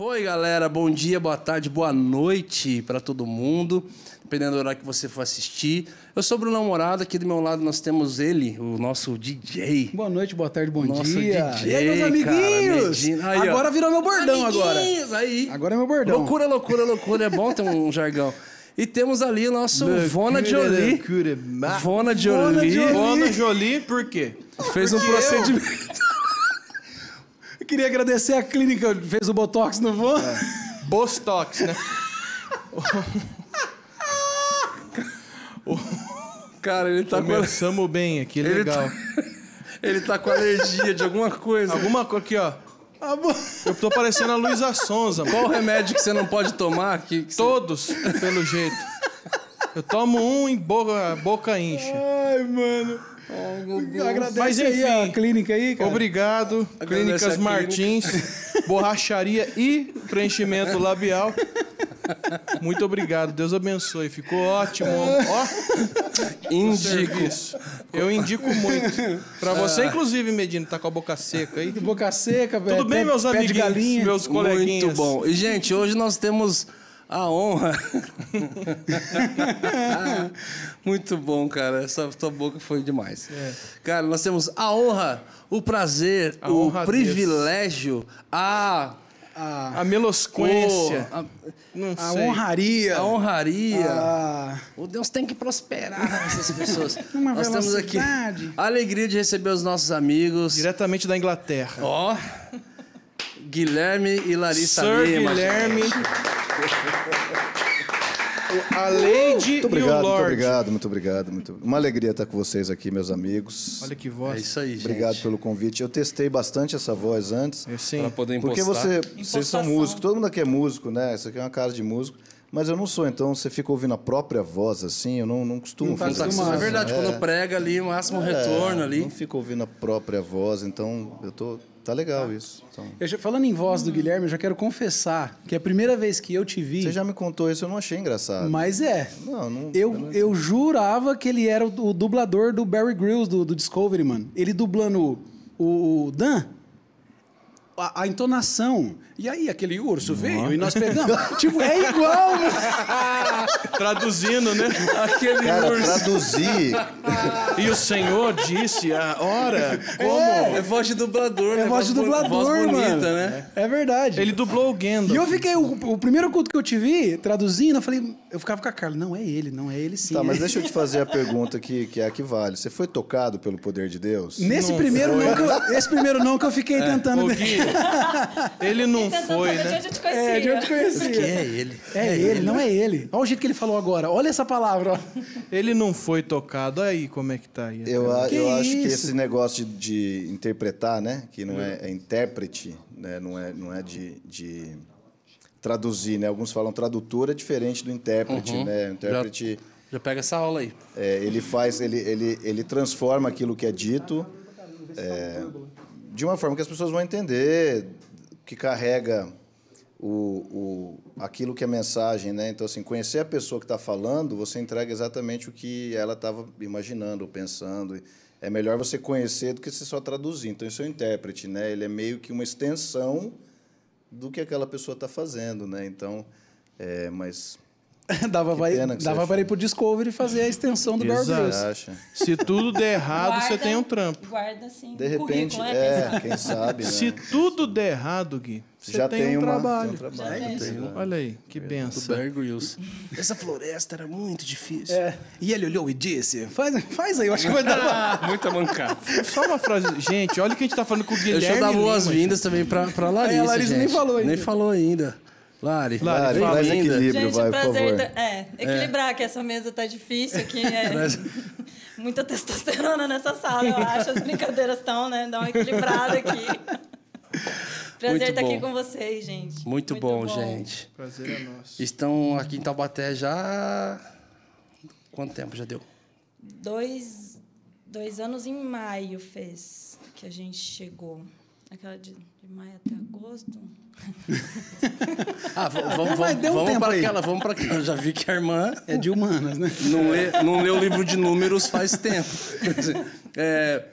Foi, galera. Bom dia, boa tarde, boa noite para todo mundo, dependendo do horário que você for assistir. Eu sou o Bruno Namorado, aqui do meu lado nós temos ele, o nosso DJ. Boa noite, boa tarde, bom Nosso dia. DJ, e aí, meus cara, amiguinhos? Medina. Aí, ó. agora virou meu bordão agora. Amiguinhos, Aí. Agora é meu bordão. Loucura, loucura, loucura. É bom ter um jargão. E temos ali o nosso Vona Jolie. Loucura, Vona Jolie. Bona Jolie, por quê? Fez um Porque eu- procedimento. Eu queria agradecer a clínica que fez o Botox no voo. Bostox, né? Cara, ele tá com, Começamos bem aqui, Ele legal. ele tá com alergia de alguma coisa. Alguma coisa aqui, ó. Eu tô parecendo a Luísa Sonza, mano. Qual o remédio que você não pode tomar? Que, que você- Todos, pelo jeito. Eu tomo um e boca, boca incha. Ai, mano. Agradece Mas, aí a clínica aí, cara. Obrigado, Agradece Clínicas a Martins, borracharia e preenchimento labial. Muito obrigado, Deus abençoe. Ficou ótimo. Ó, Indico. Eu indico muito. Pra você, inclusive, Medina, tá com a boca seca aí. Boca seca, Tudo bem, meus galinha. meus coleguinhas? Muito bom. E, gente, hoje nós temos a honra. Muito bom, cara. Essa tua boca foi demais. Cara, nós temos a honra, o prazer, A o privilégio, a. A, A melosquência. o- a, Não a sei. honraria. a honraria. A- O Deus tem que prosperar essas pessoas. Uma Nós temos aqui a alegria de receber os nossos amigos. Diretamente da Inglaterra. Ó, Guilherme e Larissa Sir Lima. Guilherme. A Lady Muito e o obrigado, muito obrigado, muito obrigado. Muito... Uma alegria estar com vocês aqui, meus amigos. Olha que É voz. isso aí, gente. Obrigado pelo convite. Eu testei bastante essa voz antes. É, sim. Pra poder impostar. Porque você, vocês são músicos, todo mundo aqui é músico, né? Isso aqui é uma cara de músico. Mas eu não sou, então você fica ouvindo a própria voz assim, eu não, não costumo Não tá fazer isso. É verdade, quando prega ali, o máximo retorno É, ali. Não fico ouvindo a própria voz, então eu tô. Tá legal isso. Então, Eu já- falando em voz do Guilherme, eu já quero confessar que a primeira vez que eu te vi. você já me contou isso, eu não achei engraçado. Mas é. Não, não. Eu, eu jurava que ele era o, o dublador do Barry Grylls do, do Discovery, mano. Ele dublando o, o Dan. A, a entonação. E aí, aquele urso veio e nós pegamos. tipo, é igual, mano. Traduzindo, né? Aquele Cara, urso. traduzir. E o Senhor disse a hora como. É voz de dublador, É né? voz de dublador, voz bonita, mano. né? É verdade. Ele dublou o Gandalf. E eu fiquei, o, o primeiro culto que eu te vi, traduzindo, eu falei, eu ficava com a Carla, não é ele, não é ele sim. Tá, mas é- deixa eu te fazer a pergunta que, que é a que vale. Você foi tocado pelo poder de Deus? Nesse Não primeiro foi. não, que eu, esse primeiro não que eu fiquei tentando. Ô, Gui, ele não Tentando foi, saber de né? onde eu te conhecia. É, de onde eu conhecia. Que é ele. É ele, não é ele. Olha o jeito que ele falou agora. Olha essa palavra. ó. Ele não foi tocado. Olha aí como é que tá aí. Eu, a- Que eu acho que esse negócio de, de interpretar, né? Que não é, é intérprete, né? Não é, não é de, de traduzir, né? Alguns falam tradutor é diferente do intérprete, né? O intérprete, Já pega essa aula aí. é, ele faz, ele, ele, ele transforma aquilo que é dito é, de uma forma que as pessoas vão entender, que carrega o, o, aquilo que é mensagem, né? Então, assim, conhecer a pessoa que está falando, você entrega exatamente o que ela estava imaginando pensando. É melhor você conhecer do que você só traduzir. Então, isso é o intérprete, né? Ele é meio que uma extensão do que aquela pessoa está fazendo, né? Então, é, mas dava Que pra, ir- pena que você dava para ir pro Discovery fazer a extensão do Bear Exato. Grylls. você acha? Se tudo der errado, você Guarda- tem um trampo. Guarda, assim, De repente, currículo, né? é, quem sabe, né? Se tudo der errado, Gui, você Já tem, tem, um uma, trabalho. tem um trabalho. Já tem, né? Olha aí, que benção. Bear Grylls. Essa floresta era muito difícil. É. E ele olhou e disse: faz, faz aí, eu acho que vai dar. Muita mancada. Só uma frase. Gente, olha o que a gente tá falando com o Guilherme. Deixa eu dar boas-vindas também pra, pra Larissa. É, a Larissa nem gente. falou ainda. Nem falou ainda. Lari, Lari, Lari, traz equilíbrio, Gente, vai, o por prazer favor. da- é, equilibrar, que essa mesa tá difícil aqui. É, muita testosterona nessa sala, eu acho. As brincadeiras estão, né? Dá uma equilibrada aqui. Prazer Muito estar aqui bom. com vocês, gente. Muito, bom, gente. Prazer é nosso. Estão aqui em Taubaté já. Quanto tempo já deu? Dois, dois anos em maio fez que a gente chegou. Aquela de, de maio até agosto. Ah, vamos, vamos, deu um vamos para aquela, vamos para aquela. Eu já vi que a irmã É de humanas, né? não lê, não lê o livro de números faz tempo. É,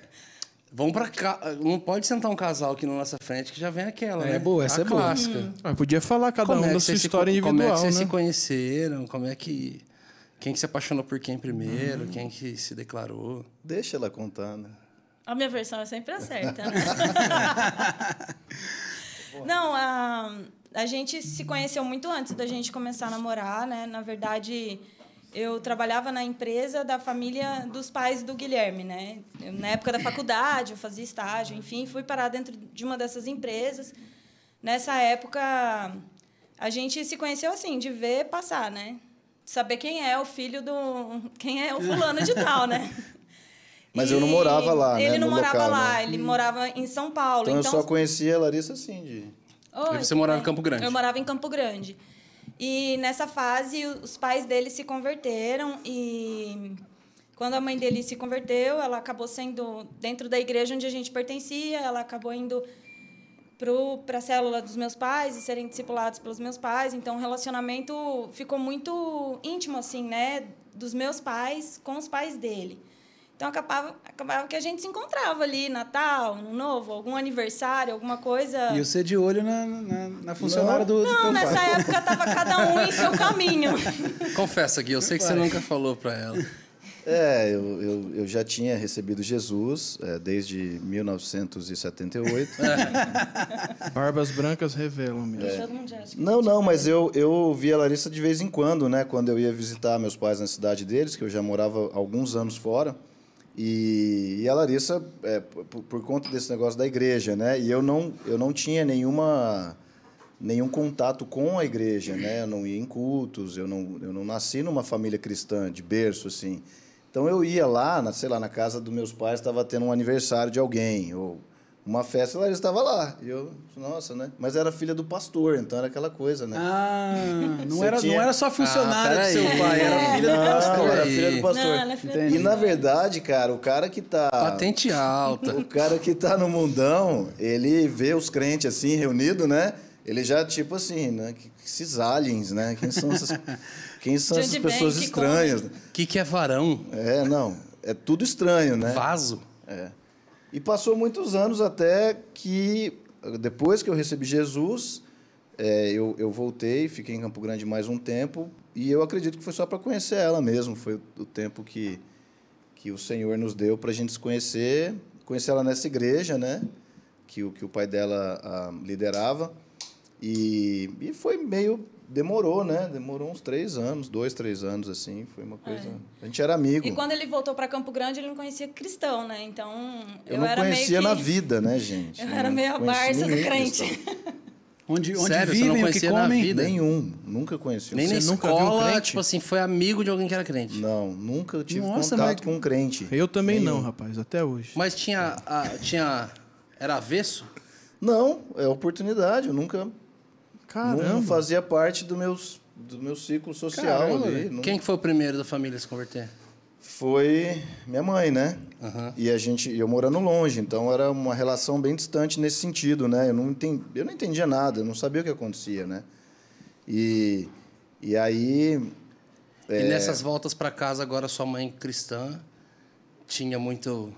Vão pra cá. Não pode sentar um casal aqui na nossa frente que já vem aquela, É né? boa, essa a é boa. clássica. Ah, podia falar cada Como um é da sua vocês se- história Como é individual, que vocês né? se conheceram? Como é que. Quem que se apaixonou por quem primeiro? Uhum. Quem que se declarou? Deixa ela contar, né? A minha versão é sempre a certa, né? Não, a, a gente se conheceu muito antes da gente começar a namorar, né? Na verdade, eu trabalhava na empresa da família dos pais do Guilherme, né? Eu, na época da faculdade, eu fazia estágio, enfim, fui parar dentro de uma dessas empresas. Nessa época, a gente se conheceu assim, de ver passar, né? Saber quem é o filho do... Quem é o fulano de tal, né? Mas eu não morava lá, né, Ele não no morava local, lá, né? ele morava em São Paulo. Então, Então, eu só conhecia a Larissa assim, de... Oi, E você morava em Campo Grande? Eu morava em Campo Grande. E nessa fase, os pais dele se converteram e quando a mãe dele se converteu, ela acabou sendo dentro da igreja onde a gente pertencia, ela acabou indo para a célula dos meus pais e serem discipulados pelos meus pais. Então, o relacionamento ficou muito íntimo, assim, né? Dos meus pais com os pais dele. Então, acabava, acabava que a gente se encontrava ali, Natal, Ano Novo, algum aniversário, alguma coisa. E você de olho na, na, na funcionária do, do Não, nessa pai. época tava cada um em seu caminho. Confessa, Gui, eu sei que você nunca falou pra ela. É, eu, eu, eu já tinha recebido Jesus é, desde 1978. Barbas brancas revelam mesmo. Todo mundo já acha que- Não, não, mas eu, eu via a Larissa de vez em quando, né? Quando eu ia visitar meus pais na cidade deles, que eu já morava alguns anos fora. E, e a Larissa, é, por, por conta desse negócio da igreja, né? E eu não, eu não tinha nenhuma nenhum contato com a igreja, né? Eu não ia em cultos, eu não, eu não nasci numa família cristã de berço assim. Então eu ia lá, na, sei lá, na casa dos meus pais, estava tendo um aniversário de alguém ou uma festa, a Larissa estava lá. E eu, nossa, né? Mas era filha do pastor, então era aquela coisa, né? Ah, não era, tinha- não era só funcionária Ah, do seu pai, era filha do Não, pastor. era filha do pastor. Não, ela é filha do. E na verdade, cara, o cara que tá. Patente alta. O cara que tá no mundão, ele vê os crentes assim, reunidos, né? Ele já, tipo assim, né? Que, que esses aliens, né? Quem são essas, quem são essas pessoas que estranhas? O que, que é varão? É, não. É tudo estranho, né? Vaso? É. E passou muitos anos até que, depois que eu recebi Jesus, é, eu, eu voltei, fiquei em Campo Grande mais um tempo, e eu acredito que foi só para conhecer ela mesmo. Foi o, tempo que, que o Senhor nos deu para a gente se conhecer, conhecer ela nessa igreja, né? Que, o- que o pai dela ah, liderava. E, e foi meio. Demorou, né? Demorou uns três anos, dois, três anos, assim. Foi uma coisa. A gente era amigo. E quando ele voltou para Campo Grande, ele não conhecia cristão, né? Então, eu, Eu, não era conhecia meio na que... vida, né, gente? Eu Não era meio a Barça do crente. cristão. Onde, onde Sério, você não vivem, o que conhecia na comem. vida? Nenhum. Nunca conheci. um Nem na Você um escola, crente? tipo assim, foi amigo de alguém que era crente. Não, nunca tive Nossa, contato mas- com um crente. Eu também Nenhum. não, rapaz, até hoje. Mas tinha. a- tinha era avesso? Não, é oportunidade. Eu nunca não Caramba. fazia parte do, meus, do meu ciclo social Caramba, ali. Não- Quem que foi o primeiro da família a se converter? Foi minha mãe, né? Aham. E a gente, eu morando longe, então era uma relação bem distante nesse sentido, né? Eu não, entendi, eu não entendia nada, eu não sabia o que acontecia, né? E, e aí E É. nessas voltas pra casa, agora sua mãe cristã tinha muito.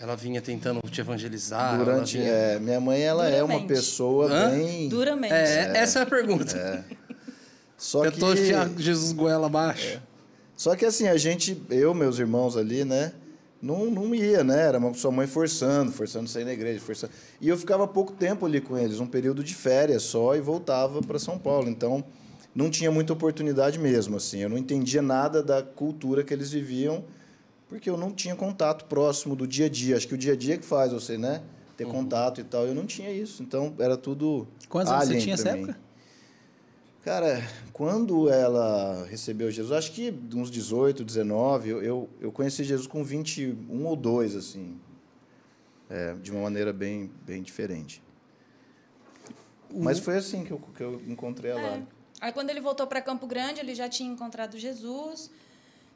Ela vinha tentando te evangelizar. Durante, vinha- é, minha mãe ela é uma Duramente. pessoa Hã? bem. Duramente. É, essa é a pergunta. Só que, Tentou enfiar Jesus goela abaixo. só que assim a gente, eu, meus irmãos ali, né, não, não ia, né? Era uma sua mãe forçando, forçando sair na igreja, forçando. E eu ficava pouco tempo ali com eles, um período de férias só e voltava para São Paulo. Então não tinha muita oportunidade mesmo, assim. Eu não entendia nada da cultura que eles viviam porque eu não tinha contato próximo do dia a dia. Acho que o dia a dia que faz você, né? Ter contato e tal. Eu não tinha isso. Então era tudo. Quantos anos você tinha nessa época? Cara, quando ela recebeu Jesus, acho que uns 18, 19, eu, eu, eu conheci Jesus com 21 ou 2, assim. É, de uma maneira bem, bem diferente. Mas foi assim que eu, que eu encontrei a É. Aí quando ele voltou para Campo Grande, ele já tinha encontrado Jesus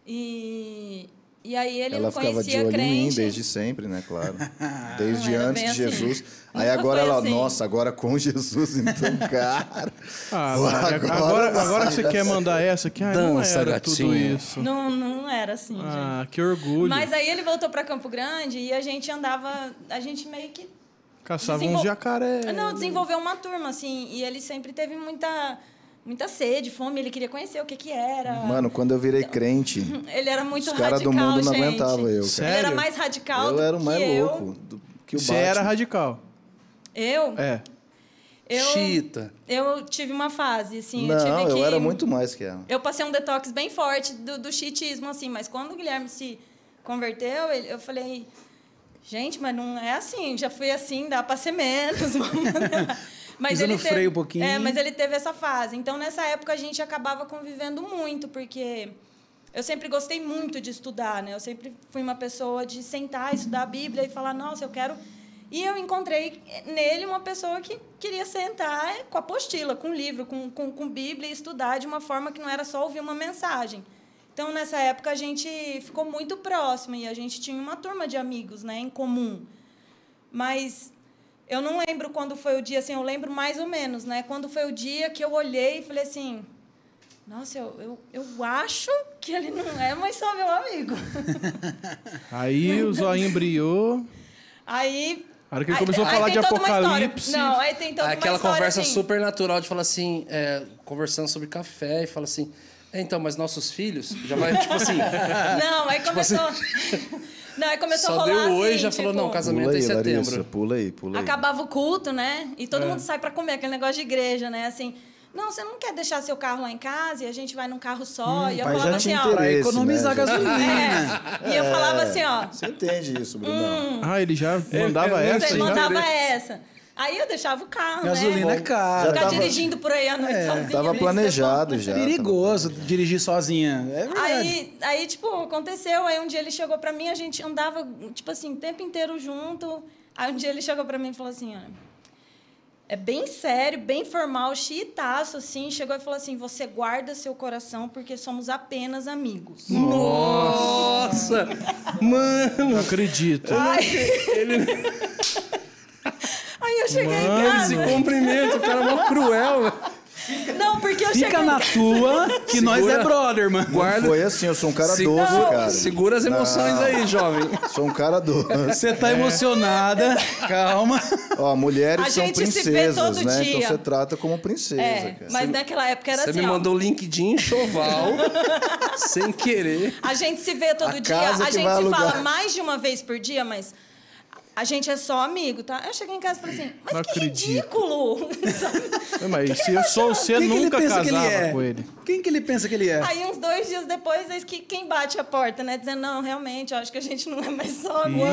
e E aí ele ela não ficava de conhecia olho crente. em mim desde sempre, né? Claro. Desde antes de assim. Jesus. Aí Nunca agora ela, assim. nossa, agora com Jesus, então, cara. Ah, Agora agora, agora, que você quer mandar essa aqui, ah, não era tudo gatinho. isso. Não, não era assim, gente. Ah, que orgulho. Mas aí ele voltou para Campo Grande e a gente andava, a gente meio que Caçava desenvol- uns jacaré. Não, desenvolveu uma turma assim, e ele sempre teve muita muita sede, fome, ele queria conhecer o que que era. Mano, quando eu virei crente, ele era muito os caras radical, do mundo não gente. aguentavam eu, cara. Ele era mais radical Eu do era o mais que louco do, que o Você Batman. era radical. Eu, É. eu, Chita. eu tive uma fase assim, eu tive Não, que eu era muito mais que ela. Eu passei um detox bem forte do, do chiitismo, assim, mas quando o Guilherme se converteu, ele- eu falei, gente, mas não é assim, já fui assim, dá para ser menos. vamos mandar." mas no teve, freio um pouquinho. É, mas ele teve essa fase. Então, nessa época, a gente acabava convivendo muito, porque eu sempre gostei muito de estudar, né? Eu sempre fui uma pessoa de sentar, estudar a Bíblia e falar, nossa, eu quero... E eu encontrei nele uma pessoa que queria sentar com apostila, com livro, com, com, com Bíblia e estudar de uma forma que não era só ouvir uma mensagem. Então, nessa época, a gente ficou muito próximo e a gente tinha uma turma de amigos né, em comum. Mas eu não lembro quando foi o dia, assim, eu lembro mais ou menos, né? Quando foi o dia que eu olhei e falei assim, nossa, eu, eu, eu acho que ele não é mais só meu amigo. Aí o zoinho brilhou. Aí... A hora que ele aí- começou a aí falar tem de toda uma história. apocalipse. Não, aí tem toda Aquela uma história, conversa assim, super natural de falar assim, é, conversando sobre café e fala assim, "É, então, mas nossos filhos, já vai, tipo assim, Não, aí começou... Não, aí começou a só rolar deu oi e assim, já falou, tipo, não, casamento Pula é em aí, setembro. Larissa, pula aí, pula aí. Acabava o culto, né? E É. todo mundo sai para comer, aquele negócio de igreja, né? Assim, não, você não quer deixar seu carro lá em casa e a gente vai num carro só. e eu falava assim, ó. Pra interesse. economizar né, gasolina. É, e eu falava assim, ó. Você entende isso, Brunão? Ah, ele já mandava eu essa? Já? mandava essa. Aí eu deixava o carro, Gasolina né? é caro. Ficar Já tava- dirigindo por aí à noite sozinha. Tava planejado É já. perigoso dirigir sozinha. É verdade. Aí, aí, tipo, aconteceu. Aí um dia ele chegou pra mim, a gente andava, tipo assim, o tempo inteiro junto. Aí um dia ele chegou pra mim e falou assim: olha, é bem sério, bem formal, chiitaço, assim. Chegou e falou assim: você guarda seu coração porque somos apenas amigos. Nossa! Mano! Não acredito. Aí eu cheguei em Mano. casa. Esse cumprimento, o cara é mó cruel. Não, porque eu Fica cheguei na em tua que nós é brother, mano. Guarda. Foi assim, eu sou um cara Se- doce, Não, cara. Segura as emoções Não. aí, jovem. Sou um cara doce. Você tá emocionada. Calma. Ó, mulheres A são gente se vê princesas, todo né? dia. Então você trata como princesa, É, cara. mas naquela época era Você assim, me ó. mandou o LinkedIn enxoval, sem querer. A gente se vê todo A dia, casa a que gente vai se alugar. fala mais de uma vez por dia, mas a gente é só amigo, tá? Eu cheguei em casa e falei assim, mas Não que acredito. ridículo! Mas se eu sou você, Quem que ele nunca que ele casava é? com ele. Quem que ele pensa que ele é? Aí uns dois dias depois, eis que quem bate a porta, né? Dizendo, não, realmente, eu acho que a gente não é mais só amigo.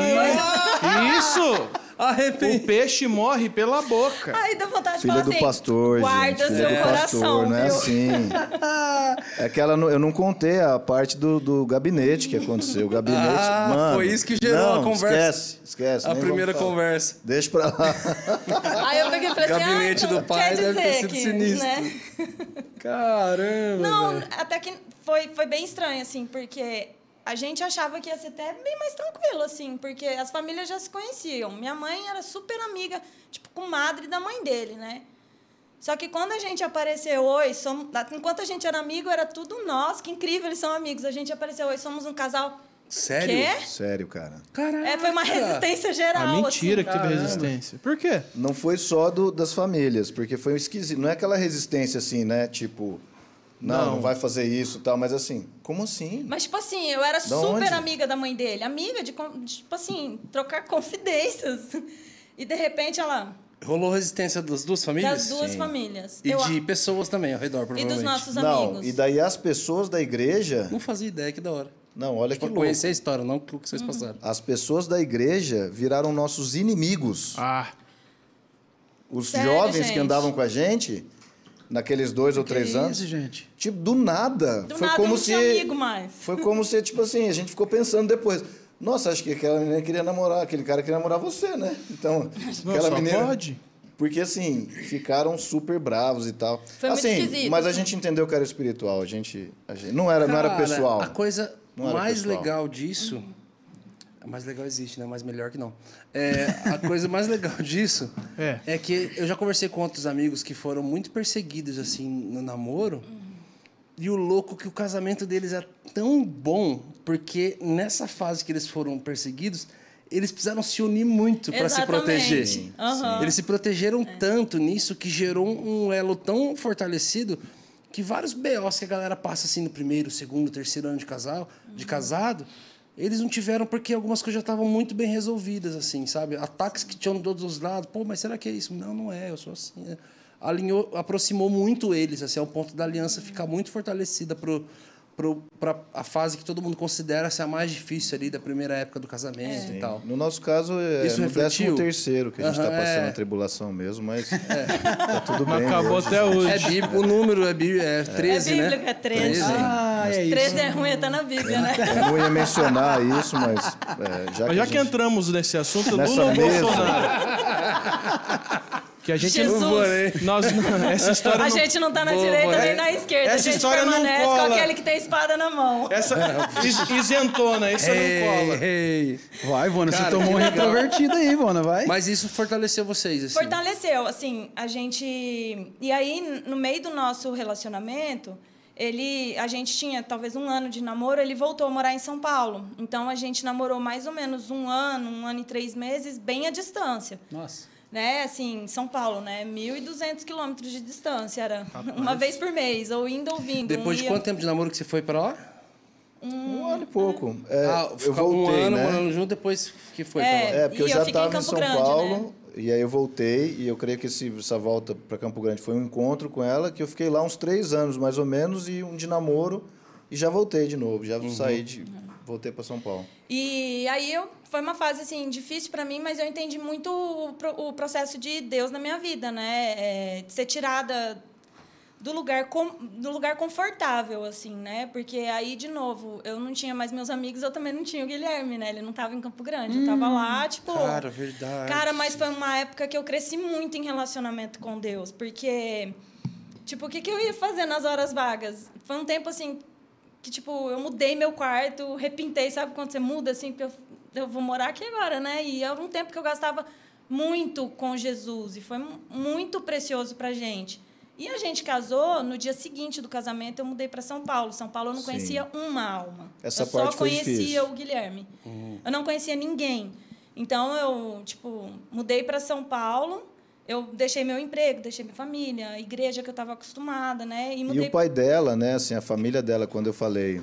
Isso! O Arrependi. peixe morre pela boca. Aí dá vontade de Filha falar do assim, pastor, guarda gente. seu Filha do coração, pastor, não é assim. É que ela, não- eu não contei a parte do, do gabinete que aconteceu. O gabinete, Ah, mano. foi isso que gerou não, a conversa. Esquece, esquece. A primeira conversa. Deixa pra lá. Aí eu peguei e falei assim, Gabinete ah, então do pai quer deve ter dizer sido que, sinistro. né? Caramba. Não, velho. até que foi, foi bem estranho, assim, porque a gente achava que ia ser até bem mais tranquilo, assim, porque as famílias já se conheciam. Minha mãe era super amiga, tipo, com madre da mãe dele, né? Só que quando a gente apareceu hoje, somos, enquanto a gente era amigo, era tudo nós, que incrível, eles são amigos. A gente apareceu hoje, somos um casal. Sério? Quê? Sério, cara. Caraca. É, foi uma resistência geral. A mentira assim. que teve Caramba. resistência. Por quê? Não foi só do, das famílias, porque foi um esquisito. Não é aquela resistência assim, né? Tipo, não, não, Não. vai fazer isso e tal, mas assim, como assim? Mas, tipo assim, eu era Da super onde? amiga da mãe dele. Amiga de, tipo assim, trocar confidências. E, de repente, ela... Rolou resistência das duas famílias? Das duas Sim. famílias. E Eu- de pessoas também ao redor, e provavelmente. dos nossos não, amigos. e daí as pessoas da igreja. Não fazia ideia, que da hora. Não, olha que Pra louco. conhecer a história, não o que Uhum. vocês passaram. As pessoas da igreja viraram nossos inimigos. Ah, Os Sério, jovens gente? que andavam com a gente, naqueles dois ou Que três anos, isso, gente? tipo, do nada. Do foi nada como não se. tinha amigo mais. Foi como se, tipo assim, a gente ficou pensando depois. Nossa, acho que aquela menina queria namorar, aquele cara queria namorar você, né? Então, não, aquela só menina. pode. Porque assim, ficaram super bravos e tal. Foi muito assim, esquisito, mas a assim. gente entendeu que era espiritual. A gente, a gente não era, não era Cara, pessoal. A coisa, Não o mais pessoal. legal disso. A mais legal existe, né? Mas melhor que não. É, a coisa mais legal disso É. é. que eu já conversei com outros amigos que foram muito perseguidos assim no namoro. E o louco que o casamento deles é tão bom, porque nessa fase que eles foram perseguidos, eles precisaram se unir muito para se proteger. Eles se protegeram tanto nisso que gerou um elo tão fortalecido que vários BOs que a galera passa assim no primeiro, segundo, terceiro ano de casal, de casado, eles não tiveram porque algumas coisas já estavam muito bem resolvidas assim, sabe? Ataques que tinham de todos os lados. Pô, mas será que é isso? Não, não é, eu sou assim. é. Alinhou, aproximou muito eles, assim, ao ponto da aliança ficar muito fortalecida pro pro, pra a fase que todo mundo considera ser a mais difícil ali da primeira época do casamento e tal. No nosso caso, é Isso no refletiu? décimo terceiro que a gente está Aham, passando é. a tribulação mesmo, mas tá tudo bem. Acabou hoje. até hoje. É bíblico, o número é, bí- é 13, é bíblico, né? é 13. Ah, é isso. 13 é ruim, tá na Bíblia, né? Eu não ia mencionar isso, mas é, já, Mas que, já a que gente- entramos nesse assunto, Nessa Lula ou mesa. Bolsonaro? Que a gente Jesus. não. Nós, essa história A não- gente não tá na Boa, direita boa. nem na esquerda. Essa a gente história não permanece cola. com aquele que tem espada na mão. Essa is- isentona, essa Ei, não cola. ei. Vai, Vona, Cara, você tomou um retrovertido aí, Vona, vai. Mas isso fortaleceu vocês, assim. Fortaleceu, assim, a gente. E aí, no meio do nosso relacionamento, ele, a gente tinha talvez um ano de namoro, ele voltou a morar em São Paulo. Então a gente namorou mais ou menos um ano, um ano e três meses, bem à distância. Nossa. Né, assim, São Paulo, né? 1.200 quilômetros de distância, era uma vez por mês, ou indo ou vindo. Depois um de ia- quanto tempo de namoro que você foi pra lá? Um ano e pouco. É, ah, eu voltei, um ano né? morando junto, depois que foi É. pra lá. É, porque eu E eu já em estava em Campo São Grande, Paulo, né? e aí eu voltei, e eu creio que esse, essa volta para Campo Grande foi um encontro com ela, que eu fiquei lá uns três anos, mais ou menos, e um de namoro, e já voltei de novo, já Uhum. saí de... Voltei para São Paulo. E aí eu, foi uma fase assim difícil para mim, mas eu entendi muito o, o processo de Deus na minha vida, né? É, de ser tirada do lugar com, do lugar confortável assim, né? Porque aí de novo, eu não tinha mais meus amigos, eu também não tinha o Guilherme, né? Ele não estava em Campo Grande, eu tava lá, tipo, Cara, verdade. Cara, mas foi uma época que eu cresci muito em relacionamento com Deus, porque tipo, o que que eu ia fazer nas horas vagas? Foi um tempo assim que tipo, eu mudei meu quarto, repintei, sabe quando você muda assim, porque eu, eu vou morar aqui agora, né? E era um tempo que eu gastava muito com Jesus e foi mu- muito precioso pra gente. E a gente casou, no dia seguinte do casamento eu mudei para São Paulo. São Paulo eu não Sim. conhecia uma alma. Essa eu só parte foi conhecia difícil. o Guilherme. Eu não conhecia ninguém. Então eu, tipo, mudei para São Paulo. Eu deixei meu emprego, deixei minha família, a igreja que eu estava acostumada, né? E E mudei o pai dela, né, assim, a família dela, quando eu falei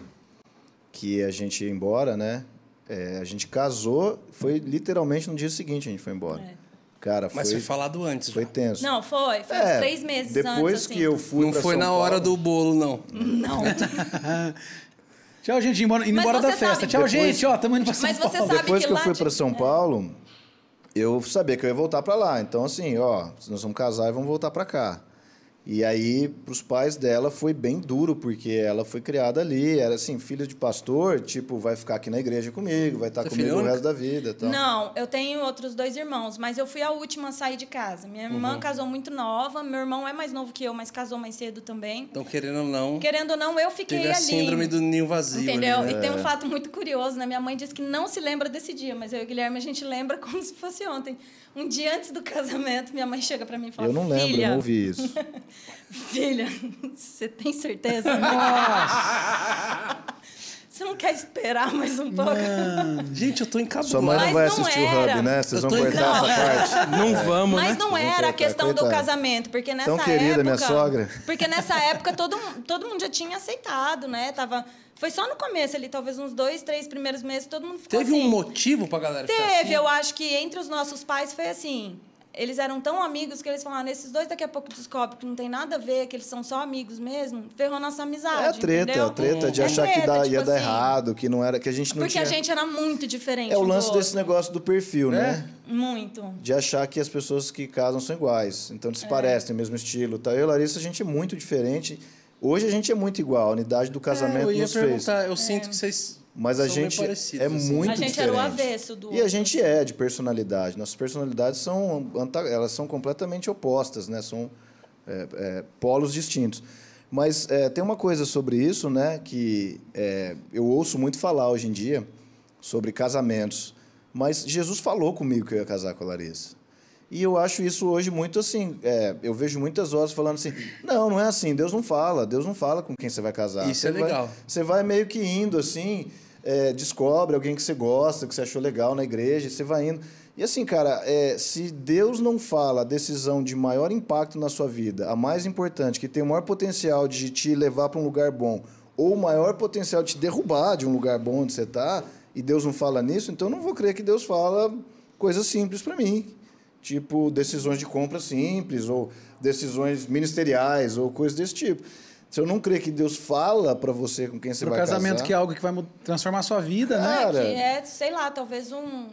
que a gente ia embora, né, é, a gente casou, foi literalmente no dia seguinte a gente foi embora. É. Cara, Mas foi foi, falado antes. foi tenso. Não, foi. Foi uns É, três meses depois antes, assim. que eu fui Não pra foi São na hora Paulo- do bolo, não. Não. Tchau, gente, indo embora, indo embora da festa. sabe- Tchau, Depois- gente, ó, tamo indo pra São Mas você Paulo. sabe Depois que que eu lá fui de- para São é. Paulo, eu sabia que eu ia voltar para lá. Então, assim, ó, nós vamos casar e vamos voltar para cá. E aí, para os pais dela, foi bem duro, porque ela foi criada ali, era assim, filha de pastor, tipo, vai ficar aqui na igreja comigo, vai estar Você é comigo o resto da vida. Então. Não, eu tenho outros dois irmãos, mas eu fui a última a sair de casa. Minha irmã Uhum. casou muito nova, meu irmão é mais novo que eu, mas casou mais cedo também. Então, querendo ou não, Querendo ou não, eu fiquei teve a ali. síndrome do ninho vazio. Entendeu? ali, né? E tem um fato muito curioso, né? Minha mãe disse que não se lembra desse dia, mas eu e o Guilherme a gente lembra como se fosse ontem. Um dia antes do casamento, minha mãe chega pra mim e fala: Eu não lembro, eu Filha, não ouvi isso. filha, você tem certeza? Nossa! Você não quer esperar mais um pouco? Gente, eu tô encabulado. Sua mãe não Mas vai não assistir o era. Hub, né? Vocês vão cortar em- essa parte. Não vamos, Mas né? não Vou era a questão do casamento, porque nessa Tão querida, época... minha sogra. Porque nessa época todo, todo mundo já tinha aceitado, né? Tava, foi só no começo ali, talvez uns dois, três primeiros meses, todo mundo ficou Teve assim. um motivo pra galera ficar Teve, assim? eu acho que entre os nossos pais foi assim. Eles eram tão amigos que eles falaram, nesses dois daqui a pouco descobre que não tem nada a ver, que eles são só amigos mesmo, ferrou nossa amizade. É a treta, entendeu? a treta de É achar que treta, dá- tipo ia dar assim, errado, que não era, que a gente não Porque tinha. a gente era muito diferente. É o lance desse negócio do perfil, né? Muito. De achar que as pessoas que casam são iguais. Então, É. eles parecem, tem o mesmo estilo. Tá? Eu e a Larissa, a gente é muito diferente. Hoje a gente é muito igual, a unidade do É, casamento eu ia nos fez. perguntar, eu sinto que vocês Mas a são bem gente parecidos, é assim. muito A gente diferente. era o avesso do E a gente é de personalidade. Nossas personalidades são elas são completamente opostas, né? São é, é, polos distintos. Mas é, tem uma coisa sobre isso, né? Que é, eu ouço muito falar hoje em dia sobre casamentos. Mas Jesus falou comigo que eu ia casar com a Larissa. E eu acho isso hoje muito assim. é, eu vejo muitas vozes falando assim: não, não é assim, Deus não fala, Deus não fala com quem você vai casar. Isso Você é vai- legal. você vai meio que indo assim, é, descobre alguém que você gosta, que você achou legal na igreja, você vai indo. E assim, cara, é, se Deus não fala a decisão de maior impacto na sua vida, a mais importante, que tem o maior potencial de te levar para um lugar bom, ou o maior potencial de te derrubar de um lugar bom onde você está, e Deus não fala nisso, então eu não vou crer que Deus fala coisas simples para mim. Tipo, decisões de compra simples, ou decisões ministeriais, ou coisas desse tipo. Se eu não crer que Deus fala para você com quem você Pro vai casamento, casar... que é algo que vai transformar a sua vida, né? Cara. Que é, sei lá, talvez um.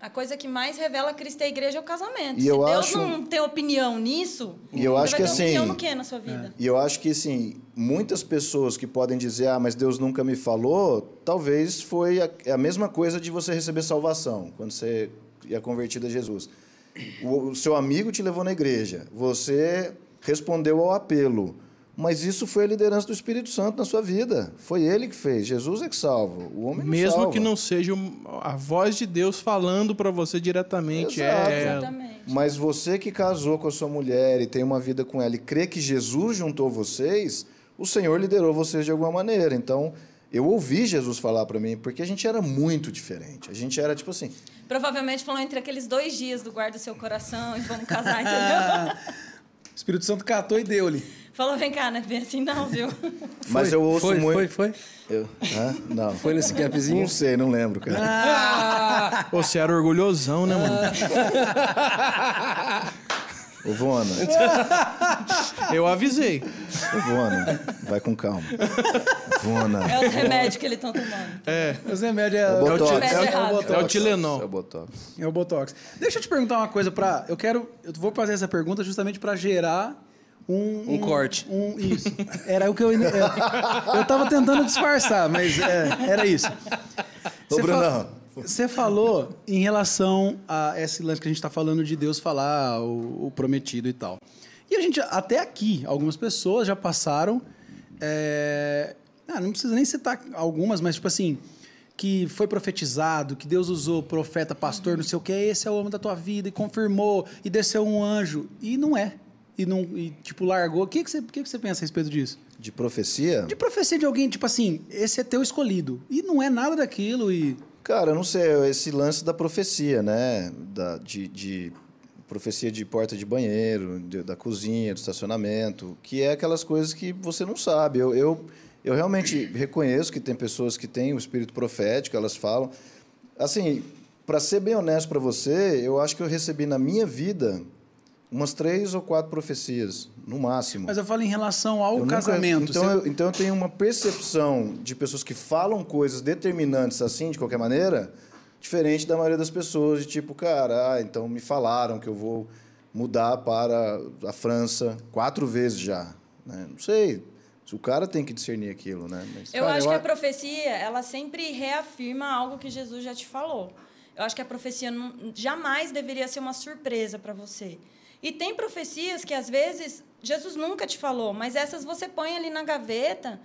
A coisa que mais revela Cristo e a igreja é o casamento. E Se eu Deus acho- não tem opinião nisso, E eu acho vai que ter assim- opinião no que na sua vida? E eu acho que, assim, muitas pessoas que podem dizer, ah, mas Deus nunca me falou, talvez foi a, é a mesma coisa de você receber salvação, quando você é convertido a Jesus. O, o seu amigo te levou na igreja, você respondeu ao apelo, mas isso foi a liderança do Espírito Santo na sua vida. Foi ele que fez, Jesus é que salva, o homem não Mesmo salva. que não seja a voz de Deus falando para você diretamente. Exato. É, Exatamente. Mas você que casou com a sua mulher e tem uma vida com ela e crê que Jesus juntou vocês, o Senhor liderou vocês de alguma maneira. Então, eu ouvi Jesus falar para mim, porque a gente era muito diferente. A gente era tipo assim, Provavelmente falou entre aqueles dois dias do guarda o seu coração e vamos casar, entendeu? O Espírito Santo catou e deu-lhe. falou, vem cá, não é bem assim não, viu? mas eu ouço foi, muito. Foi, foi? Eu, Hã? Não. Foi nesse gapzinho? Não sei, não lembro, cara. Você era orgulhosão, né, mano? Ô, Vona, Eu avisei. ô, Vona, vai com calma. Vona. É os remédios que eles estão tomando. É. Os remédios é, É o Botox. é o- é o errado. Botox. É o Tilenol. É o Botox. É o Botox. Deixa eu te perguntar uma coisa para, eu quero, eu vou fazer essa pergunta justamente para gerar um Um corte. Um isso. Era o que eu eu, eu tava tentando disfarçar, mas é, era isso. Ô, Você Brunão. Você falou em relação a esse lance que a gente está falando de Deus falar o, o prometido e tal. E a gente, até aqui, algumas pessoas já passaram. é, ah, não precisa nem citar algumas, mas tipo assim, que foi profetizado, que Deus usou profeta, pastor, não sei o que, esse é o homem da tua vida, e confirmou, e desceu um anjo. E não é. E, não, e tipo, largou. O que, que, você, que, que você pensa a respeito disso? De profecia? De profecia de alguém, tipo assim, esse é teu escolhido. E não é nada daquilo, e. Cara, não sei, esse lance da profecia, né? Da, de, de profecia de porta de banheiro, de- da cozinha, do estacionamento, que é aquelas coisas que você não sabe. Eu, eu, eu realmente reconheço que tem pessoas que têm o espírito profético, elas falam. Assim, para ser bem honesto para você, eu acho que eu recebi na minha vida umas três ou quatro profecias, no máximo. Mas eu falo em relação ao Eu nunca- casamento. então, Você- eu, então eu tenho uma percepção de pessoas que falam coisas determinantes assim, de qualquer maneira, diferente da maioria das pessoas, de tipo, cara, ah, então me falaram que eu vou mudar para a França quatro vezes já. né? Não sei. Se o cara tem que discernir aquilo, né? Mas- Eu Cara, acho eu que a- a profecia, ela sempre reafirma algo que Jesus já te falou. Eu acho que a profecia não- jamais deveria ser uma surpresa para você. E tem profecias que, às vezes, Jesus nunca te falou, mas essas você põe ali na gaveta.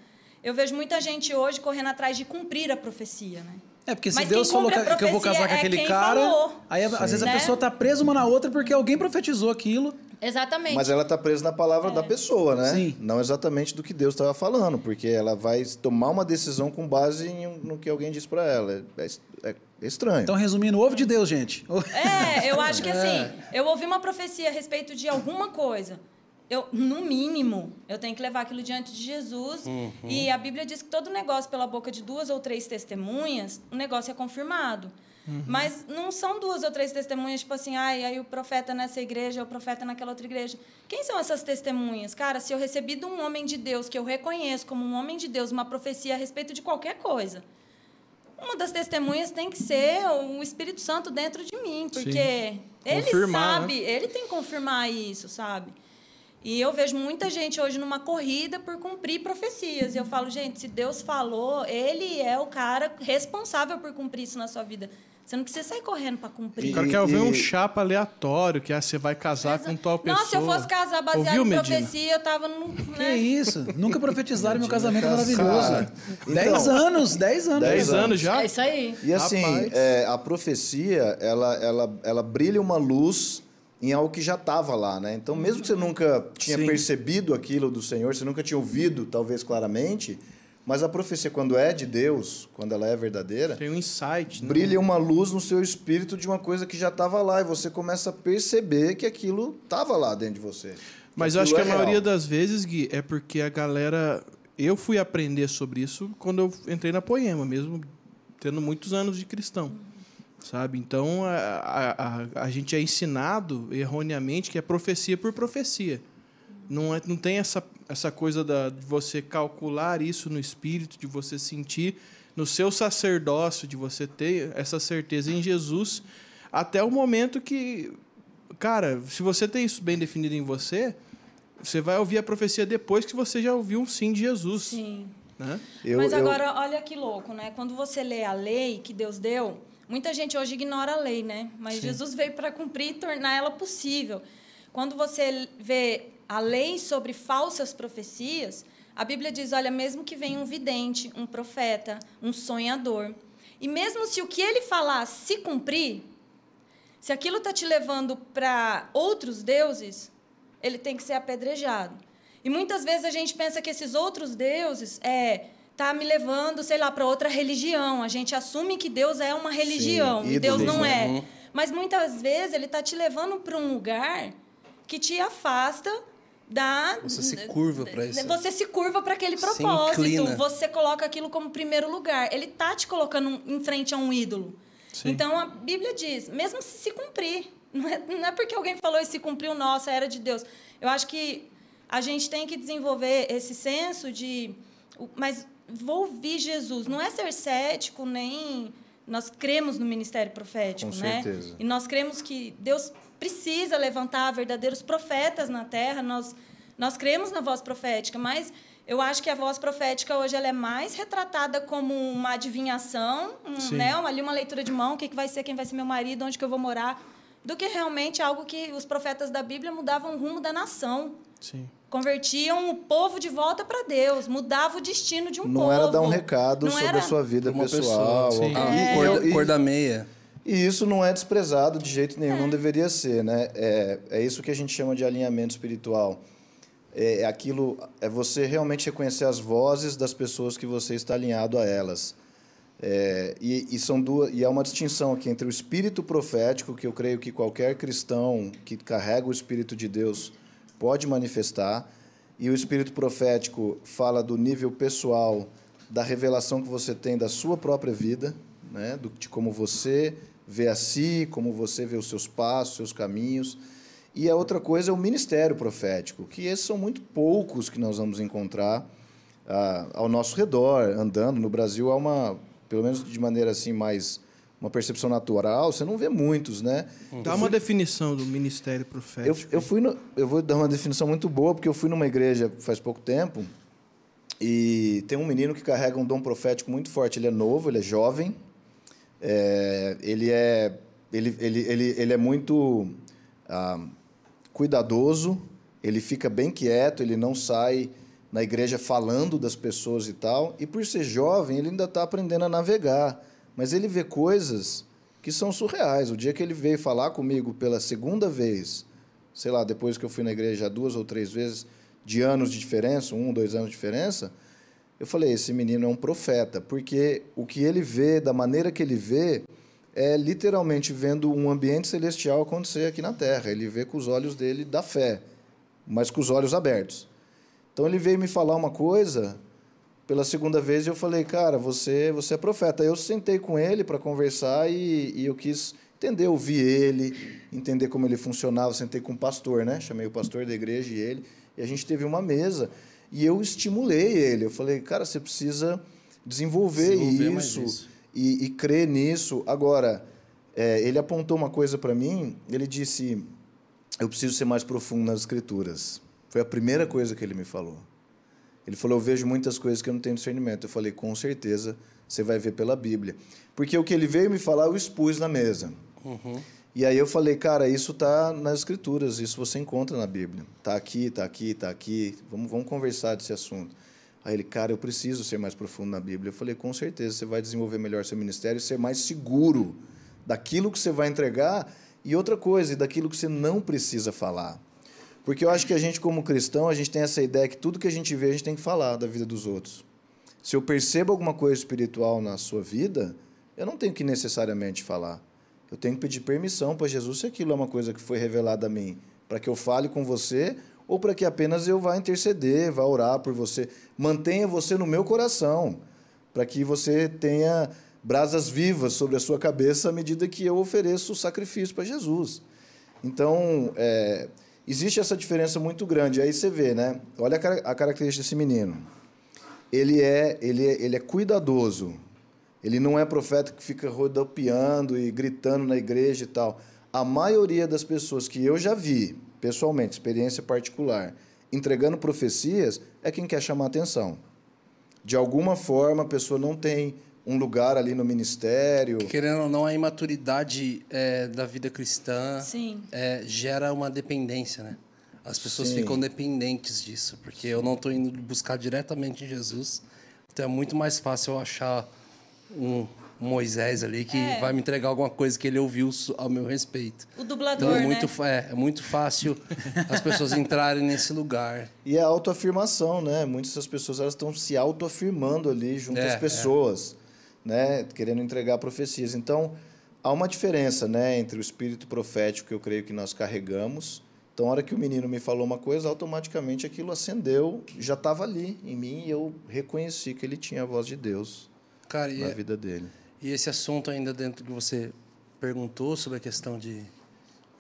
Eu vejo muita gente hoje correndo atrás de cumprir a profecia, né? É, porque se Mas Deus quem falou que, a eu vou casar com profecia é aquele quem cara, falou. aí às vezes a Né? pessoa tá presa uma na outra porque alguém profetizou aquilo. Exatamente. Mas ela está presa na palavra da pessoa, né? Sim. Não exatamente do que Deus estava falando, porque ela vai tomar uma decisão com base em, no que alguém disse para ela. É, é- é estranho. Então, resumindo, ovo de Deus, gente. É, eu acho que assim, eu ouvi uma profecia a respeito de alguma coisa. Eu, no mínimo, eu tenho que levar aquilo diante de Jesus. E a Bíblia diz que todo negócio pela boca de duas ou três testemunhas, o negócio é confirmado. Mas não são duas ou três testemunhas, tipo assim, ai, aí o profeta nessa igreja, o profeta naquela outra igreja. Quem são essas testemunhas? Cara, se eu recebi de um homem de Deus, que eu reconheço como um homem de Deus, uma profecia a respeito de qualquer coisa, uma das testemunhas tem que ser o Espírito Santo dentro de mim, porque ele Confirmar, sabe, ele tem que confirmar isso, sabe? E eu vejo muita gente hoje numa corrida por cumprir profecias. E eu falo, gente, se Deus falou, ele é o cara responsável por cumprir isso na sua vida. Você não precisa sair correndo para cumprir. O cara quer ver um chapa aleatório, que ah, você vai casar com tal pessoa. Nossa, se eu fosse casar baseado Ouviu, em Medina? profecia, eu tava no. Que Né? isso? Nunca profetizaram meu casamento Cara, maravilhoso. então- Dez anos, dez anos. Dez 10 anos já? É isso aí. E assim, é, a profecia, ela, ela, ela brilha uma luz em algo que já estava lá, né? Então, mesmo que você nunca tinha Sim. percebido aquilo do Senhor, você nunca tinha ouvido, talvez claramente, mas a profecia, quando é de Deus, quando ela é verdadeira, Tem um insight, né? brilha uma luz no seu espírito de uma coisa que já estava lá e você começa a perceber que aquilo estava lá dentro de você. Mas eu acho que a é maioria real. das vezes, Gui, é porque a galera. Eu fui aprender sobre isso quando eu entrei na Poema, mesmo tendo muitos anos de cristão. Sabe? Então a, a, a, gente é ensinado erroneamente que é profecia por profecia. Não, é, não tem essa, essa coisa da, de você calcular isso no espírito, de você sentir no seu sacerdócio, de você ter essa certeza em Jesus, até o momento que. Cara, se você tem isso bem definido em você, você vai ouvir a profecia depois que você já ouviu um sim de Jesus. Sim. Né? Eu- Mas eu- agora, olha que louco, né? Quando você lê a lei que Deus deu, muita gente hoje ignora a lei, né? Mas Jesus veio para cumprir e tornar ela possível. Quando você vê a lei sobre falsas profecias, a Bíblia diz: olha, mesmo que venha um vidente, um profeta, um sonhador, e mesmo se o que ele falar se cumprir, se aquilo está te levando para outros deuses, ele tem que ser apedrejado. E muitas vezes a gente pensa que esses outros deuses é tá me levando, sei lá, para outra religião. A gente assume que Deus é uma religião e Deus não é. Mas muitas vezes ele está te levando para um lugar que te afasta da Você se curva pra isso. Você se curva para aquele propósito. Você coloca aquilo como primeiro lugar. Ele tá te colocando em frente a um ídolo. Sim. Então a Bíblia diz, mesmo se se cumprir, não é, não é porque alguém falou e se cumpriu, nossa, era de Deus. Eu acho que a gente tem que desenvolver esse senso de. Mas vou ouvir Jesus. Não é ser cético, nem. Nós cremos no ministério profético, Com né? certeza. E nós cremos que Deus precisa levantar verdadeiros profetas na terra. Nós, nós cremos na voz profética, mas eu acho que a voz profética hoje ela é mais retratada como uma adivinhação, um, né? ali uma leitura de mão, o que, que vai ser, quem vai ser meu marido, onde que eu vou morar, do que realmente algo que os profetas da Bíblia mudavam o rumo da nação. Sim. Convertiam o povo de volta para Deus, mudava o destino de um não povo. era dar um recado Não sobre era- a sua vida Uma pessoal. pessoa, Ah, E- cor, e- cor da meia. E isso não é desprezado de jeito nenhum, não deveria ser, né? É, é isso que a gente chama de alinhamento espiritual. É, é aquilo, é você realmente reconhecer as vozes das pessoas que você está alinhado a elas. É, e, e são duas, e há uma distinção aqui entre o espírito profético, que eu creio que qualquer cristão que carrega o espírito de Deus pode manifestar, e o espírito profético fala do nível pessoal da revelação que você tem da sua própria vida, né, de como você vê a si, como você vê os seus passos, seus caminhos. E a outra coisa é o ministério profético, que esses são muito poucos que nós vamos encontrar ah, ao nosso redor, andando. No Brasil há uma, pelo menos de maneira assim mais uma percepção natural, você não vê muitos, né? Dá uma definição do ministério Eu, profético. eu fui no, eu vou dar uma definição muito boa porque eu fui numa igreja faz pouco tempo e tem um menino que carrega um dom profético muito forte. Ele é novo, ele é jovem, é, ele é ele, ele, ele, ele é muito ah, cuidadoso, ele fica bem quieto, ele não sai na igreja falando das pessoas e tal. E por ser jovem, ele ainda está aprendendo a navegar. Mas ele vê coisas que são surreais. O dia que ele veio falar comigo pela segunda vez, sei lá, depois que eu fui na igreja duas ou três vezes, de anos de diferença, um, dois anos de diferença, eu falei: esse menino é um profeta, porque o que ele vê, da maneira que ele vê, é literalmente vendo um ambiente celestial acontecer aqui na terra. Ele vê com os olhos dele da fé, mas com os olhos abertos. Então ele veio me falar uma coisa pela segunda vez e eu falei, cara, você, você é profeta. Eu sentei com ele para conversar e, e eu quis entender, ouvir ele, entender como ele funcionava. Sentei com o pastor, né? Chamei o pastor da igreja e ele, e a gente teve uma mesa e eu estimulei ele. Eu falei, cara, você precisa desenvolver, Desenvolver isso, isso. E, e crer nisso. Agora, é, ele apontou uma coisa para mim. Ele disse, eu preciso ser mais profundo nas escrituras. Foi a primeira coisa que ele me falou. Ele falou: Eu vejo muitas coisas que eu não tenho discernimento. Eu falei: Com certeza, Você vai ver pela Bíblia. Porque o que ele veio me falar, eu expus na mesa. E aí eu falei, cara, isso tá nas escrituras, isso você encontra na Bíblia. Tá aqui, tá aqui, tá aqui. Vamos, vamos conversar desse assunto. Aí ele, cara, eu preciso ser mais profundo na Bíblia. Eu falei, com certeza, você vai desenvolver melhor seu ministério e ser mais seguro daquilo que você vai entregar e outra coisa, e daquilo que você não precisa falar. Porque eu acho que a gente, como cristão, a gente tem essa ideia que tudo que a gente vê, a gente tem que falar da vida dos outros. Se eu percebo alguma coisa espiritual na sua vida, eu não tenho que necessariamente falar. Eu tenho que pedir permissão para Jesus se aquilo é uma coisa que foi revelada a mim, para que eu fale com você ou para que apenas eu vá interceder, vá orar por você. Mantenha você no meu coração, para que você tenha brasas vivas sobre a sua cabeça à medida que eu ofereço o sacrifício para Jesus. Então, é, existe essa diferença muito grande. Aí você vê, né? Olha a, car a característica desse menino. Ele é, ele é, ele é cuidadoso. Ele não é profeta que fica rodopiando e gritando na igreja e tal. A maioria das pessoas que eu já vi, pessoalmente, experiência particular, entregando profecias, é quem quer chamar atenção. De alguma forma, a pessoa não tem um lugar ali no ministério. Querendo ou não, a imaturidade é, da vida cristã Sim. é, gera uma dependência, né? As pessoas Sim. ficam dependentes disso, porque eu não estou indo buscar diretamente Jesus. Então é muito mais fácil eu achar um Moisés ali que É. vai me entregar alguma coisa que ele ouviu ao meu respeito. O dublador, Então é muito, né? é, é muito fácil as pessoas entrarem nesse lugar. E é a autoafirmação, né? Muitas das pessoas elas estão se autoafirmando ali junto É, às é. pessoas, né? Querendo entregar profecias. Então, há uma diferença, né, entre o espírito profético que eu creio que nós carregamos. Então, a hora que o menino me falou uma coisa, automaticamente aquilo acendeu, já estava ali em mim e eu reconheci que ele tinha a voz de Deus Cara, na é- vida dele. e esse assunto ainda dentro que você perguntou sobre a questão de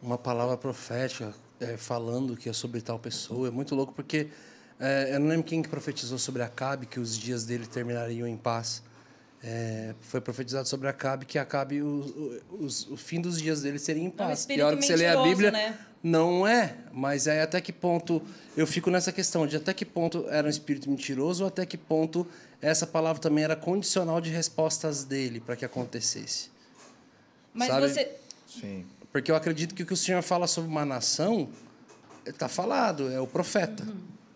uma palavra profética é, falando que é sobre tal pessoa, é muito louco porque é, eu não lembro quem que profetizou sobre Acabe que os dias dele terminariam em paz. É, foi profetizado sobre Acabe que Acabe o, o, os- o fim dos dias dele seria em paz. e espírito a hora que você lê a mentiroso, Bíblia, né? não é. Mas aí até que ponto eu fico nessa questão de até que ponto era um espírito mentiroso ou até que ponto essa palavra também era condicional de respostas dele para que acontecesse. Mas Sabe? você. Sim. Porque eu acredito que o que o Senhor fala sobre uma nação está falado, é o profeta.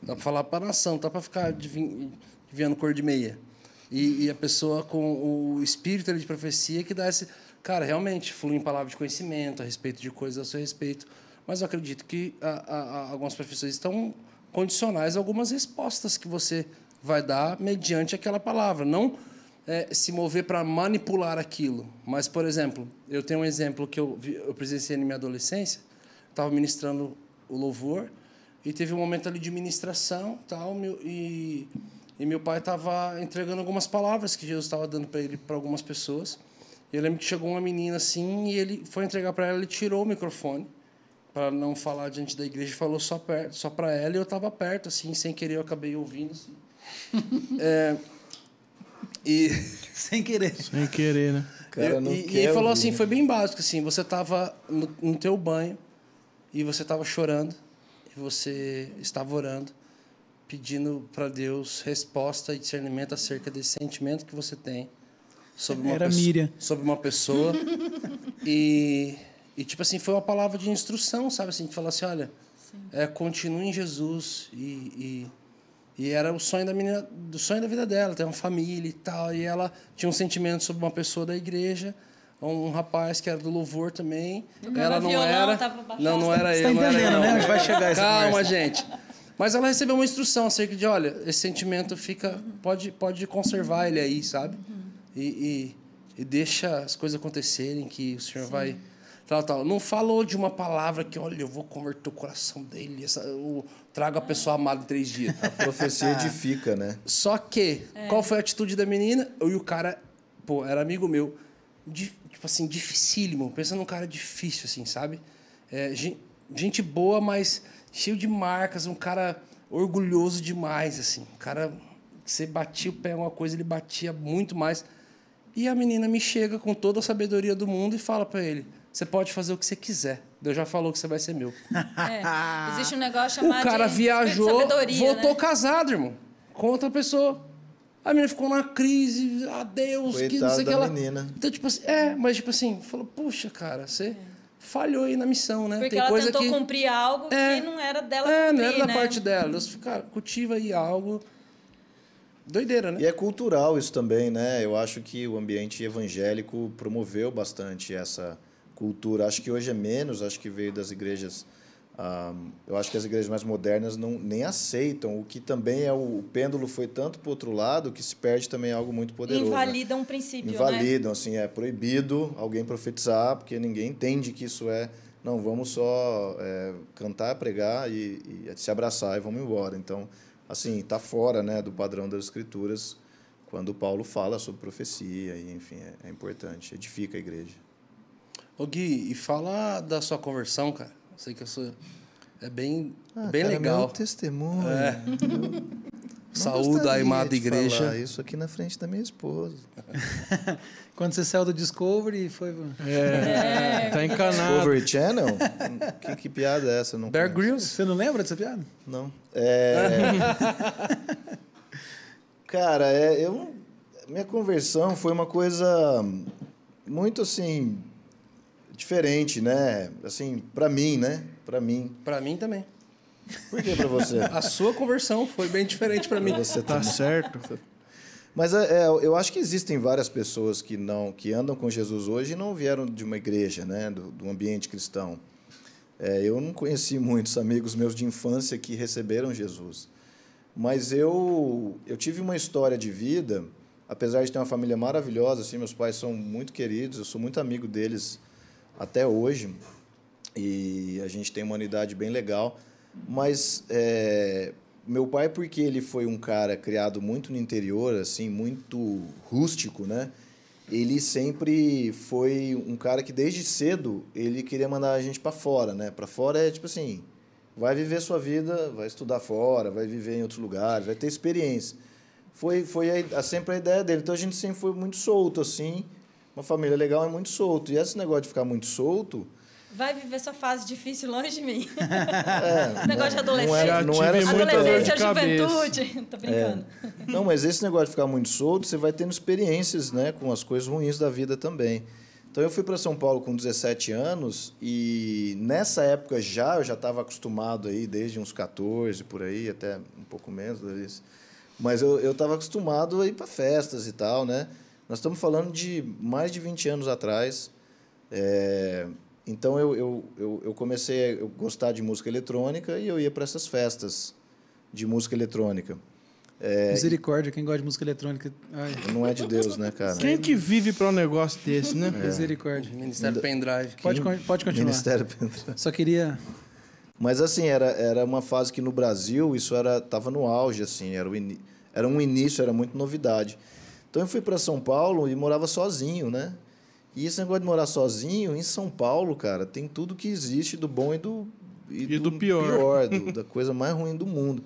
Dá para falar para a nação, dá para ficar adivinhando cor de meia. E, e a pessoa com o espírito ali de profecia que dá esse. Cara, realmente, flui em palavra de conhecimento a respeito de coisas a seu respeito. Mas eu acredito que a- a- a- algumas profissões estão condicionais a algumas respostas que você vai dar mediante aquela palavra. Não é, se mover para manipular aquilo. Mas, por exemplo, eu tenho um exemplo que eu, vi- eu presenciei na minha adolescência. Estava ministrando o louvor e teve um momento ali de ministração tal, meu, e, e meu pai estava entregando algumas palavras que Jesus estava dando para ele para algumas pessoas. Eu lembro que chegou uma menina assim e ele foi entregar para ela, ele tirou o microfone para não falar diante da igreja, e falou só perto, só para ela e eu estava perto assim, sem querer eu acabei ouvindo. Assim. É, e Sem querer. Sem querer, né? Cara, eu- e, e ele falou assim, né? foi bem básico assim, você estava no, no teu banho e você estava chorando e você estava orando, pedindo para Deus resposta e discernimento acerca desse sentimento que você tem sobre uma Era pessoa, Miriam. sobre uma pessoa e e tipo assim foi uma palavra de instrução, sabe assim, de falar assim, olha, é, continue em Jesus e, e e era o sonho da menina, do sonho da vida dela, ter uma família e tal. E ela tinha um sentimento sobre uma pessoa da igreja, um rapaz que era do louvor também. ela não violão, era. Não, não era Você eu, tá não era eu, entendendo, não. né? A gente vai chegar essa Calma, conversa. gente. Mas ela recebeu uma instrução acerca de, olha, esse sentimento fica, pode, pode conservar ele aí, sabe? E, e, e deixa as coisas acontecerem, que o Senhor vai tal, tal. Não falou de uma palavra que, olha, eu vou converter o coração dele, essa, eu trago a pessoa amada em três dias. A profecia edifica, né? Só que, qual foi a atitude da menina? Eu e o cara, pô, era amigo meu, di- tipo assim, dificílimo. Pensa num cara difícil, assim, sabe? É, gen- gente boa, mas cheio de marcas, um cara orgulhoso demais, assim. Um cara, você batia o pé em alguma coisa, ele batia muito mais. E a menina me chega com toda a sabedoria do mundo e fala pra ele: você pode fazer o que você quiser. Deus já falou que você vai ser meu. É, existe um negócio O chamado. cara de viajou, sabedoria, voltou né? casado, irmão. Com outra pessoa. A menina ficou numa crise, adeus, que não Coitada sei o que ela. menina. Então, tipo assim, é, mas tipo assim, falou, puxa, cara, você falhou aí na missão, né? Porque Tem ela coisa tentou que. cumprir algo É. que não era dela É, cumprir, não era da né? parte dela. Deus, cara, cultiva aí algo. Doideira, né? E é cultural isso também, né? Eu acho que o ambiente evangélico promoveu bastante essa cultura. Acho que hoje é menos, acho que veio das igrejas. Ah, eu acho que as igrejas mais modernas não, nem aceitam, o que também é o, o pêndulo foi tanto para outro lado que se perde também algo muito poderoso. né? Invalida um princípio, né? Invalidam, assim, é proibido alguém profetizar, porque ninguém entende que isso é. Não, vamos só é, cantar, pregar e, e se abraçar e vamos embora. Então, assim, está fora né, do padrão das escrituras quando Paulo fala sobre profecia, e, enfim, é, é importante, edifica a igreja. Ô Gui, e fala da sua conversão, cara. Eu sei que eu sou. É bem, bem cara, legal. Meu testemunho. É. Saúde a amada igreja. falar isso aqui na frente da minha esposa. Quando você saiu do Discovery, foi. É, tá encanado. Discovery Channel? que, que piada é essa? Eu Não Bear conheço. Grylls? Você não lembra dessa piada? Não. É... Cara, é, eu, minha conversão foi uma coisa muito assim diferente, né? Assim, para mim, né? Para mim. Pra mim também. Por que para você? A sua conversão foi bem diferente pra mim. você Tá também. certo. Mas é, é, eu acho que existem várias pessoas que não que andam com Jesus hoje e não vieram de uma igreja, né? Do, do ambiente cristão. É, eu não conheci muitos amigos meus de infância que receberam Jesus. Mas eu, eu tive uma história de vida, apesar de ter uma família maravilhosa, assim, meus pais são muito queridos, eu sou muito amigo deles até hoje, e a gente tem uma unidade bem legal. Mas é, meu pai, porque ele foi um cara criado muito no interior, assim, muito rústico, né? Ele sempre foi um cara que desde cedo ele queria mandar a gente para fora, né? Para fora é tipo assim, vai viver sua vida, vai estudar fora, vai viver em outros lugares, vai ter experiência. Foi foi a, sempre a ideia dele. Então a gente sempre foi muito solto assim, uma família legal é muito solto. E esse negócio de ficar muito solto, Vai viver sua fase difícil longe de mim. é, Negócio de adolescente. Não era, não era Adolescência, cabeça. juventude. Tô brincando. Não, mas esse negócio de ficar muito solto, você vai tendo experiências né, com as coisas ruins da vida também. Então eu fui para São Paulo com 17 anos e nessa época já eu já estava acostumado aí desde uns 14 por aí, até um pouco menos. Mas eu eu estava acostumado a ir para festas e tal, né? Nós estamos falando de mais de 20 anos atrás. É, então eu, eu, eu, eu comecei a gostar de música eletrônica e eu ia para essas festas de música eletrônica. É, Misericórdia, quem gosta de música eletrônica. Ai, não é de Deus, né, cara? Quem que vive pra um negócio desse, né? misericórdia. Ministério Pendrive. Pode, pode continuar. Ministério Pentecoste. Só queria. Mas assim, era, era uma fase que no Brasil isso era tava no auge assim, era, o ini- era um início, era muito novidade. Então eu fui para São Paulo e morava sozinho, né? E esse negócio de morar sozinho em São Paulo, cara, tem tudo que existe do bom e do E do pior. do- da coisa mais ruim do mundo.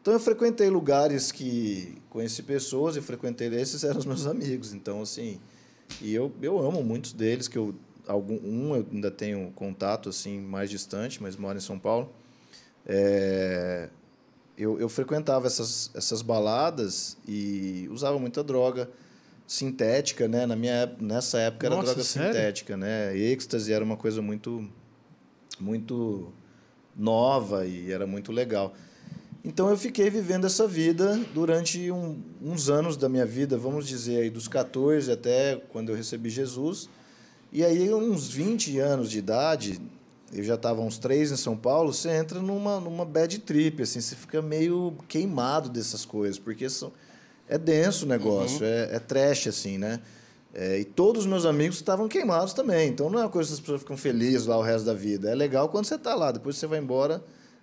Então eu frequentei lugares que conheci pessoas e frequentei esses eram os meus amigos. Então assim, e eu, eu amo muitos deles que eu algum um eu ainda tenho contato assim mais distante, mas mora em São Paulo. É, eu, eu frequentava essas, essas baladas e usava muita droga sintética, né? Na minha nessa época era Nossa, droga sério? sintética, né? Êxtase era uma coisa muito muito nova e era muito legal. Então eu fiquei vivendo essa vida durante um- uns anos da minha vida, vamos dizer aí dos 14 até quando eu recebi Jesus. E aí uns 20 anos de idade, eu já estava uns três em São Paulo, você entra numa numa bad trip, assim, você fica meio queimado dessas coisas, porque são é denso o negócio, é, é trash assim, né? É, e todos os meus amigos estavam queimados também. Então não é uma coisa que as pessoas ficam felizes lá o resto da vida. É legal quando você está lá, depois você vai embora,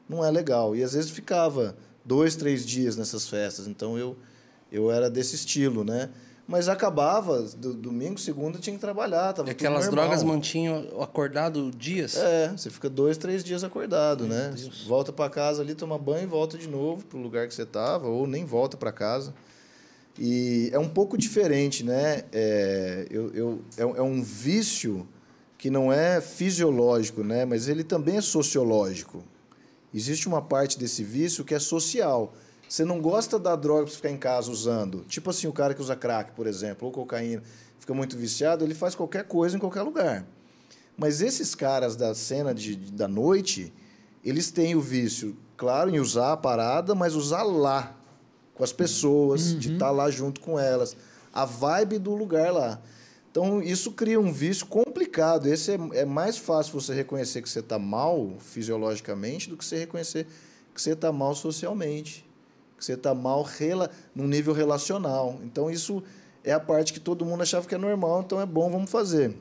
não é legal. E às vezes ficava dois, três dias nessas festas. Então eu, eu era desse estilo, né? Mas acabava, do, domingo, segunda, tinha que trabalhar. Tava E tudo aquelas drogas mantinham acordado dias. É, você fica dois, três dias acordado, né? Volta para casa ali, toma banho e volta de novo pro lugar que você estava, ou nem volta para casa. E é um pouco diferente, né? É, eu, eu, é, um- é um vício que não é fisiológico, né? Mas ele também é sociológico. Existe uma parte desse vício que é social. Você não gosta da droga para ficar em casa usando. Tipo assim, o cara que usa crack, por exemplo, ou cocaína, fica muito viciado, ele faz qualquer coisa em qualquer lugar. Mas esses caras da cena de, da noite, eles têm o vício, claro, em usar a parada, mas usar lá, com as pessoas, de estar lá junto com elas. A vibe do lugar lá. Então, isso cria um vício complicado. Esse é, é mais fácil você reconhecer que você está mal fisiologicamente do que você reconhecer que você está mal socialmente, que você está mal rela, num nível relacional. Então, isso é a parte que todo mundo achava que é normal, então é bom, vamos fazer.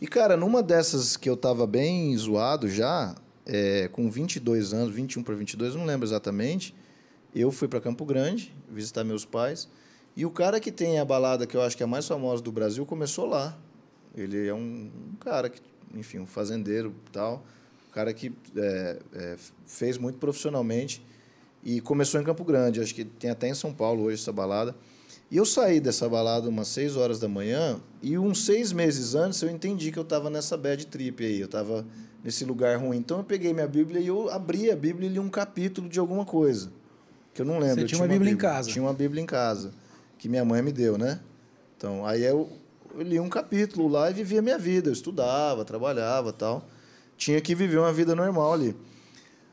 E, cara, numa dessas que eu estava bem zoado já, é, com 22 anos, 21 para 22, não lembro exatamente, eu fui para Campo Grande visitar meus pais. E o cara que tem a balada que eu acho que é a mais famosa do Brasil começou lá. Ele é um, um cara que, enfim, um fazendeiro tal. Um cara que é, é, fez muito profissionalmente e começou em Campo Grande. Acho que tem até em São Paulo hoje essa balada. E eu saí dessa balada umas 6 horas da manhã e uns seis meses antes eu entendi que eu estava nessa bad trip aí. Eu estava nesse lugar ruim. Então eu peguei minha Bíblia e eu abri a Bíblia e li um capítulo de alguma coisa. Que eu não lembro. Você Eu tinha uma Bíblia em casa? Tinha uma Bíblia em casa que minha mãe me deu, né? Então, aí eu, eu li um capítulo lá e vivia a minha vida. Eu estudava, trabalhava tal. Tinha que viver uma vida normal ali.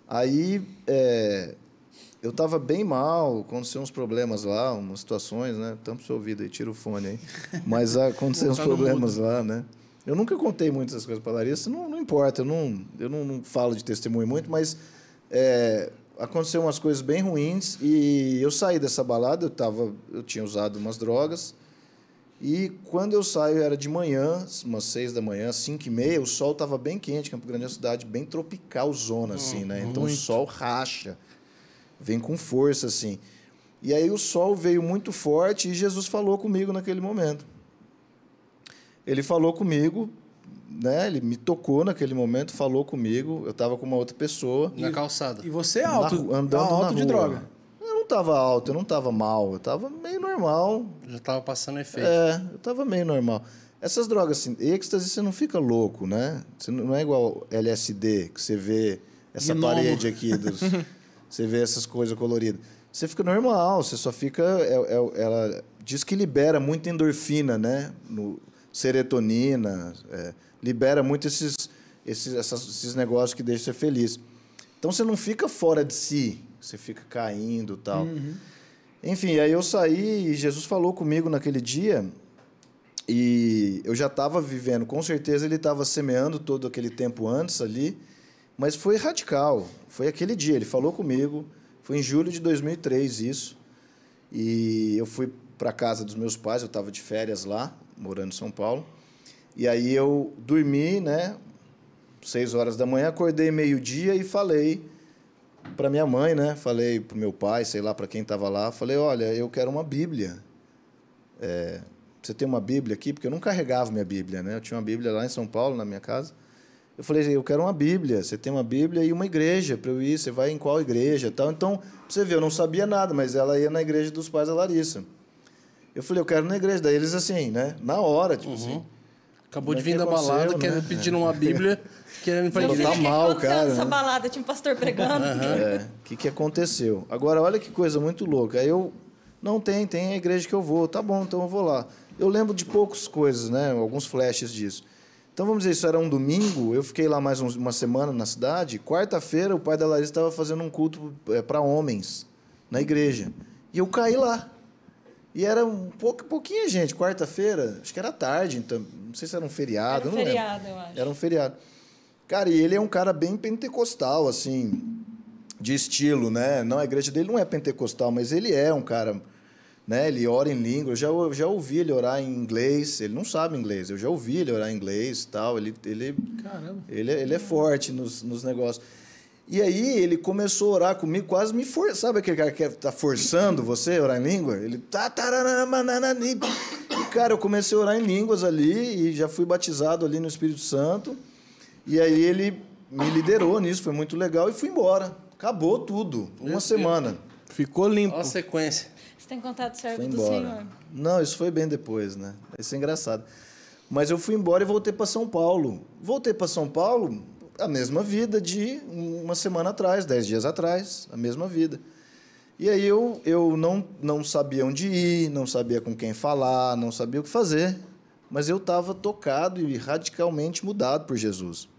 Aí, é, eu estava bem mal, aconteceu uns problemas lá, umas situações, né? Tampa seu ouvido aí, tira o fone aí. Mas aconteceram uns problemas lá, né? Eu nunca contei muito essas coisas para Larissa, não, não importa, eu, não, eu não, não falo de testemunho muito, mas é, aconteceu umas coisas bem ruins e eu saí dessa balada, eu, tava, eu tinha usado umas drogas, e quando eu saio era de manhã, umas seis da manhã, cinco e meia, o sol estava bem quente, Campo Grande é uma cidade bem tropical zona, assim, né? Então o sol racha, vem com força, assim. E aí o sol veio muito forte e Jesus falou comigo naquele momento. Ele falou comigo, né? Ele me tocou naquele momento, falou comigo. Eu estava com uma outra pessoa. Na calçada. E você é na alto, ru- andando alto na de rua. droga. Eu não estava alto, eu não estava mal, eu estava meio normal. Já tava passando efeito. É, eu estava meio normal. Essas drogas, assim, êxtase, você não fica louco, né? Você não não é igual LSD, que você vê essa Gnomo. parede aqui, dos, você vê essas coisas coloridas. Você fica normal, você só fica. é- é- ela diz que libera muita endorfina, né? No, serotonina, é, libera muito esses, esses, essas- esses negócios que deixam você feliz. Então você não fica fora de si, você fica caindo e tal. Enfim, aí eu saí e Jesus falou comigo naquele dia e eu já estava vivendo, com certeza ele estava semeando todo aquele tempo antes ali, mas foi radical. Foi aquele dia, ele falou comigo, foi em julho de 2003 isso. E eu fui para casa dos meus pais, eu estava de férias lá, morando em São Paulo. E aí eu dormi, né? Seis horas da manhã, acordei meio-dia e falei para minha mãe, né? Falei para meu pai, sei lá para quem estava lá, falei: olha, eu quero uma Bíblia. É, você tem uma Bíblia aqui? Porque eu não carregava minha Bíblia, né? Eu tinha uma Bíblia lá em São Paulo, na minha casa. Eu falei: eu quero uma Bíblia. Você tem uma Bíblia e uma igreja para eu ir. Você vai em qual igreja? Tal. Então, você vê, eu não sabia nada, mas ela ia na igreja dos pais da Larissa. Eu falei: eu quero na igreja. Daí eles assim, né? Na hora, tipo assim. Acabou de é vir da balada, aconteceu, querendo né? pedindo uma Bíblia, querendo igreja. tá mal, cara, nessa né? balada? Tinha um pastor pregando. É, o que, que aconteceu? Agora, olha que coisa muito louca. Aí eu, não tem, tem a igreja que eu vou. Tá bom, então eu vou lá. Eu lembro de poucas coisas, né? Alguns flashes disso. Então, vamos dizer, isso era um domingo, eu fiquei lá mais uns- uma semana na cidade. Quarta-feira, o pai da Larissa estava fazendo um culto para homens na igreja. E eu caí lá. E era um pouco, pouquinha gente. Quarta-feira, acho que era tarde, então, não sei se era um feriado. Era um não lembro. feriado, eu acho. Era um feriado. Cara, e ele é um cara bem pentecostal, assim, de estilo, né? Não, a igreja dele não é pentecostal, mas ele é um cara, né? Ele ora em língua. Eu já, eu já ouvi ele orar em inglês. Ele não sabe inglês. Eu já ouvi ele orar em inglês e tal. Ele, ele, Caramba. ele, é- ele é forte nos, nos negócios. E aí ele começou a orar comigo, quase me for... Sabe aquele cara que tá forçando você a orar em língua? Ele tá tararamananani. E, cara, eu comecei a orar em línguas ali e já fui batizado ali no Espírito Santo. E aí ele me liderou nisso, foi muito legal e fui embora. Acabou tudo. Uma semana. Ficou limpo. Olha a sequência. Você tem contato servo do. Senhor. Não, isso foi bem depois, né? Isso é engraçado. Mas eu fui embora e voltei para São Paulo. Voltei para São Paulo, a mesma vida de uma semana atrás, dez dias atrás, a mesma vida. E aí eu, eu não, não sabia onde ir, não sabia com quem falar, não sabia o que fazer. Mas eu estava tocado e radicalmente mudado por Jesus.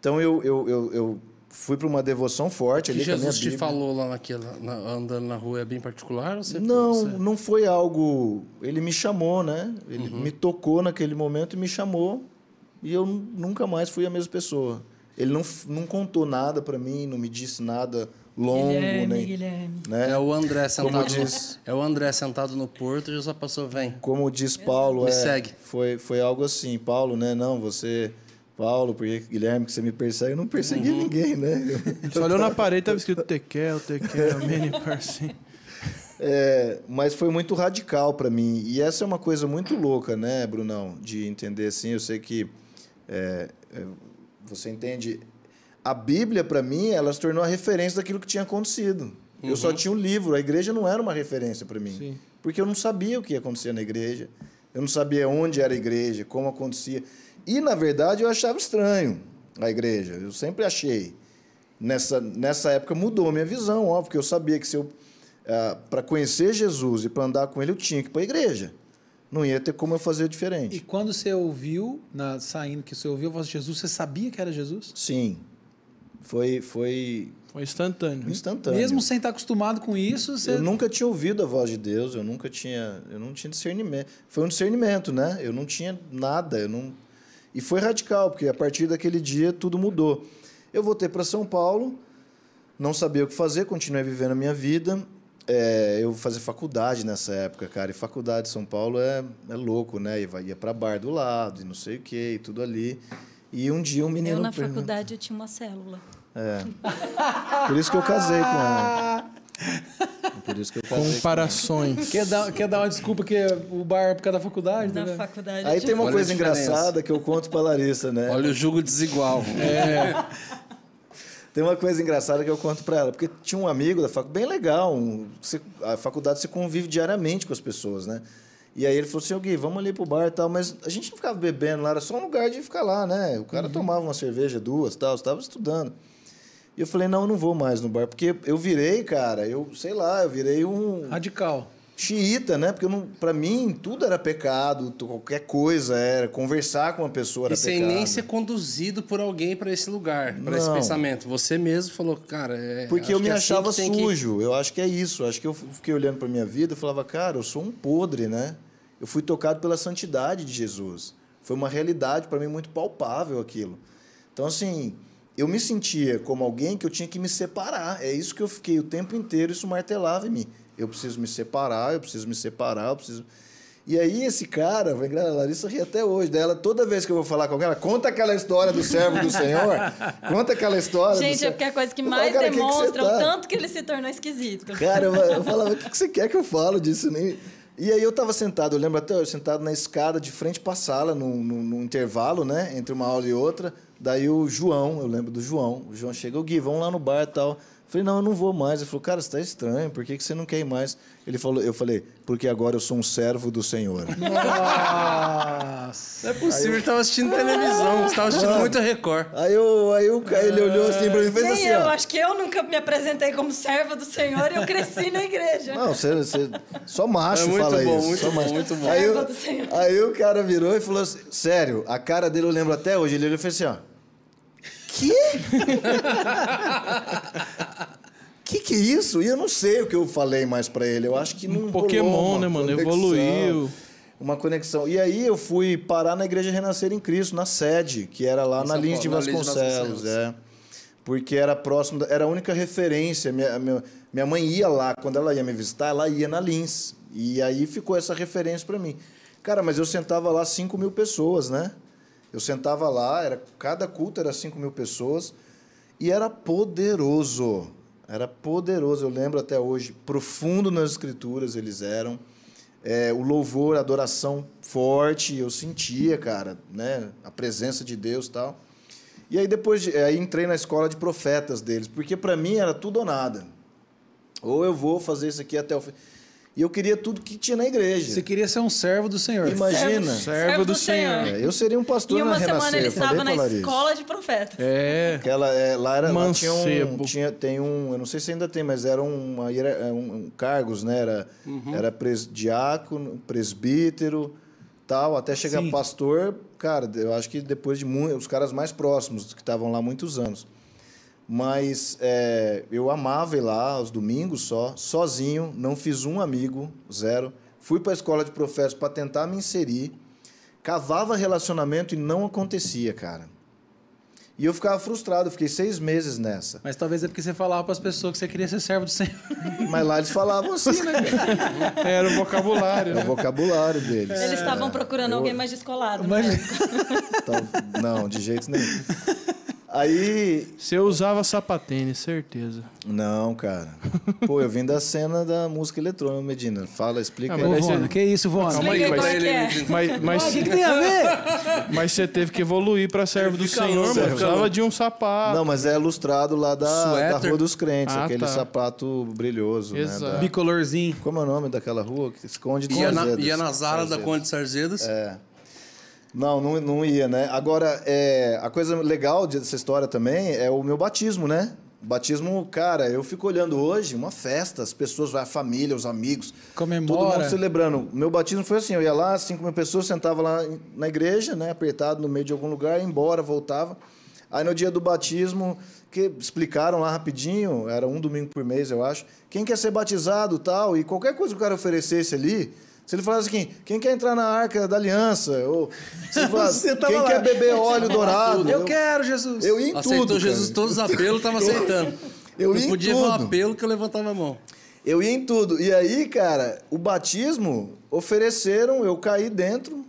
Então eu, eu, eu, eu fui para uma devoção forte O que ali Jesus te falou lá naquela, na- andando na rua é bem particular? Ou você, Não, você- não foi algo. Ele me chamou, né? Ele Uhum. me tocou naquele momento e me chamou. E eu nu- nunca mais fui a mesma pessoa. Ele não, não contou nada para mim, não me disse nada longo, Guilherme, nem. Guilherme. Né? É o André sentado. diz- É o André sentado no porto e já só passou, vem. Como diz Paulo, Me é, segue. Foi, foi algo assim. Paulo, né? Não, você. Paulo, porque Guilherme, que você me persegue, eu não persegui Uhum. ninguém, né? Você olhou na parede, tava escrito Tekel, Tekel, Many Person. É, mas foi muito radical para mim. E essa é uma coisa muito louca, né, Brunão? De entender assim. Eu sei que é, é, você entende. A Bíblia, para mim, ela se tornou a referência daquilo que tinha acontecido. Eu só tinha um livro, a igreja não era uma referência para mim. Sim. Porque eu não sabia o que ia acontecer na igreja, eu não sabia onde era a igreja, como acontecia. E, na verdade, eu achava estranho a igreja, eu sempre achei. Nessa, nessa época mudou a minha visão, óbvio, porque eu sabia que se eu. para conhecer Jesus e para andar com ele, eu tinha que ir para a igreja. Não ia ter como eu fazer E diferente. quando você ouviu, na, saindo que você ouviu a voz de Jesus, você sabia que era Jesus? Sim. Foi, foi Foi instantâneo. instantâneo. Mesmo sem estar acostumado com isso, você. Eu nunca tinha ouvido a voz de Deus, eu nunca tinha, eu não tinha discernimento. Foi um discernimento, né? Eu não tinha nada, eu não E foi radical, porque a partir daquele dia tudo mudou. Eu voltei para São Paulo, não sabia o que fazer, continuei vivendo a minha vida. É, eu fazer faculdade nessa época, cara. E faculdade em São Paulo é, é louco, né? Vai- ia para bar do lado, e não sei o quê, e tudo ali. E um dia um menino. Eu, na perguntou- faculdade, eu tinha uma célula. É. Por isso que eu casei com ela. Por isso que eu. Comparações. Quer dar, quer dar uma desculpa que o bar é por causa da faculdade? Na né? faculdade. Aí tem uma Olha a coisa engraçada que eu conto pra Larissa, né? Olha o jugo desigual. Tem uma coisa engraçada que eu conto pra ela, porque tinha um amigo da faculdade, bem legal, um- você- a faculdade você convive diariamente com as pessoas, né? E aí ele falou assim, Gui, vamos ali pro bar e tal, mas a gente não ficava bebendo lá, era só um lugar de ficar lá, né? O cara tomava uma cerveja, duas tal, estava estudando. E eu falei, não, eu não vou mais no bar, porque eu virei, cara, eu, sei lá, eu virei um Radical. xiita, né? Porque não, pra mim tudo era pecado, qualquer coisa era, conversar com uma pessoa era E sem pecado. nem ser conduzido por alguém para esse lugar, para esse pensamento. Você mesmo falou, cara. É, Porque eu me é assim achava que tem que- sujo. Eu acho que é isso. Acho que eu fiquei olhando para minha vida e falava, cara, eu sou um podre, né? Eu fui tocado pela santidade de Jesus. Foi uma realidade para mim muito palpável aquilo. Então, assim, eu me sentia como alguém que eu tinha que me separar. É isso que eu fiquei o tempo inteiro, isso martelava em mim. Eu preciso me separar, eu preciso me separar, eu preciso. E aí esse cara, a Larissa ri até hoje dela, toda vez que eu vou falar com alguém, ela conta aquela história do servo do Senhor, conta aquela história Gente, é porque a coisa que Eu falo, mais "Cara, que que você demonstra tá?" o tanto que ele se tornou esquisito. Cara, eu, eu falava, o que, que você quer que eu falo disso? Nem... E aí eu tava sentado, eu lembro até hoje, sentado na escada de frente pra sala, num, num, num intervalo, né? Entre uma aula e outra. Daí o João, eu lembro do João. O João chega, o Gui, vamos lá no bar e tal. Falei, não, eu não vou mais. Ele falou, cara, você tá estranho, por que, que você não quer ir mais? Ele falou, eu falei, porque agora eu sou um servo do Senhor. Nossa. Não é possível, ele tava assistindo televisão, você tava assistindo muito Record. aí eu, aí eu, ele olhou assim pra mim e fez Nem assim, eu, ó. acho que eu nunca me apresentei como serva do Senhor e eu cresci na igreja. Não, você, você- só macho É muito fala bom, isso. muito só bom, macho. muito bom. Aí, eu- do Senhor. aí o cara virou e falou assim, sério, a cara dele eu lembro até hoje, ele olhou e fez assim, ó. Que? que que é isso? E eu não sei o que eu falei mais pra ele. Eu acho que não rolou Pokémon, né, mano? conexão, Evoluiu. Uma conexão. E aí eu fui parar na Igreja Renascer em Cristo, na sede, que era lá Em na Lins de Vasconcelos, é. Porque era próximo, era a única referência. Minha, minha, minha mãe ia lá, quando ela ia me visitar, ela ia na Lins. E aí ficou essa referência para mim. Cara, mas eu sentava lá 5 mil pessoas, né? Eu sentava lá, era, cada culto era 5 mil pessoas. E era poderoso. Era poderoso. Eu lembro até hoje, profundo nas escrituras eles eram. É, o louvor, a adoração forte, eu sentia, cara, né? A presença de Deus e tal. E aí depois, de, aí entrei na escola de profetas deles, porque para mim era tudo ou nada. Ou eu vou fazer isso aqui até o fim. E eu queria tudo que tinha na igreja. Você queria ser um servo do Senhor. Imagina. Servo do Senhor. É, eu seria um pastor Em uma na semana Renascer. ele estava na escola de profetas. É. Aquela, é, lá era, lá tinha um, Mancebo. tinha, tem um, eu não sei se ainda tem, mas eram uma, hiera- é, um, um cargos, né? Era, era pres, diácono, presbítero, tal, até chegar Sim. pastor. Cara, eu acho que depois de muito, os caras mais próximos que estavam lá há muitos anos. Mas é, eu amava ir lá aos domingos só, sozinho, não fiz um amigo, zero. Fui para a escola de profetas para tentar me inserir, cavava relacionamento e não acontecia, cara. E eu ficava frustrado, eu fiquei seis meses nessa. Mas talvez é porque você falava para as pessoas que você queria ser servo do Senhor. Mas lá eles falavam assim, né, cara? Era o vocabulário, É né? o vocabulário deles. Eles estavam procurando alguém mais descolado. Mas- né? Então, não, de jeito nenhum. Aí, Você usava sapatênis, certeza. não, cara. Pô, eu vim da cena da música eletrônica, Medina. Fala, explica Ah, aí. Ô, Vona, que isso, Vona? Calma aí, Explica mas- é que é. Mas, mas, O que, que tem a ver? mas você teve que evoluir pra servo do Senhor, mano. Precisava louco. de um sapato. Não, mas é ilustrado lá da, da. Rua dos Crentes, Ah, aquele tá. sapato brilhoso, Exato. né? da- Bicolorzinho. Como é o nome daquela rua que esconde de Ia na, Sarzedas? ia na Zara da. Conde Sarzedas. É. Não, não, não ia, né? Agora, é, a coisa legal dessa história também é o meu batismo, né? Batismo, cara, eu fico olhando hoje, uma festa, as pessoas, a família, os amigos, Comemora. todo mundo celebrando. Meu batismo foi assim, eu ia lá, cinco mil pessoas, sentava lá na igreja, né, apertado no meio de algum lugar, ia embora, voltava. Aí no dia do batismo, que explicaram lá rapidinho, era um domingo por mês, eu acho, quem quer ser batizado tal, e qualquer coisa que o cara oferecesse ali, se ele falasse assim, quem quer entrar na arca da aliança, ou se ele falasse, Você tava quem lá. quer beber óleo dourado, Eu quero, Jesus. eu ia em Aceitou tudo, Jesus cara. todos os apelos, tava aceitando. eu ia Não em podia ver um tudo. apelo que eu levantava a mão. Eu ia em tudo. E aí, cara, o batismo ofereceram, eu caí dentro,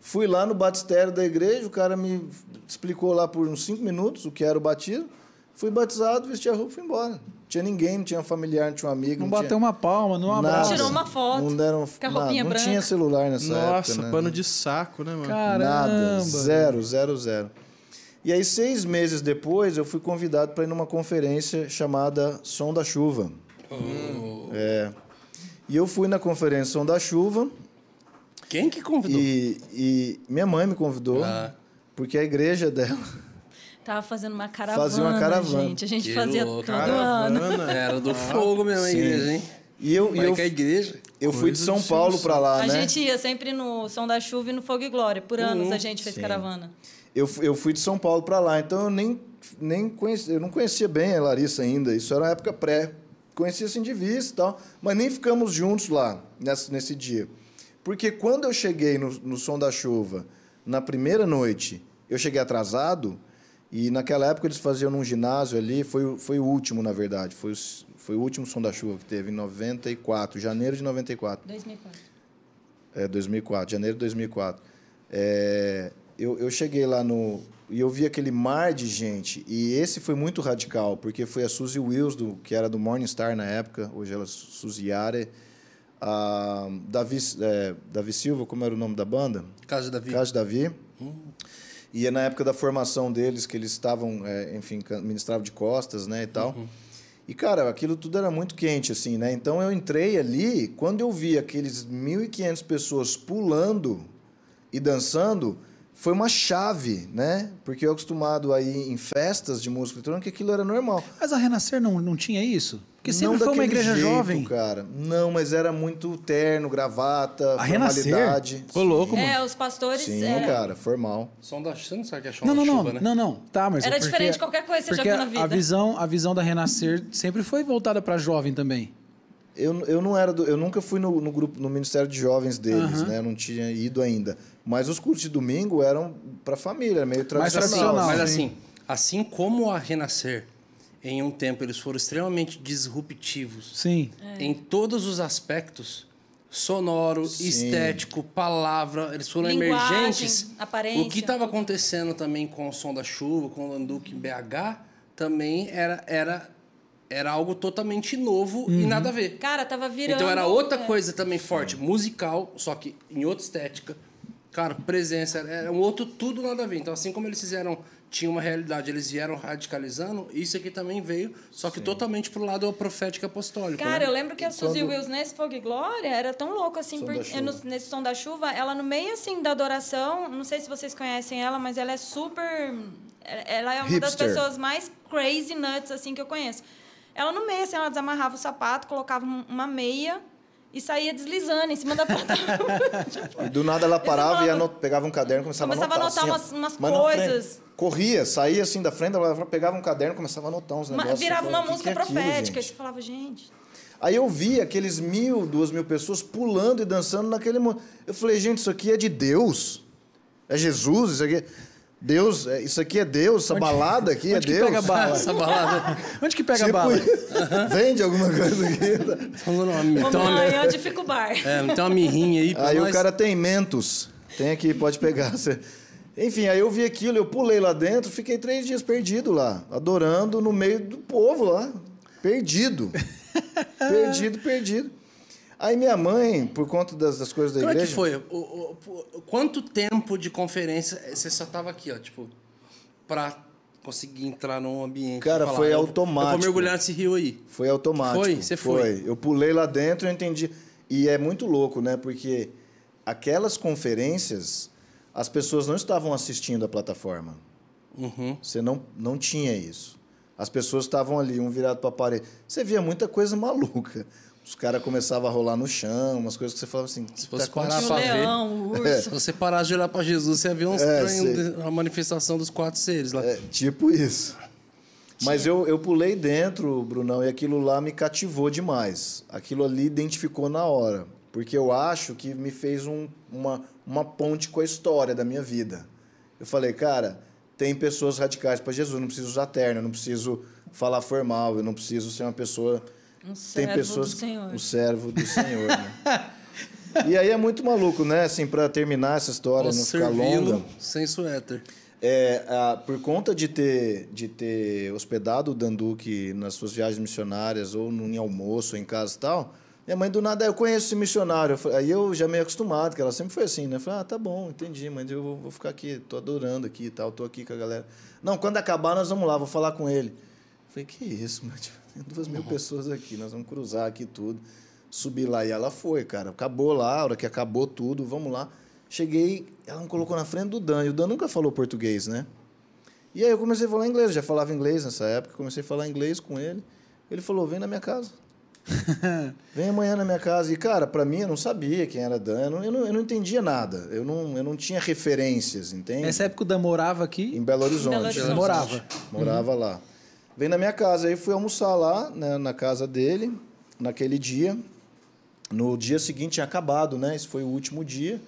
fui lá no batistério da igreja, o cara me explicou lá por uns cinco minutos o que era o batismo. Fui batizado, vesti a roupa e fui embora. Não tinha ninguém, não tinha familiar, não tinha um amigo. Não tinha bateu uma palma, não nada. abraço. Tirou uma foto, Não deram com a nada. roupinha Não branca. tinha celular nessa Nossa, época. né? pano de saco, né, mano? Caramba. Nada, zero, zero, zero. E aí, seis meses depois, eu fui convidado para ir numa conferência chamada Som da Chuva. É. E eu fui na conferência Som da Chuva Quem que convidou? e, e minha mãe me convidou, Ah. porque a igreja dela Tava fazendo uma caravana, Fazia uma caravana. gente. A gente Que fazia louco. todo ano. Era do fogo mesmo a igreja, hein? E eu, e Vai eu, que a igreja. eu fui de São Paulo para lá, A né? gente ia sempre no Som da Chuva e no Fogo e Glória. Por anos a gente fez Sim. caravana. Eu, eu fui de São Paulo para lá, então eu nem, nem conhecia, eu não conhecia bem a Larissa ainda. Isso era uma época pré. Conhecia assim de vista e tal, mas nem ficamos juntos lá nessa, nesse dia. Porque quando eu cheguei no, no Som da Chuva, na primeira noite, eu cheguei atrasado, e naquela época eles faziam num ginásio ali, foi, o- foi o último, na verdade, foi, foi o último Som da Chuva que teve, em 94, janeiro de 94. 2004. É, 2004, janeiro de 2004. É, eu, eu cheguei lá no. E eu vi aquele mar de gente. E esse foi muito radical, porque foi a Suzy Wills, do, que era do Morningstar na época, hoje ela é Suzy Yare. A Davi, é, Davi Silva, como era o nome da banda? Casa de Davi. Casa Davi. E é na época da formação deles, que eles estavam, é, enfim, ministravam de costas, né, e tal. E, cara, aquilo tudo era muito quente, assim, né? Então, eu entrei ali, quando eu vi aqueles 1.500 pessoas pulando e dançando, foi uma chave, né? Porque eu acostumado a ir em festas de música eletrônica, aquilo era normal. Mas a Renascer não, não tinha isso? Porque sempre Não foi uma igreja jeito, jovem. cara. Não, mas era muito terno, gravata, A Renascer? formalidade. Ô, louco, mano. É, os pastores. Sim, é, cara, formal. Som da Você não sabe o que é som Não, da não, não, chuva, né? não, não. Tá, mas Era é porque- diferente de qualquer coisa que você já viu na vida. A visão, a visão da Renascer sempre foi voltada para jovem também. Eu, eu não era do- eu nunca fui no, no grupo no Ministério de Jovens deles, Aham. né? Eu não tinha ido ainda. Mas os cultos de domingo eram para família, era meio Mais tradicional. tradicional. Mas sim. assim, assim como a Renascer, em um tempo eles foram extremamente disruptivos Sim. em todos os aspectos, sonoro, Sim. estético, palavra, eles foram Linguagem, emergentes. aparência, O que estava acontecendo também com o som da chuva, com o Landuque em BH, também era, era, era algo totalmente novo e nada a ver. Cara, tava virando. Então era outra é. coisa também forte, musical, só que em outra estética. Cara, presença, era um outro tudo nada a ver. Então, assim como eles fizeram tinha uma realidade, eles vieram radicalizando, isso aqui também veio, só que totalmente pro lado profético apostólico. Cara, né? eu lembro que a Suzy quando- Wills nesse Fogo e Glória era tão louco assim, Som por- da Chuva. no- nesse som da chuva, ela no meio assim da adoração, não sei se vocês conhecem ela, mas ela é super. Ela é uma das Hipster. pessoas mais crazy nuts assim que eu conheço. Ela no meio, assim, ela desamarrava o sapato, colocava um- uma meia e saía deslizando em cima da plataforma. E do nada ela parava e falava- anot- pegava um caderno e começava, Começava a a anotar. anotar assim, umas- umas coisas. corria, saía assim da frente, ela pegava um caderno e começava a anotar uns negócios. virava Você uma fala, "Que música que é aquilo, profética. gente?" e você falava, gente. Aí eu vi aqueles mil, duas mil pessoas pulando e dançando naquele momento. Eu falei, gente, isso aqui é de Deus? É Jesus? Isso aqui. Deus, é- isso aqui é Deus, essa balada aqui é Onde que Deus. pega a bala? Essa balada. Onde que pega a Tipo, bala? vende alguma coisa aqui. Então, Mamãe, onde fica o bar? é, então uma mirrinha aí Aí nós. o cara tem mentos. Tem aqui, pode pegar. Enfim, aí eu vi aquilo, eu pulei lá dentro, fiquei três dias perdido lá, adorando no meio do povo lá. Perdido. perdido, perdido. Aí minha mãe, por conta das, das coisas da Como é igreja. que foi? O, o- o- quanto tempo de conferência você só tava aqui, ó, tipo, pra conseguir entrar num ambiente? Cara, falar, foi eu- Eu automático. vou mergulhar nesse rio aí. Foi automático. Foi? Você foi? Eu pulei lá dentro e eu entendi. E é muito louco, né? Porque aquelas conferências, as pessoas não estavam assistindo a plataforma. Uhum. Você não, não tinha isso. As pessoas estavam ali, um virado para a parede. Você via muita coisa maluca. Os caras começavam a rolar no chão, umas coisas que você falava assim. Se fosse tá parar Tinha pra ver. leão. É. Se você parasse de olhar pra Jesus, você ia ver uns É, estranhos, a manifestação dos quatro seres lá. É, tipo isso. Mas eu, eu pulei dentro, Brunão, e aquilo lá me cativou demais. Aquilo ali identificou na hora. Porque eu acho que me fez um- uma, uma ponte com a história da minha vida. Eu falei, cara, tem pessoas radicais para Jesus, eu não preciso usar terno, eu não preciso falar formal, eu não preciso ser uma pessoa. Um tem servo pessoas. do Senhor. O servo do Senhor, né? E aí é muito maluco, né? Assim, para terminar essa história, Posso não ficar longa. sem suéter. É, a- por conta de ter, de ter hospedado o Danduque nas suas viagens missionárias, ou no, em almoço, ou em casa e tal, minha mãe do nada, "Ah, eu conheço esse missionário. Aí eu já meio acostumado, que ela sempre foi assim, né? Eu falei, ah, tá bom, entendi, mas eu vou, vou ficar aqui, tô adorando aqui e tal, tô aqui com a galera. Não, quando acabar nós vamos lá, vou falar com ele. Eu falei, que isso, mano? Tem duas mil pessoas aqui, nós vamos cruzar aqui tudo. Subi lá e ela foi, cara. Acabou lá, a hora que acabou tudo, vamos lá. Cheguei, ela me colocou na frente do Dan, e o Dan nunca falou português, né? E aí eu comecei a falar inglês, eu já falava inglês nessa época, comecei a falar inglês com ele. Ele falou: "Vem na minha casa". Vem amanhã na minha casa. E, cara, pra mim, eu não sabia quem era Dan, eu não, eu não, eu não entendia nada. Eu não, eu não tinha referências, entende? Nessa época o Dan morava aqui. Em Belo Horizonte. Belo Horizonte. Morava. Morava lá. Vem na minha casa. Aí fui almoçar lá, né, na casa dele, naquele dia. No dia seguinte tinha acabado, né? Esse foi o último dia.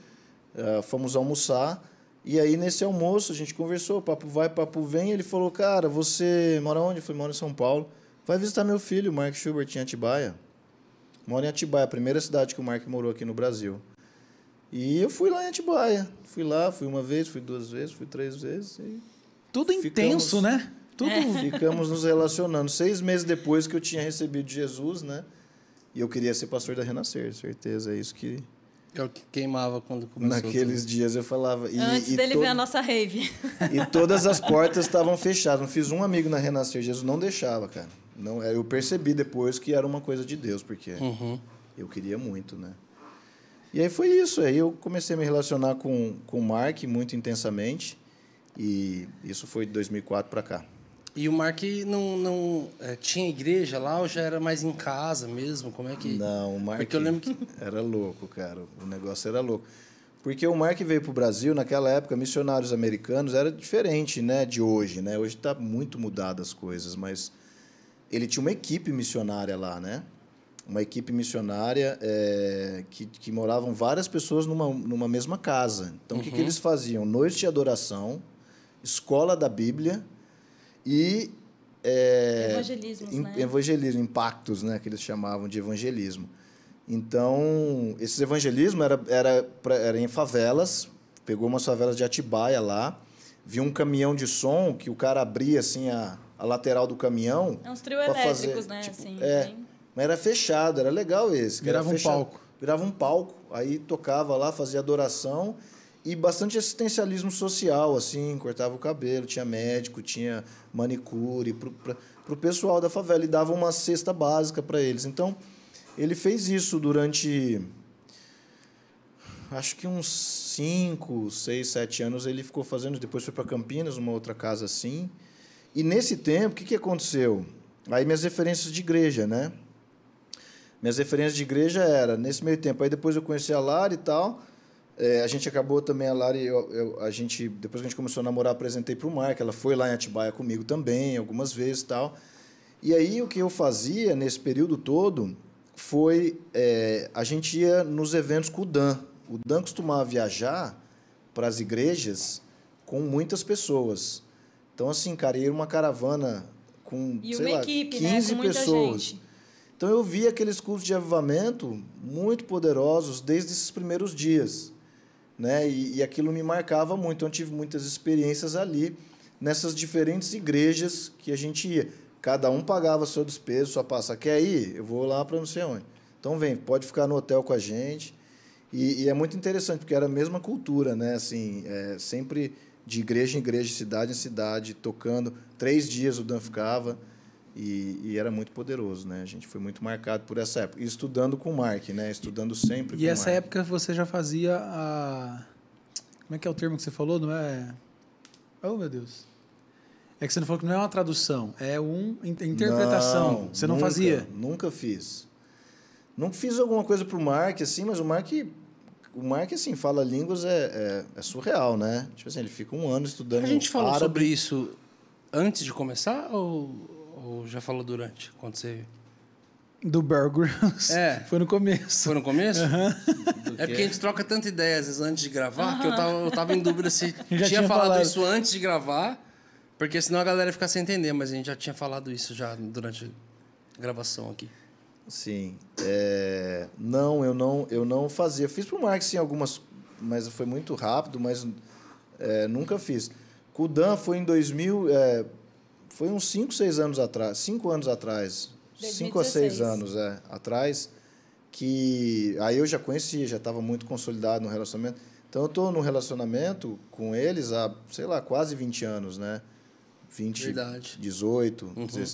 Eh, fomos almoçar. E aí, nesse almoço, a gente conversou, papo vai, papo vem. Ele falou, cara, você mora onde? Eu falei, moro em São Paulo. Vai visitar meu filho, Mark Schubert, em Atibaia. Mora em Atibaia, a primeira cidade que o Mark morou aqui no Brasil. E eu fui lá em Atibaia. Fui lá, fui uma vez, fui duas vezes, fui três vezes. E Tudo Ficamos- intenso, né? Tudo. Ficamos nos relacionando. Seis meses depois que eu tinha recebido Jesus, né? E eu queria ser pastor da Renascer, certeza. É isso que É o que queimava quando começou. naqueles dias eu falava. E, Antes e dele to- ver a nossa rave. E todas as portas estavam fechadas. Não fiz um amigo na Renascer. Jesus não deixava, cara. Não, eu percebi depois que era uma coisa de Deus, porque Uhum. eu queria muito, né? E aí foi isso. Aí eu comecei a me relacionar com, com o Mark muito intensamente. E isso foi de 2004 para cá. E o Mark não, não é, tinha igreja lá ou já era mais em casa mesmo? Como é que. Não, o Mark Porque eu lembro que. era louco, cara. O negócio era louco. Porque o Mark veio para o Brasil, naquela época, missionários americanos, era diferente né, de hoje. Né? Hoje está muito mudado as coisas, mas ele tinha uma equipe missionária lá, né? Uma equipe missionária é, que, que moravam várias pessoas numa, numa mesma casa. Então, o que, que eles faziam? Noite de adoração, escola da Bíblia e... é, Evangelismos, em- né? Evangelismo, impactos, né? Que eles chamavam de evangelismo. Então, esses evangelismos era, era, pra- era em favelas, pegou umas favelas de Atibaia lá, viu um caminhão de som que o cara abria assim a, a lateral do caminhão. É uns trio elétricos, fazer, né? tipo, assim, é, bem- mas era fechado, era legal esse. que era Virava um palco. Virava um palco, aí tocava lá, fazia adoração e bastante assistencialismo social, assim, cortava o cabelo, tinha médico, tinha manicure para o pessoal da favela e dava uma cesta básica para eles. Então, ele fez isso durante acho que uns 5, 6, 7 anos ele ficou fazendo, depois foi para Campinas, uma outra casa assim. E nesse tempo, o que, que aconteceu? Aí minhas referências de igreja, né? Minhas referências de igreja era nesse meio tempo. Aí depois eu conheci a Lara e tal. É, a gente acabou também, a Lara, eu, eu, a gente, depois que a gente começou a namorar, apresentei para o Marco. Ela foi lá em Atibaia comigo também, algumas vezes e tal. E aí o que eu fazia nesse período todo foi. É, a gente ia nos eventos com o Dan. O Dan costumava viajar para as igrejas com muitas pessoas. Então, assim, cara, ia uma caravana com, E sei uma lá, equipe, 15 né? Pessoas. gente. Então eu vi aqueles cultos de avivamento muito poderosos desde esses primeiros dias, né? E, e aquilo me marcava muito. Então eu tive muitas experiências ali nessas diferentes igrejas que a gente ia. Cada um pagava seu despeso, sua passa. Quer ir? Eu vou lá para não sei onde. Então vem, pode ficar no hotel com a gente. E, e é muito interessante porque era a mesma cultura, né? Assim, é, sempre de igreja em igreja, cidade em cidade, tocando. Três dias o Dan ficava. E, e era muito poderoso, né? A gente foi muito marcado por essa época. E estudando com o Mark, né? Estudando sempre com E o essa Mark. época você já fazia a. Como é que é o termo que você falou? Não é. Oh, meu Deus. É que você não falou que não é uma tradução, é uma interpretação. Não, você não nunca, fazia? Nunca fiz. Nunca fiz alguma coisa pro Mark, assim, mas o Mark, o Mark assim, fala línguas é, é, é surreal, né? Tipo assim, ele fica um ano estudando A gente falou árabe. sobre isso antes de começar ou, ou já falou durante? Quando você. Do Bear Grylls. É. Foi no começo. Foi no começo? Do É que porque a gente troca tanta ideia às vezes antes de gravar que eu tava, eu tava em dúvida se Já tinha, tinha falado, falado. isso antes de gravar, porque senão a galera ia ficar sem entender, mas a gente já tinha falado isso já durante a gravação aqui. Sim. É, não, eu não, eu não fazia. Fiz pro Mark, sim, algumas, mas foi muito rápido, mas é, nunca fiz. Com o Dan foi em 2000, é, foi uns 5, 6 anos atrás, 5 anos atrás, 5 a 6 2016. anos é, atrás, que aí eu já conhecia, já estava muito consolidado no relacionamento. Então eu estou no relacionamento com eles há, sei lá, quase 20 anos, né? 20, Verdade. 18,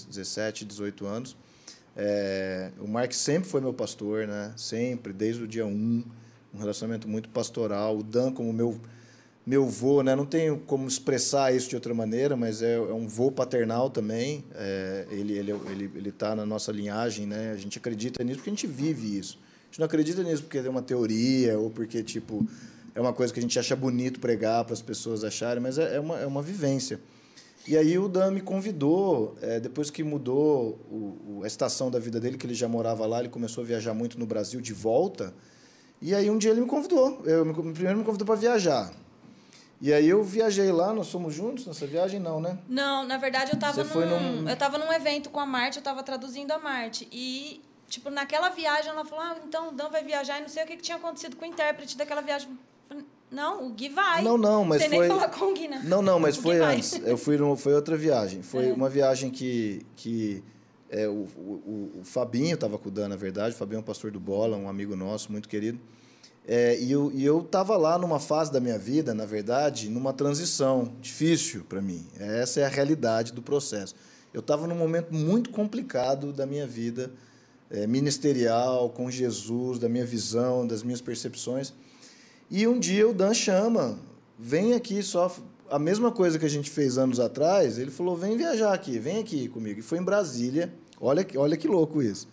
17, 18 anos. É, o Mark sempre foi meu pastor, né? Sempre, desde o dia 1. Um relacionamento muito pastoral. O Dan como meu meu vô, né? Não tenho como expressar isso de outra maneira, mas é, é um vô paternal também. É, ele ele ele ele está na nossa linhagem, né? A gente acredita nisso porque a gente vive isso. A gente não acredita nisso porque é uma teoria ou porque tipo é uma coisa que a gente acha bonito pregar para as pessoas acharem, mas é, é uma é uma vivência. E aí o Dan me convidou, é, depois que mudou o, o- a estação da vida dele, que ele já morava lá, ele começou a viajar muito no Brasil de volta. E aí um dia ele me convidou. Eu, me- primeiro me convidou para viajar. E aí eu viajei lá, nós fomos juntos nessa viagem? Não, né? Não, na verdade eu tava Você foi num, num- eu tava num evento com a Marte, eu tava traduzindo a Marte e tipo naquela viagem ela falou: "Ah, então o Dan vai viajar" e não sei o que, que tinha acontecido com o intérprete daquela viagem. Falei, Não, o Gui vai. Não, não, mas Sem foi- nem falar com o Gui, né? Não, não, mas O foi antes. Eu fui num, foi outra viagem. Foi É. uma viagem que, que é, o, o, o Fabinho estava cuidando, na verdade. O Fabinho é um pastor do Bola, um amigo nosso, muito querido. É, e eu e eu estava lá numa fase da minha vida, na verdade, numa transição difícil para mim. Essa é a realidade do processo. Eu estava num momento muito complicado da minha vida é, ministerial, com Jesus, da minha visão, das minhas percepções. E um dia o Dan chama, vem aqui só a mesma coisa que a gente fez anos atrás. Ele falou, vem viajar aqui, vem aqui comigo. E foi em Brasília. Olha, olha que louco isso.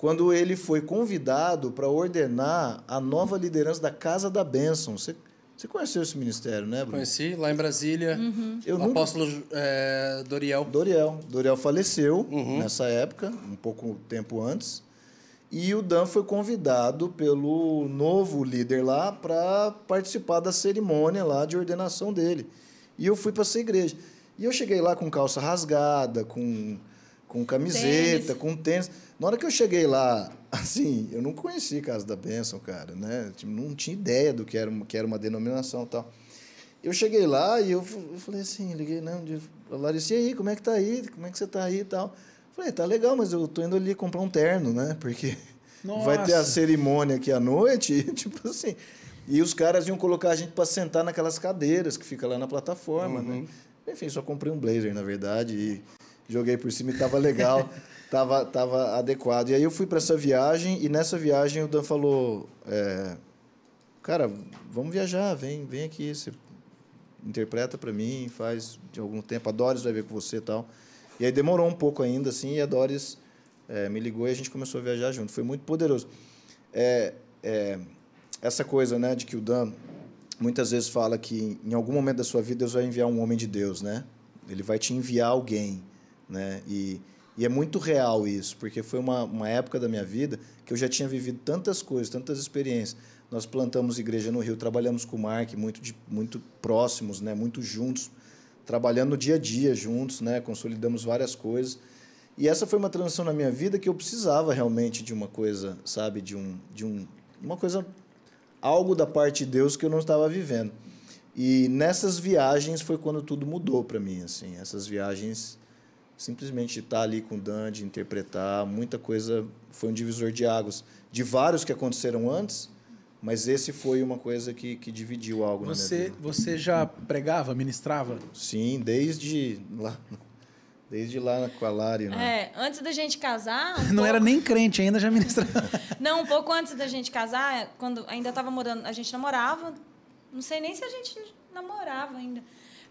Quando ele foi convidado para ordenar a nova liderança da Casa da Bênção. Você, você conheceu esse ministério, né, Bruno? Conheci lá em Brasília, Eu o nunca- apóstolo é, Doriel. Doriel. Doriel faleceu nessa época, um pouco tempo antes. E o Dan foi convidado pelo novo líder lá para participar da cerimônia lá de ordenação dele. E eu fui para essa igreja. E eu cheguei lá com calça rasgada, com, com camiseta, Tênis. com tênis. Na hora que eu cheguei lá, assim, eu não conheci Casa da Bênção, cara, né? Tipo, Não tinha ideia do que era, uma- que era uma denominação e tal. Eu cheguei lá e eu, eu falei assim, liguei, né? um dia, A Larissa, e aí, como é que tá aí? Como é que você tá aí e tal? Falei, tá legal, mas eu tô indo ali comprar um terno, né? Porque vai ter a Nossa. cerimônia aqui à noite, e, tipo assim. E os caras iam colocar a gente para sentar naquelas cadeiras que fica lá na plataforma, né? Enfim, só comprei um blazer, na verdade, e joguei por cima e tava legal, tava, tava adequado. E aí eu fui para essa viagem e nessa viagem o Dan falou, é, cara, vamos viajar, vem, vem aqui, você interpreta para mim, faz de algum tempo, a Doris vai ver com você e tal. E aí demorou um pouco ainda, assim, e a Doris é, me ligou e a gente começou a viajar junto. Foi muito poderoso. É, é, essa coisa, né, de que o Dan muitas vezes fala que em algum momento da sua vida Deus vai enviar um homem de Deus, né? Ele vai te enviar alguém, né? E, e é muito real isso, porque foi uma, uma época da minha vida que eu já tinha vivido tantas coisas, tantas experiências. Nós plantamos igreja no Rio, trabalhamos com o Mark muito, de, muito próximos, né? muito juntos, trabalhando no dia a dia juntos, né? consolidamos várias coisas. E essa foi uma transição na minha vida que eu precisava realmente de uma coisa, sabe, de um, de um, uma coisa, algo da parte de Deus que eu não estava vivendo. E nessas viagens foi quando tudo mudou para mim, assim. Essas viagens, simplesmente estar ali com o Dan, de interpretar, muita coisa foi um divisor de águas. De vários que aconteceram antes, mas esse foi uma coisa que, que dividiu algo na minha Você, vida. você já pregava, ministrava? Sim, desde lá, desde lá com a Lari, né? É, antes da gente casar. um Não pouco- era nem crente ainda, já ministrava. Não, um pouco antes da gente casar, quando ainda estava morando, a gente namorava. Não sei nem se a gente namorava ainda.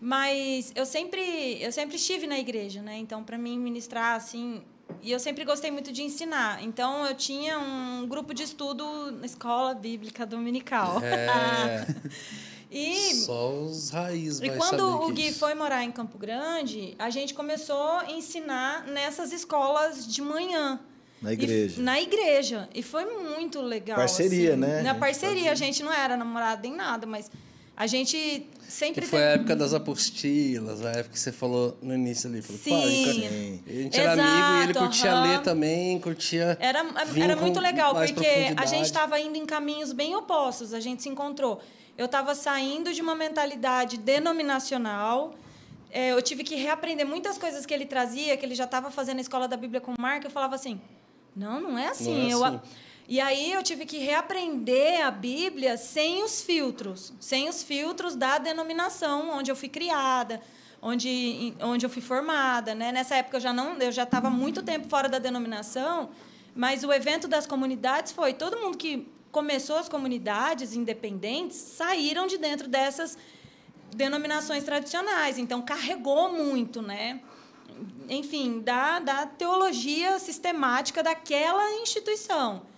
Mas eu sempre, eu sempre estive na igreja, né? Então, para mim ministrar assim, e eu sempre gostei muito de ensinar. Então, eu tinha um grupo de estudo na escola bíblica dominical. É. e Só os raízes e quando saber o que Gui isso. foi morar em Campo Grande, a gente começou a ensinar nessas escolas de manhã. Na E- igreja. na igreja. E foi muito legal. Parceria, assim. né? Na parceria. A gente não era namorado nem nada, mas a gente Que sempre foi a época das apostilas, a época que você falou no início ali. Falou, Sim. "Pá, Sim. A gente era amigo e ele Exato, curtia aham. ler também, curtia. Era, era muito legal, porque a gente estava indo em caminhos bem opostos, a gente se encontrou. Eu estava saindo de uma mentalidade denominacional, é, eu tive que reaprender muitas coisas que ele trazia, que ele já estava fazendo na escola da Bíblia com o Marco, eu falava assim, não, não é assim. Não é eu, assim. E aí eu tive que reaprender a Bíblia sem os filtros, sem os filtros da denominação onde eu fui criada, onde, onde eu fui formada, né? Nessa época eu já não, eu já estava muito tempo fora da denominação, mas o evento das comunidades foi todo mundo que começou as comunidades independentes saíram de dentro dessas denominações tradicionais, então carregou muito, né? Enfim, da, da teologia sistemática daquela instituição.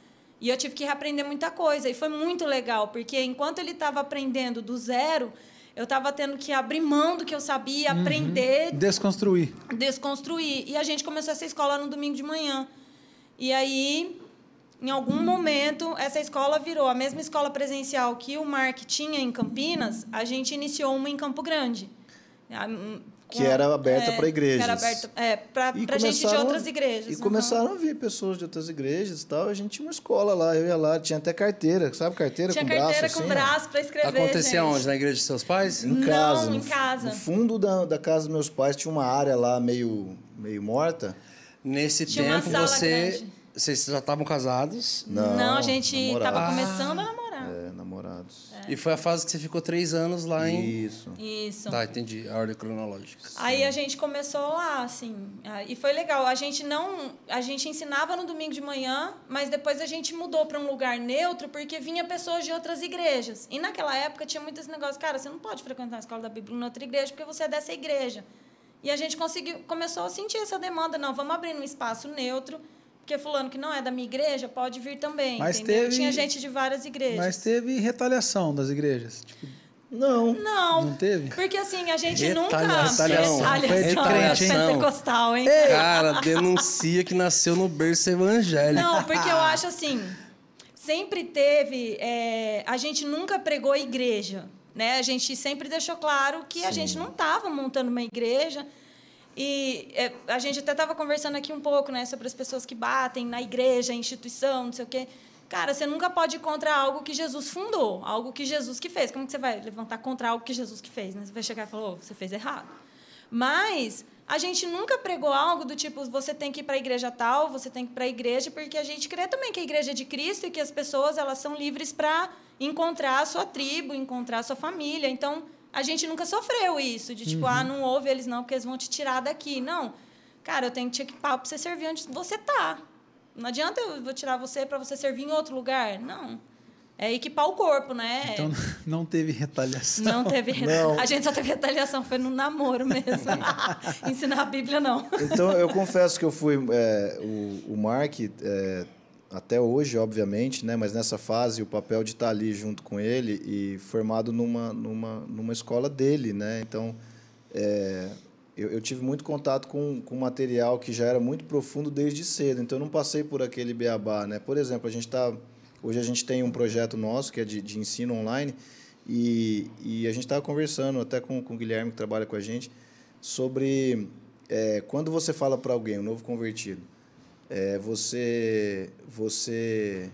E eu tive que reaprender muita coisa. E foi muito legal, porque enquanto ele estava aprendendo do zero, eu estava tendo que abrir mão do que eu sabia, aprender, Desconstruir. desconstruir. E a gente começou essa escola no domingo de manhã. E aí, em algum momento, essa escola virou a mesma escola presencial que o Mark tinha em Campinas, a gente iniciou uma em Campo Grande. Ah, hum, Que era aberta para igrejas. Que era aberta é, para gente de outras igrejas. E aham. começaram a vir pessoas de outras igrejas e tal. A gente tinha uma escola lá, eu ia lá, tinha até carteira, sabe carteira Tinha com carteira braço com assim? braço para escrever. Acontecia gente. onde? Na igreja de seus pais? Em Não, casa. em no, casa. No fundo da, da casa dos meus pais tinha uma área lá meio, meio morta. Nesse Tinha uma tempo sala você. grande. Vocês já estavam casados? Não, a gente estava começando a namorar. É, namorados. E foi a fase que você ficou três anos lá em. Isso. Isso. Tá, entendi. A ordem cronológica. Aí a gente começou lá, assim, e foi legal. A gente não, a gente ensinava no domingo de manhã, mas depois a gente mudou para um lugar neutro porque vinha pessoas de outras igrejas. E naquela época tinha muito esse negócio, cara, você não pode frequentar a escola da Bíblia em outra igreja porque você é dessa igreja. E a gente conseguiu, começou a sentir essa demanda, não, vamos abrir um espaço neutro, porque fulano que não é da minha igreja pode vir também. Mas entendeu? teve- Tinha gente de várias igrejas. Mas teve retaliação das igrejas. Tipo, Não. Não, Não teve? porque assim, a gente nunca... Retaliação. Retaliação. Foi crente, hein? pentecostal, hein? Cara, denuncia que nasceu no berço evangélico. Não, porque eu acho assim, sempre teve, é, a gente nunca pregou igreja, né? A gente sempre deixou claro que a gente não estava montando uma igreja. E é, a gente até estava conversando aqui um pouco, né, sobre as pessoas que batem na igreja, instituição, não sei o quê. Cara, você nunca pode ir contra algo que Jesus fundou, algo que Jesus que fez. Como que você vai levantar contra algo que Jesus que fez? Né? Você vai chegar e falar, "Ô, você fez errado. Mas a gente nunca pregou algo do tipo, você tem que ir para a igreja tal, você tem que ir para a igreja, porque a gente crê também que a igreja é de Cristo e que as pessoas elas são livres para encontrar a sua tribo, encontrar a sua família. Então, a gente nunca sofreu isso, de tipo, ah, não ouve eles não, porque eles vão te tirar daqui. Não. Cara, eu tenho que te equipar para você servir onde você tá. Não adianta eu vou tirar você para você servir em outro lugar. Não. É equipar o corpo, né? Então não teve retaliação. Não teve. Não. A gente só teve retaliação, foi no namoro mesmo. Ensinar a Bíblia, não. Então, eu confesso que eu fui. é, o, o Mark, é, até hoje, obviamente, né, mas nessa fase, o papel de estar ali junto com ele e formado numa, numa, numa escola dele. Né? Então, é, eu, eu tive muito contato com, com material que já era muito profundo desde cedo. Então, eu não passei por aquele beabá. Né? Por exemplo, a gente está. Hoje a gente tem um projeto nosso que é de, de ensino online e, e a gente estava conversando até com, com o Guilherme, que trabalha com a gente, sobre é, quando você fala para alguém, um novo convertido, é, você, você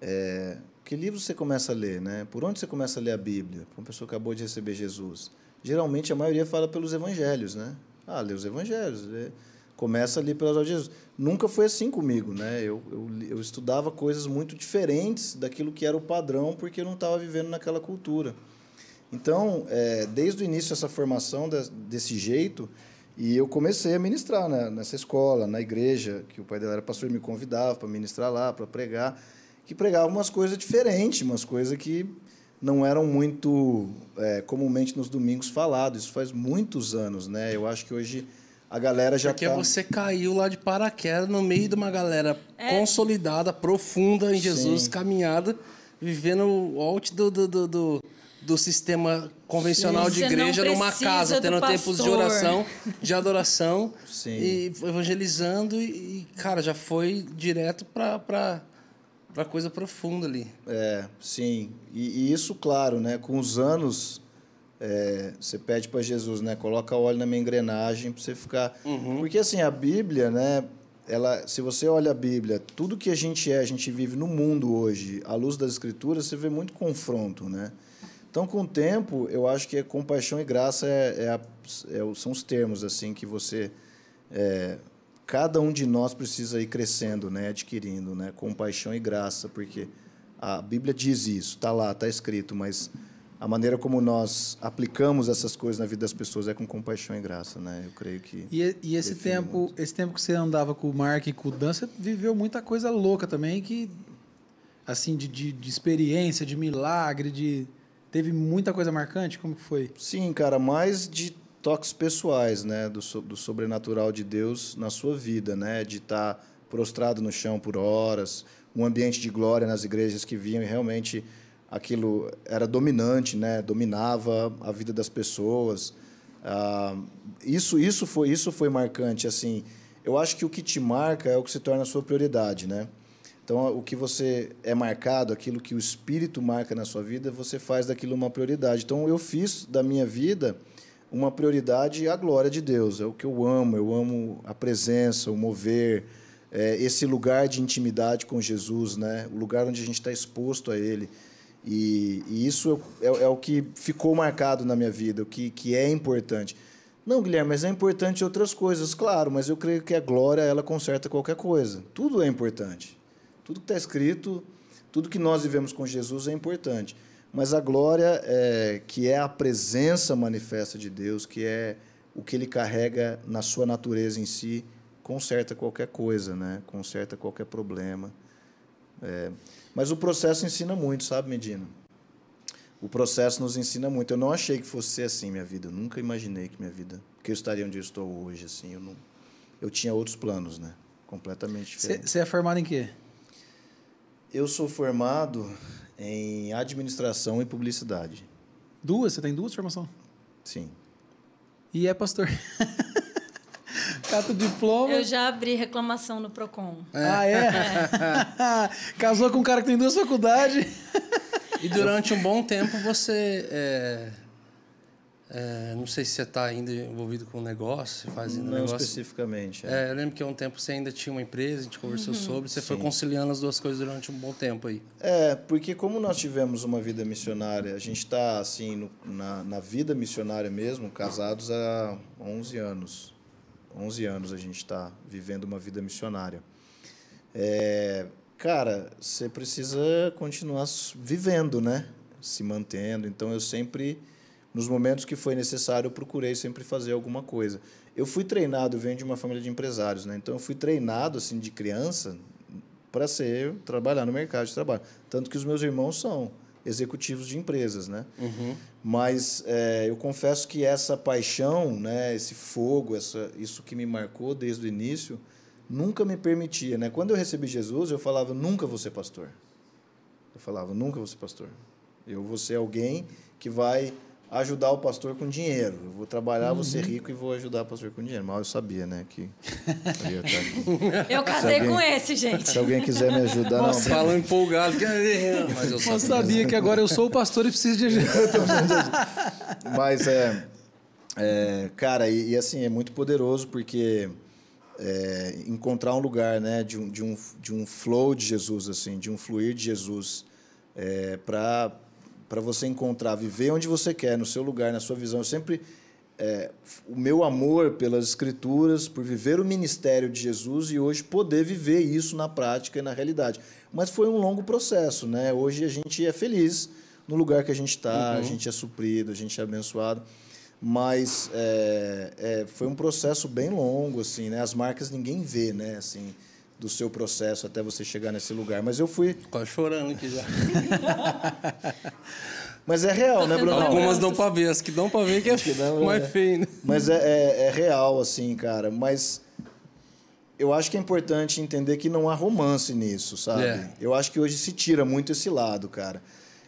é, que livro você começa a ler, né? Por onde você começa a ler a Bíblia? Uma pessoa que acabou de receber Jesus. Geralmente a maioria fala pelos Evangelhos, né? Ah, lê os Evangelhos. Lê. Começa ali pelas obras de Jesus. Nunca foi assim comigo, né? Eu, eu, eu estudava coisas muito diferentes daquilo que era o padrão, porque eu não estava vivendo naquela cultura. Então, é, desde o início essa formação des- desse jeito, e eu comecei a ministrar né, nessa escola, na igreja, que o pai dela era pastor e me convidava para ministrar lá, para pregar, que pregava umas coisas diferentes, umas coisas que não eram muito é, comumente nos domingos falados. Isso faz muitos anos, né? Eu acho que hoje a galera já Porque tá... você caiu lá de paraquedas no meio de uma galera É. consolidada, profunda em Jesus, Sim. caminhada, vivendo o out do, do, do, do, do sistema convencional Sim. de igreja numa casa, do tendo tempos de pastor. oração, de adoração, Sim. e evangelizando, e, cara, já foi direto para pra, pra coisa profunda ali. É, sim. E, e isso, claro, né? Com os anos, é, você pede para Jesus, né? Coloca óleo na minha engrenagem para você ficar. Porque assim, a Bíblia, né? Ela, se você olha a Bíblia, tudo que a gente é, a gente vive no mundo hoje, à luz das Escrituras, você vê muito confronto, né? Então, com o tempo, eu acho que é compaixão e graça é, é a- é são os termos assim que você é, cada um de nós precisa ir crescendo, né, adquirindo, né, compaixão e graça, porque a Bíblia diz isso, está lá, está escrito, mas a maneira como nós aplicamos essas coisas na vida das pessoas é com compaixão e graça, né? Eu creio que E, e esse tempo, muito. esse tempo que você andava com o Mark e com o Dan, você viveu muita coisa louca também, que assim de, de, de experiência, de milagre, de teve muita coisa marcante. Como que foi? Sim, cara, mais de toques pessoais, né, do, do sobrenatural de Deus na sua vida, né, de estar prostrado no chão por horas, um ambiente de glória nas igrejas que viam e realmente aquilo era dominante, né, dominava a vida das pessoas. Ah, isso, isso foi, isso foi marcante, assim. Eu acho que o que te marca é o que se torna a sua prioridade, né? Então, o que você é marcado, aquilo que o Espírito marca na sua vida, você faz daquilo uma prioridade. Então, eu fiz da minha vida uma prioridade a glória de Deus. É o que eu amo. Eu amo a presença, o mover, é, esse lugar de intimidade com Jesus, né? O lugar onde a gente está exposto a Ele. E, e isso é, é o que ficou marcado na minha vida, o que, que é importante. Não, Guilherme, mas é importante outras coisas, claro, mas eu creio que a glória, ela conserta qualquer coisa. Tudo é importante. Tudo que está escrito, tudo que nós vivemos com Jesus é importante. Mas a glória, é, que é a presença manifesta de Deus, que é o que ele carrega na sua natureza em si, conserta qualquer coisa, né? conserta qualquer problema. É, mas o processo ensina muito, sabe, Medina? O processo nos ensina muito. Eu não achei que fosse ser assim minha vida. Eu nunca imaginei que minha vida, que eu estaria onde eu estou hoje, assim. Eu não, eu tinha outros planos, né? Completamente Você diferentes. você é formado em quê? Eu sou formado em administração e publicidade. Duas? Você tem duas formações? Sim. E é pastor. Cata o diploma. Eu já abri reclamação no Procon. Ah, é? Casou com um cara que tem duas faculdades. E durante um bom tempo você é, É, não sei se você está ainda envolvido com o negócio, faz ainda Não negócio. especificamente. é. É, eu lembro que há um tempo você ainda tinha uma empresa, a gente conversou Uhum. sobre, você foi conciliando as duas coisas durante um bom tempo aí. É, porque como nós tivemos uma vida missionária, a gente está assim no- na, na vida missionária mesmo, casados há 11 anos. 11 anos a gente está vivendo uma vida missionária. É, cara, você precisa continuar vivendo, né? Se mantendo. Então eu sempre, nos momentos que foi necessário, eu procurei sempre fazer alguma coisa. Eu fui treinado, eu venho de uma família de empresários, né? Então eu fui treinado assim de criança para ser trabalhar no mercado de trabalho. Tanto que os meus irmãos são executivos de empresas, né? Mas é, eu confesso que essa paixão, né, esse fogo, essa, isso que me marcou desde o início, nunca me permitia, né? Quando eu recebi Jesus, eu falava nunca vou ser pastor. Eu falava nunca vou ser pastor. Eu vou ser alguém que vai ajudar o pastor com dinheiro. Eu vou trabalhar, vou ser rico e vou ajudar o pastor com dinheiro. Mal eu sabia, né, que eu. Eu casei alguém- com esse, gente. Se alguém quiser me ajudar, não, Falam empolgado, que- mas eu Eu sabia que agora eu sou o pastor e preciso de ajuda. Mas é, é, cara, e, e assim é muito poderoso porque é, encontrar um lugar, né, de um, de um de um flow de Jesus assim, de um fluir de Jesus, é, para para você encontrar, viver onde você quer, no seu lugar, na sua visão. Eu sempre é, o meu amor pelas escrituras, por viver o ministério de Jesus e hoje poder viver isso na prática e na realidade. Mas foi um longo processo, né? Hoje a gente é feliz no lugar que a gente está, a gente é suprido, a gente é abençoado. Mas é, é, foi um processo bem longo, assim, né? As marcas ninguém vê, né? Assim, do seu processo até você chegar nesse lugar. Mas eu fui. Quase chorando aqui já. Mas é real, né, Bruno? Algumas dão pra ver, as que dão pra ver que é dão, mais é. feio, né? Mas é, é, é real, assim, cara. Mas eu acho que é importante entender que não há romance nisso, sabe? É. Eu acho que hoje se tira muito esse lado, cara.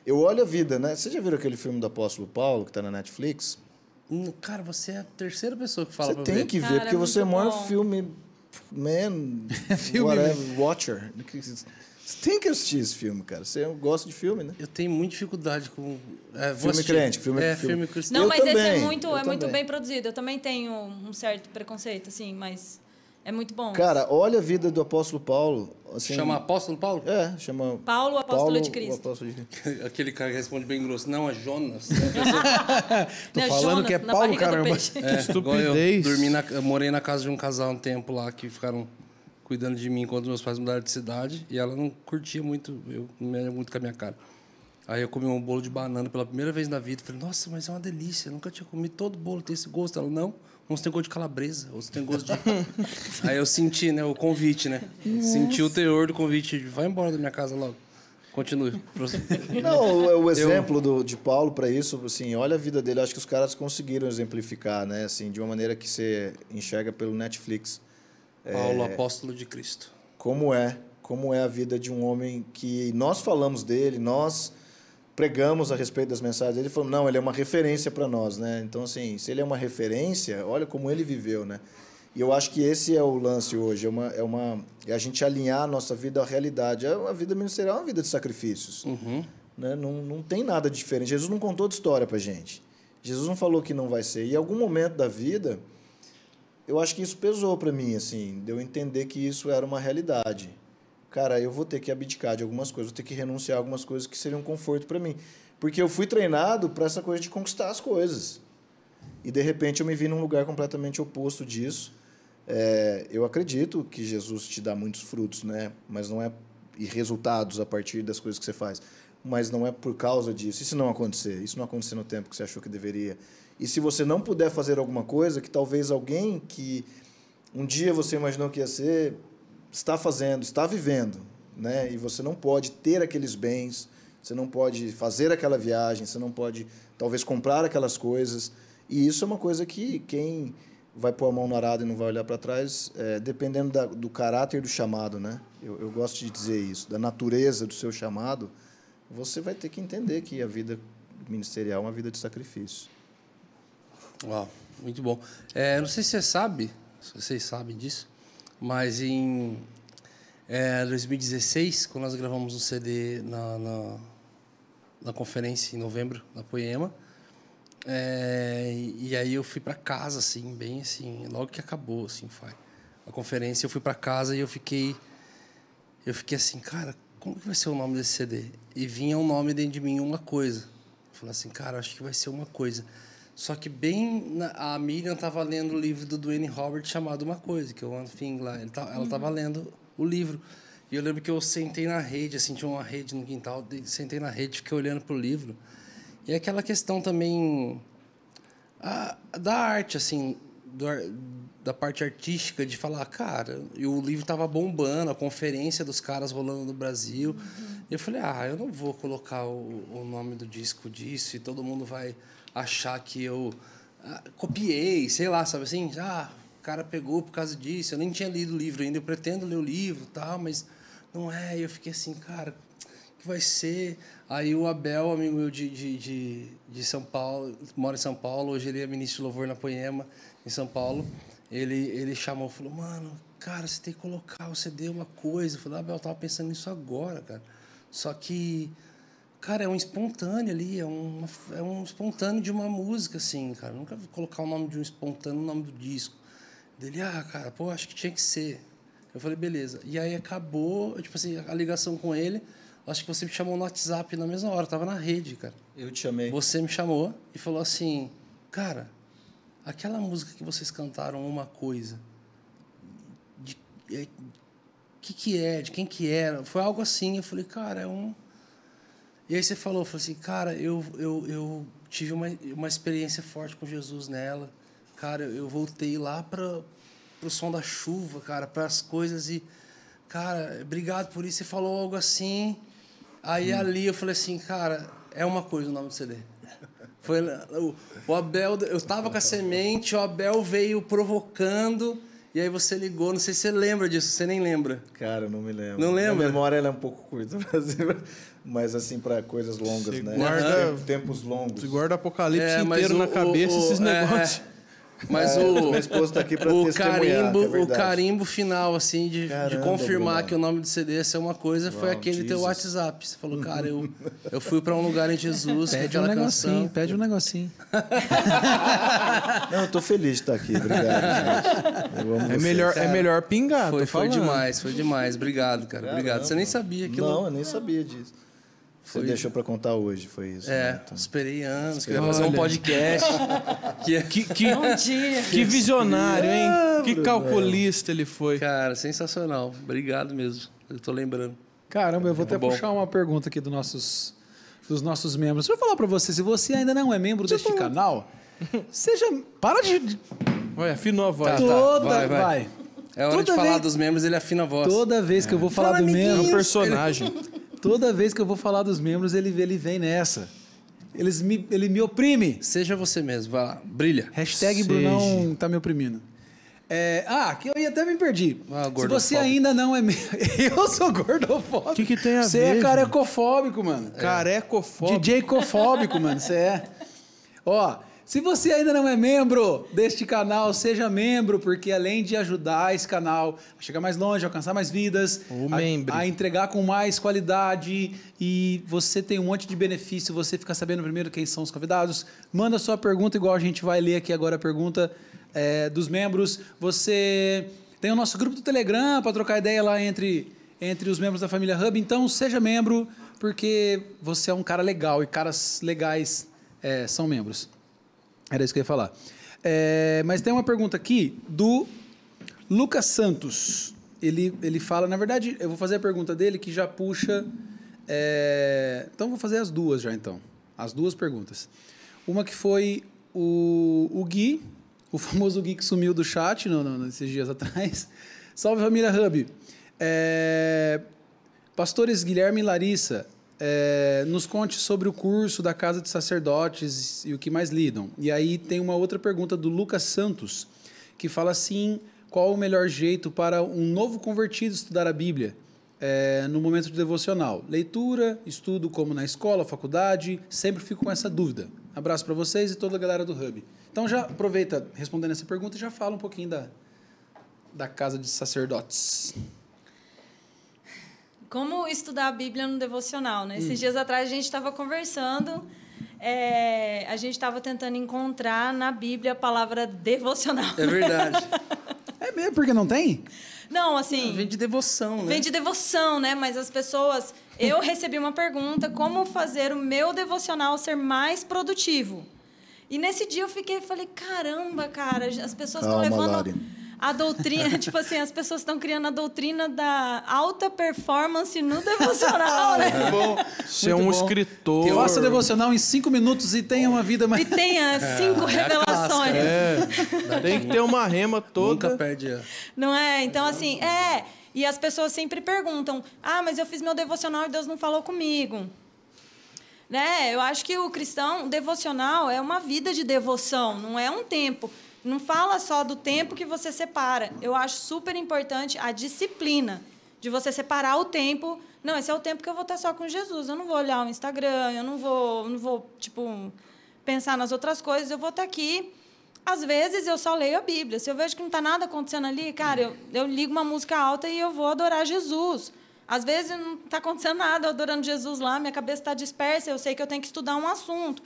Eu olho a vida, né? Você já viu aquele filme do Apóstolo Paulo que tá na Netflix? Hum, Cara, você é a terceira pessoa que fala Você pra tem ver. que ver, Cara, porque é você é o maior bom. filme, man, Filme, whatever, watcher. Você tem que assistir esse filme, cara. Você gosta de filme, né? Eu tenho muita dificuldade com. É, Filme assistir. crente, filme- É, filme- filme cristão. Não, Eu mas esse é também, muito, é muito também. bem produzido. Eu também tenho um certo preconceito, assim, mas é muito bom. Cara, olha a vida do apóstolo Paulo. Assim, Chama Apóstolo Paulo? É, chama... Paulo, o apóstolo de o Cristo. apóstolo de Cristo. Aquele cara que responde bem grosso. Não, é Jonas. Tô Não, falando Jonas, que é Paulo, caramba. É, igual eu, estupidez. dormi na, eu morei na casa de um casal um tempo lá que ficaram cuidando de mim enquanto meus pais mudaram de cidade e ela não curtia muito, eu não era muito com a minha cara. Aí eu comi um bolo de banana pela primeira vez na vida. Falei, nossa, mas é uma delícia. Eu nunca tinha comido todo bolo, tem esse gosto. Ela, não. Uns tem gosto de calabresa, outros tem gosto de. Aí eu senti, né, o convite, né? Senti o teor do convite. Vai embora da minha casa logo. Continue. Não, o, o exemplo do, de Paulo para isso, assim, olha a vida dele. Acho que os caras conseguiram exemplificar, né? Assim, de uma maneira que você enxerga pelo Netflix. Paulo, apóstolo de Cristo. Como é, como é a vida de um homem que nós falamos dele, nós pregamos a respeito das mensagens dele, falamos, não, ele é uma referência para nós, né? Então, assim, se ele é uma referência, olha como ele viveu, né? E eu acho que esse é o lance hoje, é uma, é uma é a gente alinhar a nossa vida à realidade. A vida ministerial é uma vida de sacrifícios. Né? Não, não tem nada diferente. Jesus não contou de história para gente. Jesus não falou que não vai ser. E em algum momento da vida, eu acho que isso pesou para mim, assim, de eu entender que isso era uma realidade. Cara, eu vou ter que abdicar de algumas coisas, vou ter que renunciar a algumas coisas que seriam um conforto para mim. Porque eu fui treinado para essa coisa de conquistar as coisas. E de repente eu me vi num lugar completamente oposto disso. É, eu acredito que Jesus te dá muitos frutos, né? Mas não é e resultados a partir das coisas que você faz. Mas não é por causa disso. Se não acontecer? Isso não acontecer no tempo que você achou que deveria? E se você não puder fazer alguma coisa que talvez alguém que um dia você imaginou que ia ser está fazendo, está vivendo, né? E você não pode ter aqueles bens, você não pode fazer aquela viagem, você não pode talvez comprar aquelas coisas. E isso é uma coisa que quem vai pôr a mão no arado e não vai olhar para trás, é, dependendo da, do caráter do chamado, né? Eu, eu gosto de dizer isso, da natureza do seu chamado, você vai ter que entender que a vida ministerial é uma vida de sacrifício. Uau, muito bom. É, não sei se você sabe, se vocês sabem disso, mas em é, 2016, quando nós gravamos um CD na, na, na conferência em novembro, na Poema, É, e e aí eu fui pra casa, assim, bem assim, logo que acabou, assim, foi. A conferência, eu fui pra casa e eu fiquei. Eu fiquei assim, cara, como que vai ser o nome desse CD? E vinha um nome dentro de mim, uma coisa. Eu falei assim, cara, acho que vai ser uma coisa. Só que bem. na- a Miriam tava lendo o livro do Dwayne Robert chamado Uma Coisa, que é o One Thing lá. Ele tá- ela tava lendo o livro. E eu lembro que eu sentei na rede, assim, tinha uma rede no quintal, sentei na rede, fiquei olhando pro livro. E é aquela questão também a- da arte, assim, do da parte artística, de falar, cara, e o livro tava bombando, a conferência dos caras rolando no Brasil. E eu falei, ah, eu não vou colocar o, o nome do disco disso e todo mundo vai achar que eu ah, copiei, sei lá, sabe assim? Ah, o cara pegou por causa disso. Eu nem tinha lido o livro ainda, eu pretendo ler o livro e tal, mas não é. E eu fiquei assim, cara, que vai ser. Aí o Abel, amigo meu de, de, de, de São Paulo, mora em São Paulo, hoje ele é ministro de louvor na Poema, em São Paulo. Ele, ele chamou, falou, mano, cara, você tem que colocar o CD uma coisa. Eu falei, Abel, eu tava pensando nisso agora, cara. Só que, cara, é um espontâneo ali, é um, é um espontâneo de uma música, assim, cara. Eu nunca vou colocar o nome de um espontâneo no nome do disco. Dele, ah, cara, pô, acho que tinha que ser. Eu falei, beleza. E aí acabou, tipo assim, a ligação com ele. Acho que você me chamou no WhatsApp na mesma hora, tava na rede, cara. Eu te chamei. Você me chamou e falou assim, cara, aquela música que vocês cantaram uma coisa, de é, que que é, de quem que era? Foi algo assim. Eu falei, cara, é um. E aí você falou, falou assim, cara, eu, eu, eu tive uma, uma experiência forte com Jesus nela. Cara, eu voltei lá para o som da chuva, cara, para as coisas e, cara, obrigado por isso. Você falou algo assim. Aí ali eu falei assim, cara, é uma coisa o nome do CD. Foi o, o Abel, eu tava com a semente, o Abel veio provocando, e aí você ligou, não sei se você lembra disso, você nem lembra. Cara, eu não me lembro. Não lembra? Minha memória é um pouco curta, mas, assim, para coisas longas, Você né? guarda- Tempo- Tempos longos. Você guarda Apocalipse É, inteiro o- na cabeça, o- esses é, negócios. é. Mas É, o, minha esposa tá aqui pra o testemunhar, carimbo, que é o carimbo final, assim, de, de Caramba, confirmar Brunão. que o nome do CD ia ser uma coisa, foi Uau, aquele teu Jesus. WhatsApp. Você falou, cara, eu, eu fui para um lugar em Jesus, Pede um negocinho, canção. pede um negocinho. Não, eu tô feliz de estar aqui. Obrigado, É melhor, é Cara, melhor pingar, Foi, foi demais, foi demais. Obrigado, cara. Obrigado. Você nem sabia aquilo. Não, eu nem sabia disso. Você Foi- deixou para contar hoje, foi isso. É, né? Então, esperei anos, queria fazer um podcast. que, Que, que, Bom dia. que visionário, hein? Que calculista ele foi. Cara, sensacional. Obrigado mesmo. Eu tô lembrando. Caramba, eu vou até bom. puxar uma pergunta aqui dos nossos, dos nossos membros. Deixa eu falar pra você, se você ainda não é membro deste canal, seja. Para de. Olha, afinou a voz. Tá, toda. vai, vai, vai. É hora de Toda falar vez- dos membros, ele afina a voz. Toda vez que eu vou falar Fala, do amiguinho. É um membro. personagem. Toda vez que eu vou falar dos membros, ele, ele vem nessa. Eles me, ele me oprime. Seja você mesmo, vai lá, brilha. Hashtag Seja. Brunão tá me oprimindo. É, ah, que eu ia até me perdi. Ah, Se você ainda não é. me- eu sou gordofóbico. O que que tem a Você ver, é gente? carecofóbico, mano. Carecofóbico. DJ cofóbico, mano, você é. Ó, se você ainda não é membro deste canal, seja membro, porque além de ajudar esse canal a chegar mais longe, a alcançar mais vidas, a, a entregar com mais qualidade e você tem um monte de benefício, você fica sabendo primeiro quem são os convidados, manda sua pergunta, igual a gente vai ler aqui agora a pergunta é, dos membros. Você tem o nosso grupo do Telegram para trocar ideia lá entre, entre os membros da família Hub, então seja membro, porque você é um cara legal e caras legais é, são membros. Era isso que eu ia falar. É, mas tem uma pergunta aqui do Lucas Santos. Ele, ele fala, na verdade, eu vou fazer a pergunta dele que já puxa. é, então vou fazer as duas já então. As duas perguntas. Uma que foi o, o Gui, o famoso Gui que sumiu do chat no, no, nesses dias atrás. Salve família Hub. É, Pastores Guilherme e Larissa, é, nos conte sobre o curso da Casa de Sacerdotes e o que mais lidam. E aí tem uma outra pergunta do Lucas Santos, que fala assim: qual o melhor jeito para um novo convertido estudar a Bíblia é, no momento de devocional? Leitura, estudo como na escola, faculdade, sempre fico com essa dúvida. Abraço para vocês e toda a galera do Hub. Então já aproveita respondendo essa pergunta e já fala um pouquinho da, da Casa de Sacerdotes. Como estudar a Bíblia no devocional, né? Hum. Esses dias atrás a gente estava conversando é, a gente estava tentando encontrar na Bíblia a palavra devocional. É verdade. É mesmo, porque não tem? Não, assim. Vem de devoção, né? Vem de devoção, né? Mas as pessoas. Eu recebi uma pergunta: como fazer o meu devocional ser mais produtivo? E nesse dia eu fiquei, falei, caramba, cara, as pessoas estão levando Lari. A doutrina, tipo assim, as pessoas estão criando a doutrina da alta performance no devocional, né? bom. Ser Muito um bom. escritor. Faça devocional em cinco minutos e tenha uma vida mais. E tenha cinco revelações. É, tem que ter uma rema toda. Nunca perde a... Não é? Então, assim, é. E as pessoas sempre perguntam: ah, mas eu fiz meu devocional e Deus não falou comigo. Né? Eu acho que o cristão, o devocional é uma vida de devoção, não é um tempo. Não fala só do tempo que você separa. Eu acho super importante a disciplina de você separar o tempo. Não, esse é o tempo que eu vou estar só com Jesus. Eu não vou olhar o Instagram, eu não vou, não vou tipo, pensar nas outras coisas. Eu vou estar aqui. Às vezes eu só leio a Bíblia. Se eu vejo que não está nada acontecendo ali, cara, eu, eu ligo uma música alta e eu vou adorar Jesus. Às vezes não está acontecendo nada, eu adorando Jesus lá, minha cabeça está dispersa, eu sei que eu tenho que estudar um assunto.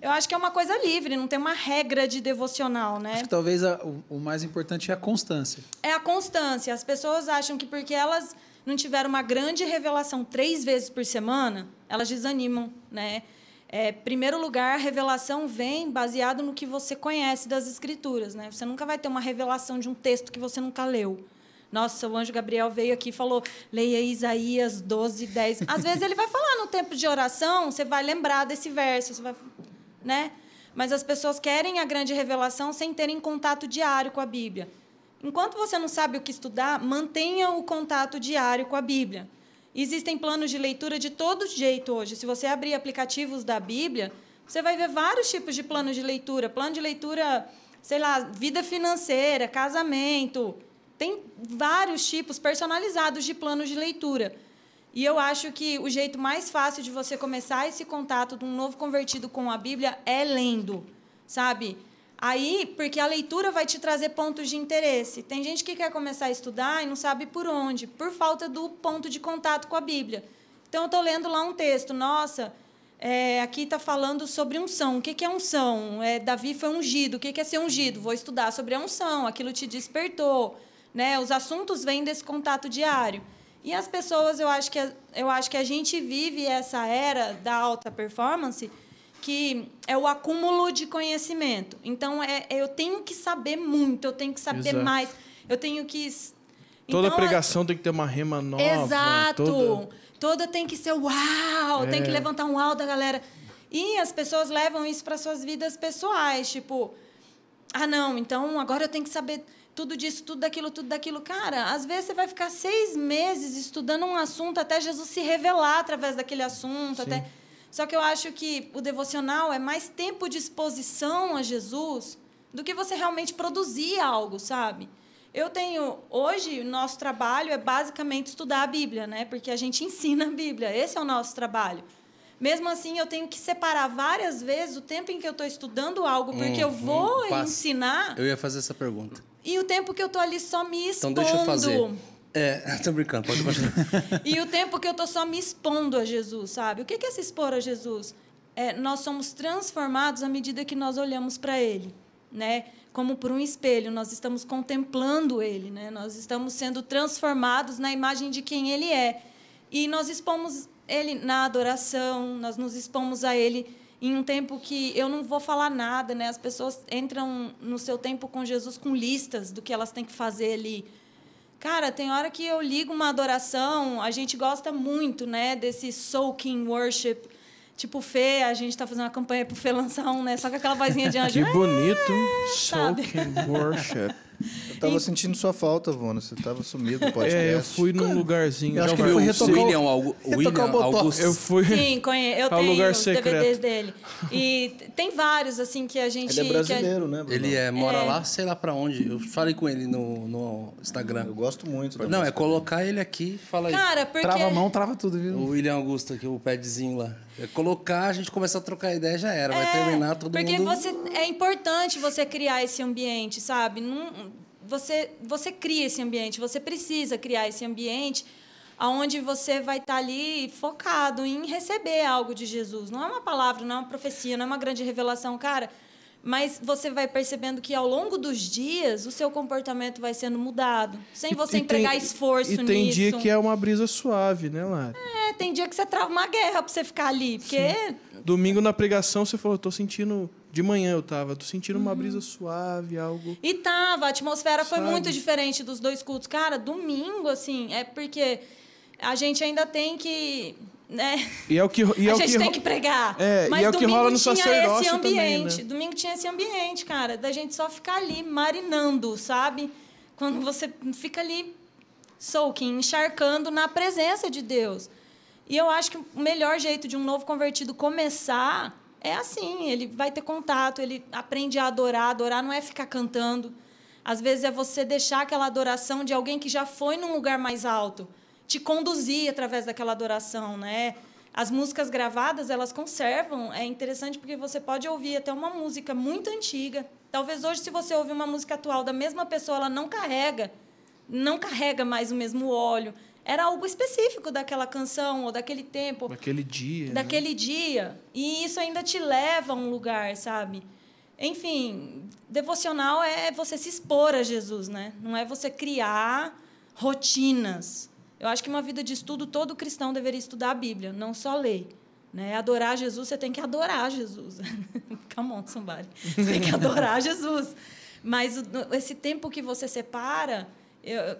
Eu acho que é uma coisa livre, não tem uma regra de devocional, né? Acho que talvez a- o, o mais importante é a constância. É a constância. As pessoas acham que porque elas não tiveram uma grande revelação três vezes por semana, elas desanimam, né? É, primeiro lugar, a revelação vem baseado no que você conhece das escrituras, né? Você nunca vai ter uma revelação de um texto que você nunca leu. Nossa, o anjo Gabriel veio aqui e falou: leia Isaías 12, 10. Às vezes ele vai falar no tempo de oração, você vai lembrar desse verso, você vai, né? Mas as pessoas querem a grande revelação sem terem contato diário com a Bíblia. Enquanto você não sabe o que estudar, mantenha o contato diário com a Bíblia. Existem planos de leitura de todo jeito hoje. Se você abrir aplicativos da Bíblia, você vai ver vários tipos de planos de leitura. Plano de leitura, sei lá, vida financeira, casamento. Tem vários tipos personalizados de planos de leitura. E eu acho que o jeito mais fácil de você começar esse contato de um novo convertido com a Bíblia é lendo, sabe? Aí, porque a leitura vai te trazer pontos de interesse. Tem gente que quer começar a estudar e não sabe por onde, por falta do ponto de contato com a Bíblia. Então, eu estou lendo lá um texto, nossa, é, aqui está falando sobre unção. O que é unção? É, Davi foi ungido. O que que é ser ungido? Vou estudar sobre a unção. Aquilo te despertou. Né? Os assuntos vêm desse contato diário. E as pessoas, eu acho que, eu acho que a gente vive essa era da alta performance que é o acúmulo de conhecimento. Então, é, eu tenho que saber muito, eu tenho que saber Exato. mais, eu tenho que... Toda Então, pregação tem que ter uma rema nova. Exato. toda- Toda... tem que ser uau, tem que É. levantar um uau da galera. E as pessoas levam isso para suas vidas pessoais, tipo, ah, não, então agora eu tenho que saber tudo disso, tudo daquilo, tudo daquilo. Cara, às vezes você vai ficar seis meses estudando um assunto até Jesus se revelar através daquele assunto. Até... Só que eu acho que o devocional é mais tempo de exposição a Jesus do que você realmente produzir algo, sabe? Eu tenho. Hoje, o nosso trabalho é basicamente estudar a Bíblia, né? Porque a gente ensina a Bíblia. Esse é o nosso trabalho. Mesmo assim, eu tenho que separar várias vezes o tempo em que eu estou estudando algo, porque eu Uhum, vou passa. ensinar, Eu ia fazer essa pergunta. e o tempo que eu estou ali só me Então expondo. deixa eu fazer. É, tô brincando, pode continuar. E o tempo que eu estou só me expondo a Jesus, sabe? O que é se expor a Jesus? É, nós somos transformados à medida que nós olhamos para Ele, né? Como por um espelho, nós estamos contemplando Ele, né? Nós estamos sendo transformados na imagem de quem Ele é. E nós expomos Ele na adoração, nós nos expomos a Ele em um tempo que eu não vou falar nada, né? As pessoas entram no seu tempo com Jesus com listas do que elas têm que fazer ali. Cara, tem hora que eu ligo uma adoração, a gente gosta muito, né, desse soaking worship. Tipo, Fê, a gente tá fazendo uma campanha pro Fê lançar um, né? Só com aquela vozinha de anjo. Que bonito. Soaking worship. Eu tava sentindo sua falta, Vona. Você tava sumido no podcast. É, eu fui num lugarzinho. Eu acho que ele foi retocar o- William, William o botox. Augusto. Eu fui. Sim, conhe... eu tenho lugar os secreto. DVDs dele. E tem vários, assim, que a gente... Ele é que a- brasileiro, né, Bruno? Ele é, mora É. lá, sei lá pra onde. Eu falei com ele no, no Instagram. Eu gosto muito. da Não, é colocar ele aqui fala. Cara, porque... Trava a mão, trava tudo, viu? O William Augusto aqui, o padzinho lá. É colocar, a gente começa a trocar ideia, já era. Vai É, terminar todo porque mundo... você é importante você criar esse ambiente, sabe? Não, você você cria esse ambiente, você precisa criar esse ambiente aonde você vai estar ali focado em receber algo de Jesus. Não é uma palavra, não é uma profecia, não é uma grande revelação, cara. Mas você vai percebendo que ao longo dos dias o seu comportamento vai sendo mudado, sem você E empregar tem- esforço E nisso. tem dia que é uma brisa suave, né, Lara? É, tem dia que você trava uma guerra pra você ficar ali, porque Domingo na pregação você falou, tô sentindo. De manhã eu tava, tô sentindo Uhum. uma brisa suave, algo. E tava, a atmosfera foi muito diferente dos dois cultos. Cara, domingo, assim, é porque a gente ainda tem que. Né? E é o que, e é a o gente que tem que pregar. É, e Mas é o que domingo rola no tinha esse sacerdócio ambiente. também, né? Domingo tinha esse ambiente, cara, da gente só ficar ali marinando, sabe? Quando você fica ali soaking, encharcando na presença de Deus. E eu acho que o melhor jeito de um novo convertido começar é assim, ele vai ter contato, ele aprende a adorar, adorar não é ficar cantando. Às vezes é você deixar aquela adoração de alguém que já foi num lugar mais alto, te conduzir através daquela adoração, né? As músicas gravadas, elas conservam. É interessante porque você pode ouvir até uma música muito antiga. Talvez hoje, se você ouvir uma música atual da mesma pessoa, ela não carrega, não carrega mais o mesmo óleo. Era algo específico daquela canção ou daquele tempo Naquele dia. né? daquele dia. E isso ainda te leva a um lugar, sabe? Enfim, devocional é você se expor a Jesus, né? Não é você criar rotinas. Eu acho que uma vida de estudo, todo cristão deveria estudar a Bíblia, não só ler. Né? Adorar Jesus, você tem que adorar Jesus. Come on, somebody. Você tem que adorar Jesus. Mas esse tempo que você separa, eu-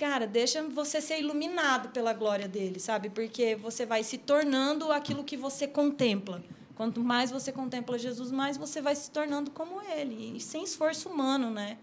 cara, deixa você ser iluminado pela glória dele, sabe? Porque você vai se tornando aquilo que você contempla. Quanto mais você contempla Jesus, mais você vai se tornando como ele, e sem esforço humano, né?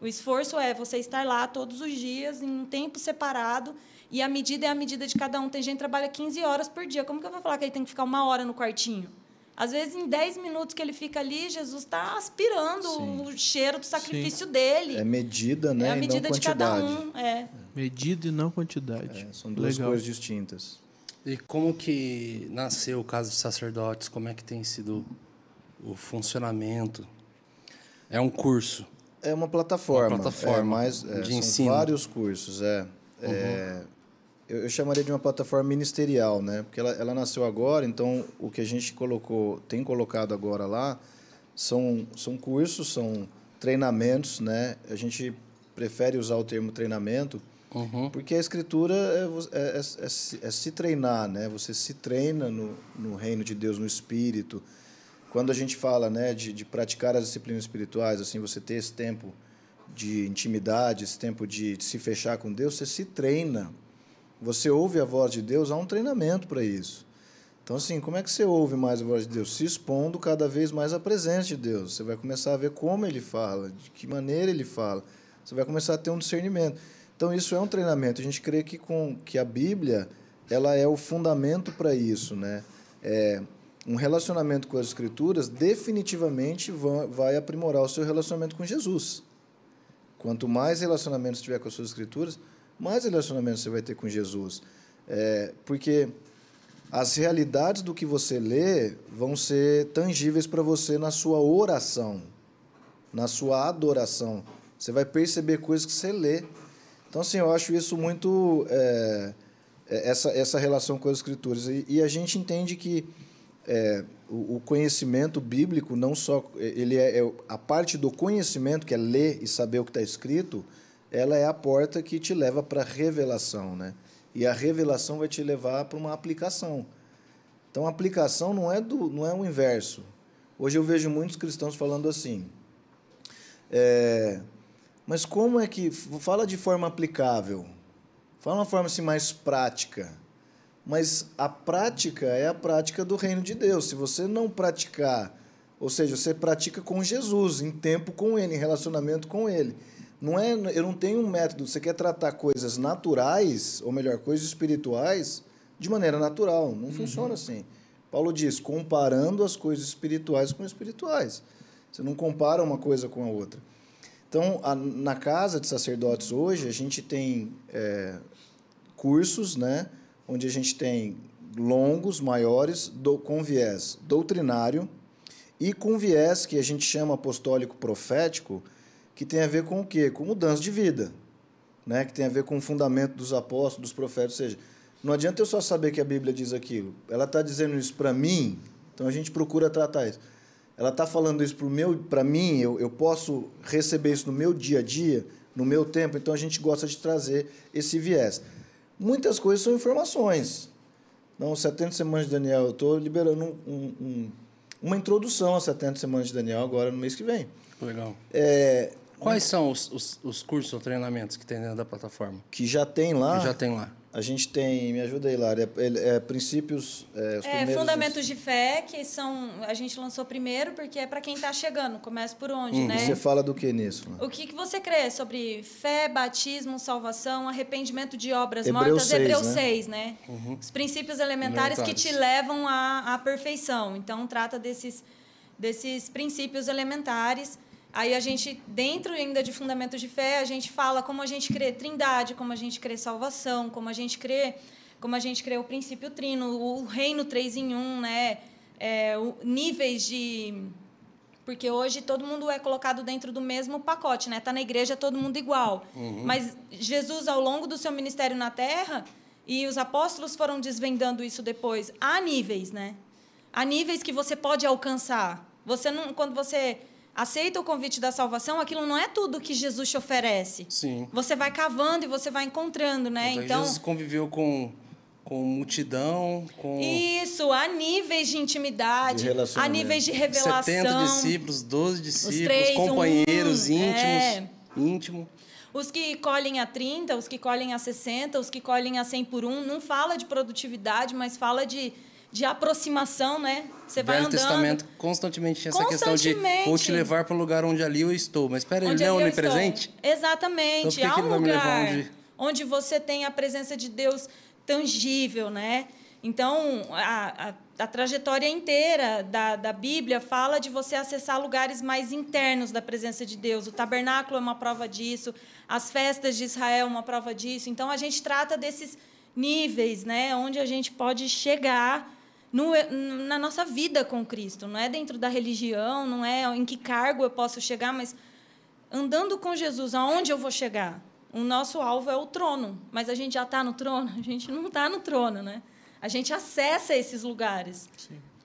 O esforço é você estar lá todos os dias, em um tempo separado, e a medida é a medida de cada um. Tem gente que trabalha 15 horas por dia. Como que eu vou falar que ele tem que ficar uma hora no quartinho? Às vezes, em 10 minutos que ele fica ali, Jesus está aspirando Sim. o cheiro do sacrifício dele. É medida, né? É a e medida não de cada quantidade. um. É. Medida e não quantidade. É, são duas Legal. coisas distintas. E como que nasceu o caso de sacerdotes? Como é que tem sido o funcionamento? É um curso. É uma plataforma. Uma plataforma é mais, é, de são ensino. vários cursos, é. É, eu, chamaria de uma plataforma ministerial, né? Porque ela, ela nasceu agora, então o que a gente colocou, tem colocado agora lá, são, são cursos, são treinamentos, né? A gente prefere usar o termo treinamento, Uhum. porque a escritura é, é- é- é se- é se treinar, né? Você se treina no, no reino de Deus, no Espírito. Quando a gente fala né, de, de praticar as disciplinas espirituais, assim, você ter esse tempo de intimidade, esse tempo de, de se fechar com Deus, você se treina. Você ouve a voz de Deus, há um treinamento para isso. Então, assim, como é que você ouve mais a voz de Deus? Se expondo cada vez mais à presença de Deus. Você vai começar a ver como ele fala, de que maneira ele fala. Você vai começar a ter um discernimento. Então, isso é um treinamento. A gente crê que, com, que a Bíblia ela é o fundamento para isso. Né? É, um relacionamento com as Escrituras definitivamente va- vai aprimorar o seu relacionamento com Jesus. Quanto mais relacionamentos tiver com as suas Escrituras, mais relacionamentos você vai ter com Jesus. É, porque as realidades do que você lê vão ser tangíveis para você na sua oração, na sua adoração. Você vai perceber coisas que você lê. Então, assim, eu acho isso muito. é, é, essa, essa relação com as Escrituras. E, e a gente entende que é, o, o conhecimento bíblico, não só. ele é, é A parte do conhecimento, que é ler e saber o que está escrito, ela é a porta que te leva para a revelação. Né? E a revelação vai te levar para uma aplicação. Então, a aplicação não é, do, não é o inverso. Hoje eu vejo muitos cristãos falando assim. É, mas como é que. Fala de forma aplicável. Fala uma forma assim, mais prática. Mas a prática é a prática do reino de Deus. Se você não praticar, ou seja, você pratica com Jesus, em tempo com Ele, em relacionamento com Ele. Não é, eu não tenho um método. Você quer tratar coisas naturais, ou melhor, coisas espirituais, de maneira natural. Não funciona assim. Paulo diz, comparando as coisas espirituais com as espirituais. Você não compara uma coisa com a outra. Então, a, na casa de sacerdotes hoje, a gente tem é, cursos, né, onde a gente tem longos, maiores, do, com viés doutrinário e com viés que a gente chama apostólico profético, que tem a ver com o quê? Com mudança de vida. né, que tem a ver com o fundamento dos apóstolos, dos profetas. Ou seja, não adianta eu só saber que a Bíblia diz aquilo. Ela está dizendo isso para mim, então a gente procura tratar isso. Ela está falando isso para mim, eu, eu posso receber isso no meu dia a dia, no meu tempo, então a gente gosta de trazer esse viés. Muitas coisas são informações. Não, 70 Semanas de Daniel, eu estou liberando um, um, uma introdução a 70 Semanas de Daniel agora no mês que vem. Legal. É, Quais são os, os, os cursos ou treinamentos que tem dentro da plataforma? que já tem lá. Que já tem lá. A gente tem, me ajuda aí, Lara, é, é, princípios. É, os É, fundamentos de fé, que são. A gente lançou primeiro, porque é para quem está chegando. Começa por onde, né? Você fala do que nisso? Lara? O que, que você crê sobre fé, batismo, salvação, arrependimento de obras Hebreus mortas? 6, Hebreus né? 6, né? Os princípios elementares que te Elementares. levam à, à perfeição. Então, trata desses, desses princípios elementares. Aí a gente, dentro ainda de fundamentos de fé, a gente fala como a gente crê trindade, como a gente crê salvação, como a gente crê, como a gente crê o princípio trino, o reino três em um, né? É, o- níveis de porque hoje todo mundo é colocado dentro do mesmo pacote, né? Tá na igreja todo mundo igual. Mas Jesus ao longo do seu ministério na Terra e os apóstolos foram desvendando isso depois. Há níveis, né? Há níveis que você pode alcançar. Você não, quando você aceita o convite da salvação, aquilo não é tudo que Jesus te oferece. Sim. Você vai cavando e você vai encontrando, né? Então, Então, Jesus conviveu com, com multidão, com isso, há níveis de intimidade, De relacionamento. níveis de revelação. 70 discípulos, 12 discípulos, três, companheiros um, íntimos. é. Íntimo. Os que colhem a 30, os que colhem a 60, os que colhem a 100 por um, não fala de produtividade, mas fala de, de aproximação, né? Você vai Velho andando. Testamento constantemente tinha essa questão de vou te levar para o lugar onde ali eu estou. Mas espera, ele não é onipresente? Exatamente. Então, por que Há um lugar onde- onde você tem a presença de Deus tangível, né? Então, a, a, a trajetória inteira da, da Bíblia fala de você acessar lugares mais internos da presença de Deus. O tabernáculo é uma prova disso, as festas de Israel é uma prova disso. Então, a gente trata desses níveis, né? Onde a gente pode chegar no, na nossa vida com Cristo. Não é dentro da religião, não é em que cargo eu posso chegar, mas andando com Jesus, aonde eu vou chegar? O nosso alvo é o trono, mas a gente já está no trono? A gente não está no trono, né? A gente acessa esses lugares.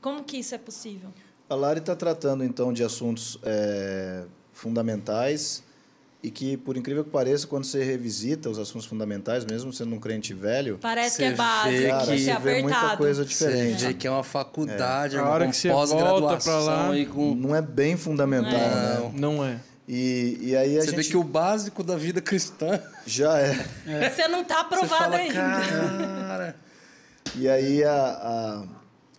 Como que isso é possível? A Lari está tratando, então, de assuntos é, fundamentais e que, por incrível que pareça, quando você revisita os assuntos fundamentais, mesmo sendo um crente velho, Parece Você que é vê básico, cara, que você é vê muita coisa Você diferente. vê que é uma faculdade, A uma hora que você pós-graduação lá, e com... Não é bem fundamental, né? Não é. E, e aí a Você gente vê que o básico da vida cristã... já é. Você não está Você aprovado fala, ainda. cara... E aí a, a-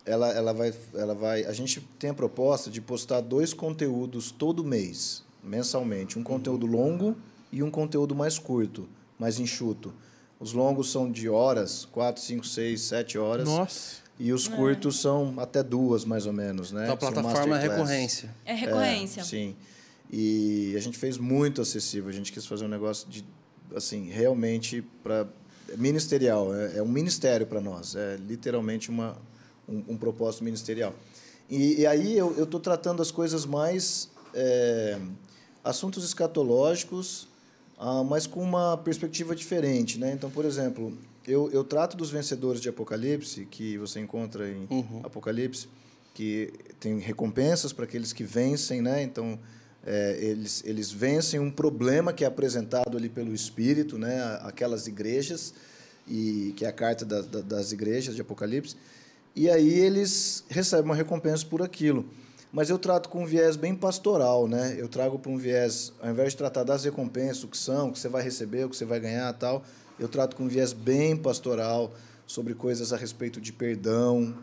ela, ela, vai, ela vai. A gente tem a proposta de postar dois conteúdos todo mês, mensalmente. Um conteúdo longo e um conteúdo mais curto, mais enxuto. Os longos são de horas, quatro, cinco, seis, sete horas. Nossa. E os curtos são até duas, mais ou menos, né? Então a plataforma é recorrência. É recorrência. É, sim. E a gente fez muito acessível. A gente quis fazer um negócio de, assim, realmente para ministerial. É, é um ministério para nós. É literalmente uma, um, um propósito ministerial. E, e aí eu estou tratando as coisas mais é, assuntos escatológicos, ah, mas com uma perspectiva diferente, né? Então, por exemplo, eu, eu trato dos vencedores de Apocalipse que você encontra em Apocalipse, que tem recompensas para aqueles que vencem, né? Então é, eles, eles vencem um problema que é apresentado ali pelo Espírito, né? Aquelas igrejas, e que é a carta da, da, das igrejas de Apocalipse. E aí eles recebem uma recompensa por aquilo. Mas eu trato com um viés bem pastoral, né? Eu trago para um viés, ao invés de tratar das recompensas, o que são, o que você vai receber, o que você vai ganhar tal, eu trato com um viés bem pastoral sobre coisas a respeito de perdão,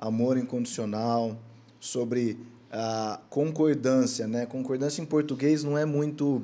amor incondicional, sobre a concordância, né? Concordância em português não é muito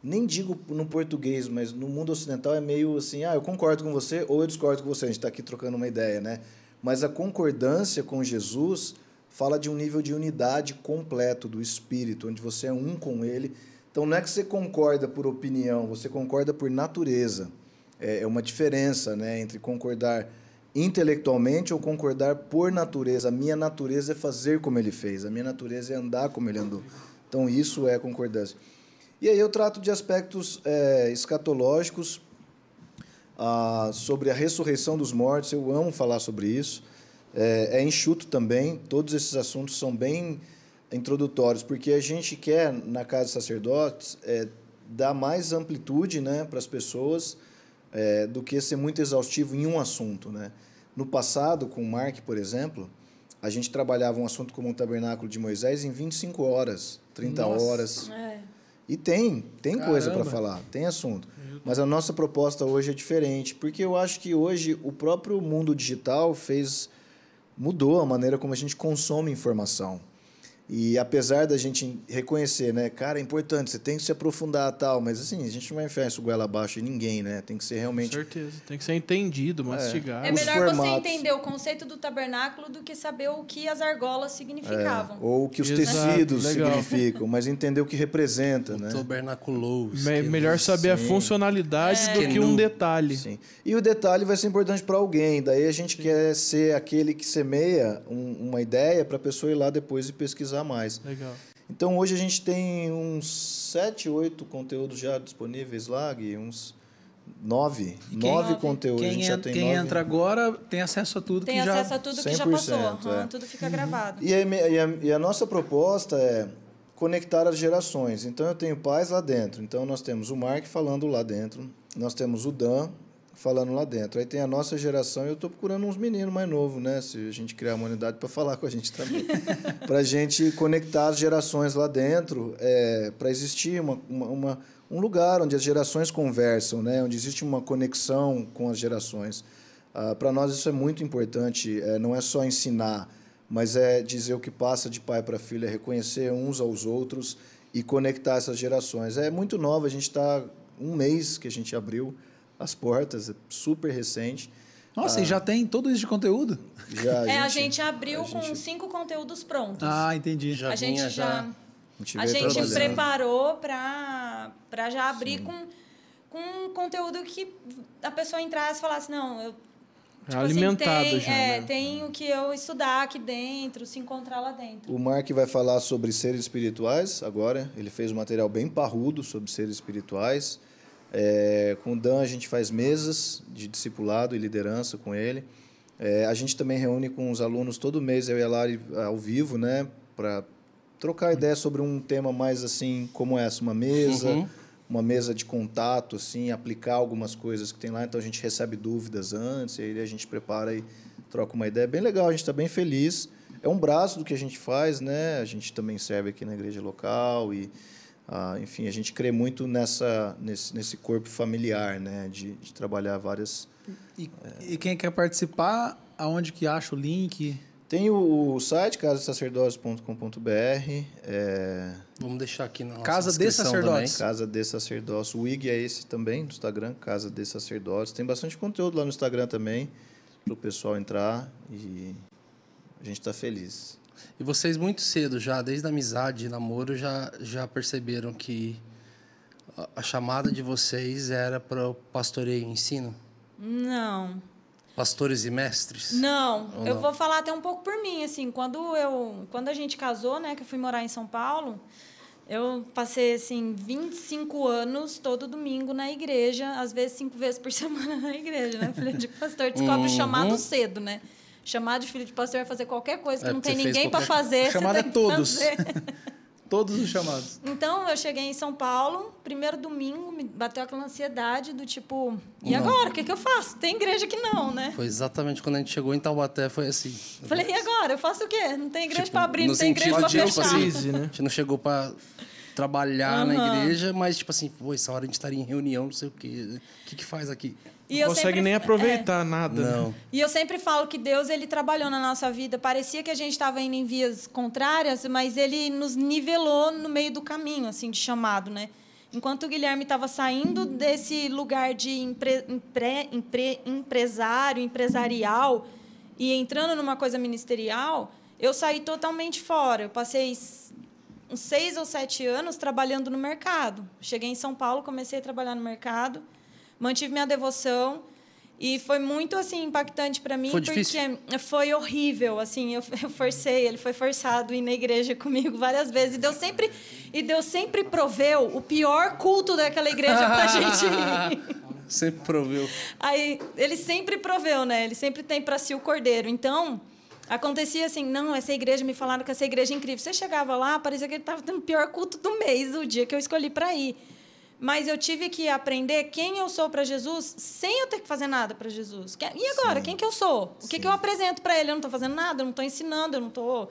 nem digo no português, mas no mundo ocidental é meio assim, ah, eu concordo com você ou eu discordo com você, a gente está aqui trocando uma ideia, né? Mas a concordância com Jesus fala de um nível de unidade completo do Espírito, onde você é um com Ele. Então não é que você concorda por opinião, você concorda por natureza. É é uma diferença né, entre concordar intelectualmente ou concordar por natureza. A minha natureza é fazer como Ele fez, a minha natureza é andar como Ele andou. Então isso é concordância. E aí eu trato de aspectos é, escatológicos, ah, sobre a ressurreição dos mortos. Eu amo falar sobre isso. É, é enxuto também. Todos esses assuntos são bem introdutórios, porque a gente quer, na Casa de Sacerdotes, é, dar mais amplitude né, para as pessoas é, do que ser muito exaustivo em um assunto. Né? No passado, com o Mark, por exemplo, a gente trabalhava um assunto como o tabernáculo de Moisés em 25 horas, 30 Nossa. horas. É. E tem, tem coisa para Caramba. falar, tem assunto. Mas a nossa proposta hoje é diferente, porque eu acho que hoje o próprio mundo digital fez mudou a maneira como a gente consome informação. E apesar da gente reconhecer, né, cara, é importante, você tem que se aprofundar tal, mas assim, a gente não vai enfiar isso goela abaixo em ninguém, né? Tem que ser Com realmente certeza. Tem que ser entendido, mastigado. É Os melhor você formatos. entender o conceito do tabernáculo do que saber o que as argolas significavam. ou o que os Exato, tecidos legal. significam, mas entender o que representa, né? Tabernaculous. Me- melhor saber a Sim. funcionalidade do que um detalhe. Sim. E o detalhe vai ser importante para alguém. Daí a gente quer ser aquele que semeia um- uma ideia para a pessoa ir lá depois e pesquisar mais. Legal. Então hoje a gente tem uns sete, oito conteúdos já disponíveis lá, Gui, uns nove, quem- nove conteúdos. a Quem, já tem quem nove. entra agora tem acesso a tudo Tem que já... acesso a tudo que já 100%, passou. é. Tudo fica gravado. E a, e, a, e a nossa proposta é conectar as gerações. Então eu tenho pais lá dentro. Então nós temos o Mark falando lá dentro, nós temos o Dan falando lá dentro. Aí tem a nossa geração e eu estou procurando uns meninos mais novos, né? Se a gente criar uma unidade para falar com a gente também. para a gente conectar as gerações lá dentro, é, para existir uma, uma, uma- um lugar onde as gerações conversam, né? Onde existe uma conexão com as gerações. Ah, para nós isso é muito importante. É, não é só ensinar, mas é dizer o que passa de pai para filho, é reconhecer uns aos outros e conectar essas gerações. É muito nova, a gente está um mês que a gente abriu as portas, é super recente. Nossa, e já tem todo isso de conteúdo? Já, É, a gente abriu a com gente- cinco conteúdos prontos. Ah, entendi. Já a gente vinha já, já- a gente, a gente preparou para para já abrir com com um conteúdo que a pessoa entrasse e falasse não, eu tipo assim, Alimentado tem, já, é, né? tem o que eu estudar aqui dentro, se encontrar lá dentro. O Mark vai falar sobre seres espirituais agora. Ele fez um material bem parrudo sobre seres espirituais. É, com o Dan, a gente faz mesas de discipulado e liderança com ele. É, a gente também reúne com os alunos todo mês, eu e a Lari, ao vivo, né? Para trocar ideia sobre um tema mais assim, como essa, uma mesa, Uhum. uma mesa de contato, assim, aplicar algumas coisas que tem lá. Então a gente recebe dúvidas antes, e aí a gente prepara e troca uma ideia. Bem legal, a gente está bem feliz. É um braço do que a gente faz, né? A gente também serve aqui na igreja local e, ah, enfim, a gente crê muito nessa nesse, nesse corpo familiar, né? De, de trabalhar várias. E, e quem quer participar, aonde que acha o link? Tem o, o site casasacerdotes.com.br, é, Vamos deixar aqui na nossa Casa de também. Casa de Sacerdócio. O IG é esse também, do Instagram, Casa de Sacerdotes. Tem bastante conteúdo lá no Instagram também, para o pessoal entrar e a gente está feliz. E vocês muito cedo já, desde a amizade namoro, já, já perceberam que a, a chamada de vocês era para o pastoreio e ensino? Não. Pastores e mestres? Não, Ou eu não? vou falar até um pouco por mim, assim, quando eu, quando a gente casou, né, que eu fui morar em São Paulo, eu passei assim 25 anos todo domingo na igreja, às vezes cinco vezes por semana na igreja, né? Filho de pastor descobre o chamado cedo, né? Chamado de filho de pastor é fazer qualquer coisa que É, não tem ninguém para fazer. Chamado é todos. Todos os chamados. Então, eu cheguei em São Paulo, primeiro domingo, me bateu aquela ansiedade do tipo, e Não. agora? O que, que eu faço? Tem igreja que não, né? Foi exatamente quando a gente chegou em Taubaté, foi assim. Falei, e agora? Eu faço o quê? Não tem igreja Tipo, para abrir, não tem igreja para de, tipo fechar. assim, Crise, né? A gente não chegou para trabalhar na Aham. igreja, mas tipo assim, pô, essa hora a gente estaria em reunião, não sei o quê. O que que faz aqui? E Não eu consegue sempre- nem é. aproveitar nada. né? Não. E eu sempre falo que Deus ele trabalhou na nossa vida. Parecia que a gente estava indo em vias contrárias, mas ele nos nivelou no meio do caminho, assim, de chamado, né? Enquanto o Guilherme estava saindo desse lugar de empre, empre- empre- empresário, empresarial e entrando numa coisa ministerial, eu saí totalmente fora. Eu passei uns seis ou sete anos trabalhando no mercado. Cheguei em São Paulo, comecei a trabalhar no mercado, mantive minha devoção E foi muito assim impactante para mim Foi porque foi horrível, assim, eu, eu forcei, ele foi forçado a ir na igreja comigo várias vezes e Deus sempre e Deus sempre proveu o pior culto daquela igreja pra gente ir. Sempre proveu. Aí ele sempre proveu, né? Ele sempre tem para si o cordeiro. Então, acontecia assim, não, essa igreja me falaram que essa igreja é incrível. Você chegava lá, parecia que ele estava tendo o pior culto do mês, o dia que eu escolhi para ir. Mas eu tive que aprender quem eu sou para Jesus sem eu ter que fazer nada para Jesus. E agora, quem que eu sou? O que, que eu apresento para ele? Eu não estou fazendo nada, eu não estou ensinando, eu não estou.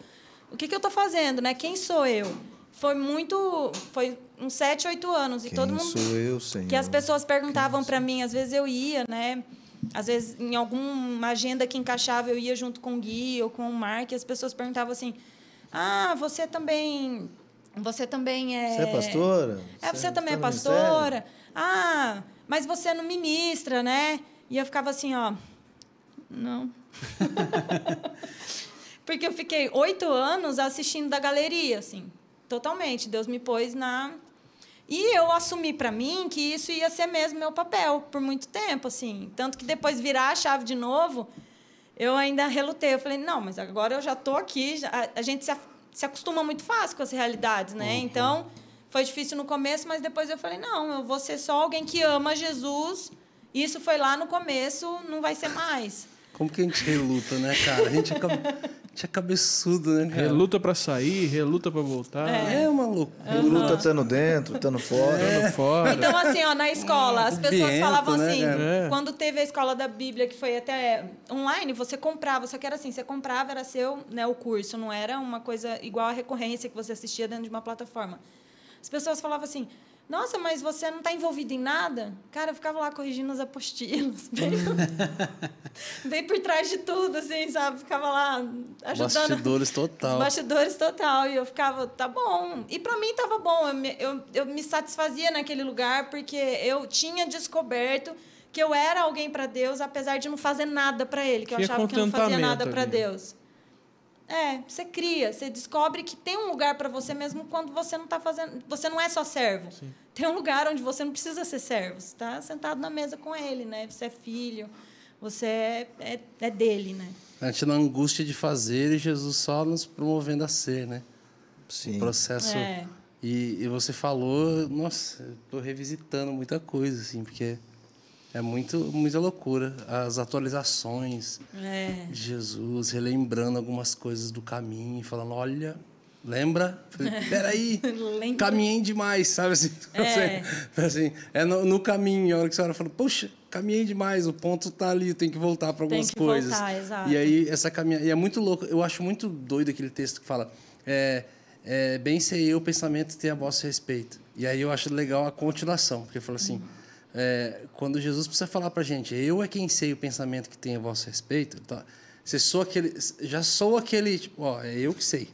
O que, que eu estou fazendo, né? Quem sou eu? Foi muito. Foi uns sete, oito anos. E Quem todo mundo sou eu, Senhor? que as pessoas perguntavam para mim, às vezes eu ia, né? Às vezes em alguma agenda que encaixava eu ia junto com o Gui ou com o Mark, e as pessoas perguntavam assim: "Ah, você também você também é Você é pastora? É, você também é tá pastora? Ah, mas você não ministra, né?" E eu ficava assim, ó, não. Porque eu fiquei oito anos assistindo da galeria, assim, totalmente. Deus me pôs na. E eu assumi para mim que isso ia ser mesmo meu papel por muito tempo, assim. Tanto que depois virar a chave de novo, eu ainda relutei. Eu falei, não, mas agora eu já estou aqui. a, a gente se, se acostuma muito fácil com as realidades, né? Então, foi difícil no começo, mas depois eu falei, não, eu vou ser só alguém que ama Jesus. Isso foi lá no começo, não vai ser mais. Como que a gente reluta, né, cara? A gente é, cabe... a gente é cabeçudo, né, cara? Reluta pra sair, reluta pra voltar. É uma loucura. Luta estando dentro, estando fora. Dando fora. Então, assim, ó, na escola, as pessoas Biento, falavam né, assim, cara? É. quando teve a escola da Bíblia, que foi até online, você comprava, só que era assim, você comprava, era seu, né, o curso, não era uma coisa igual a recorrência que você assistia dentro de uma plataforma. As pessoas falavam assim, nossa, mas você não está envolvido em nada? Cara, eu ficava lá corrigindo as apostilas, bem, bem por trás de tudo, assim, sabe? Ficava lá ajudando. Bastidores total. Bastidores total. E eu ficava, tá bom. E para mim tava bom. Eu me, eu, eu me satisfazia naquele lugar porque eu tinha descoberto que eu era alguém para Deus, apesar de não fazer nada para Ele, que eu Tinha achava que eu não fazia nada para. Deus. É, você cria, você descobre que tem um lugar para você mesmo quando você não tá fazendo, você não é só servo. Tem um lugar onde você não precisa ser servo, você está sentado na mesa com ele, né? Você é filho, você é, é, é dele, né? A gente na angústia de fazer e Jesus só nos promovendo a ser, né? Sim. O processo. É. E, e você falou, nossa, tô revisitando muita coisa, assim, porque é muito, muita loucura. As atualizações É. de Jesus, relembrando algumas coisas do caminho, falando, olha, lembra? Falei, Peraí, Lembra. caminhei demais, sabe assim? É. assim é no, no caminho, a hora que a senhora falou, poxa, caminhei demais, o ponto tá ali, tenho que voltar para Tem algumas que coisas. voltar, exato. E aí, essa caminhada. E é muito louco, eu acho muito doido aquele texto que fala. É, é, bem sei eu o pensamento tem a vosso respeito. E aí eu acho legal a continuação, porque fala assim: é, quando Jesus precisa falar pra gente, eu é quem sei o pensamento que tem a vosso respeito, tá? você sou aquele, já sou aquele, tipo, ó, é eu que sei.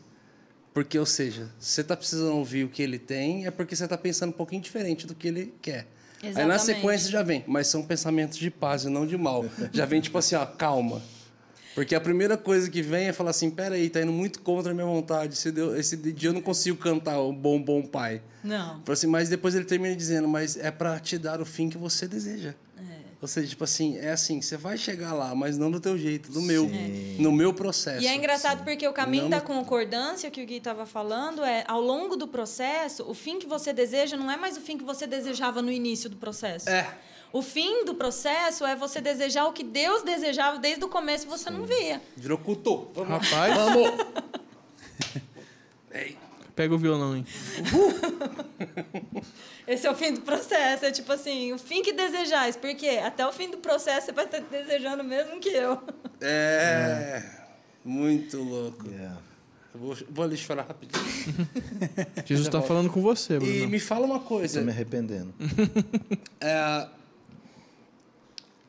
Porque, ou seja, se você está precisando ouvir o que ele tem, é porque você está pensando um pouquinho diferente do que ele quer. Aí na Exatamente. sequência já vem, mas são pensamentos de paz e não de mal. Já vem tipo assim, ó, calma. Porque a primeira coisa que vem é falar assim, peraí, tá indo muito contra a minha vontade. Esse, esse dia eu não consigo cantar o bom, bom pai. Não. Assim, mas depois ele termina dizendo, mas é para te dar o fim que você deseja. Ou seja, tipo assim, é assim, você vai chegar lá, mas não do teu jeito, do meu, no meu processo. E é engraçado porque o caminho Não- da concordância que o Gui estava falando é, ao longo do processo, o fim que você deseja não é mais o fim que você desejava no início do processo. É. O fim do processo é você desejar o que Deus desejava desde o começo e você não via. Virou culto. Vamos. Rapaz, Vamos. pega o violão, hein? Esse é o fim do processo. É tipo assim, o fim que desejais. Porque até o fim do processo você vai estar desejando o mesmo que eu. É. Muito louco. Yeah. Eu vou, vou ali chorar rapidinho. Jesus tá falando com você, Bruno. E me fala uma coisa. Tô me arrependendo. É,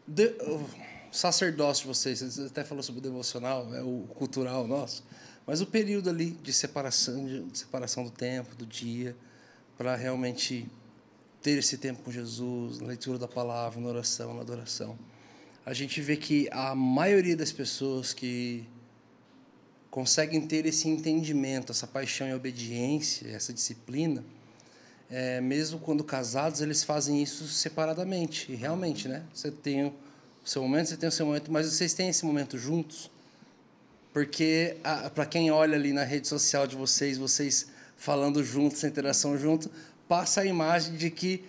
de- o sacerdócio de vocês, você até falou sobre o devocional, é o cultural nosso, mas o período ali de separação, de, separação do tempo, do dia, para realmente ter esse tempo com Jesus, na leitura da palavra, na oração, na adoração. A gente vê que a maioria das pessoas que conseguem ter esse entendimento, essa paixão e obediência, essa disciplina, é, mesmo quando casados, eles fazem isso separadamente. E realmente, né? Você tem o seu momento, você tem o seu momento, mas vocês têm esse momento juntos? Porque para quem olha ali na rede social de vocês, vocês falando juntos, essa interação junto, passa a imagem de que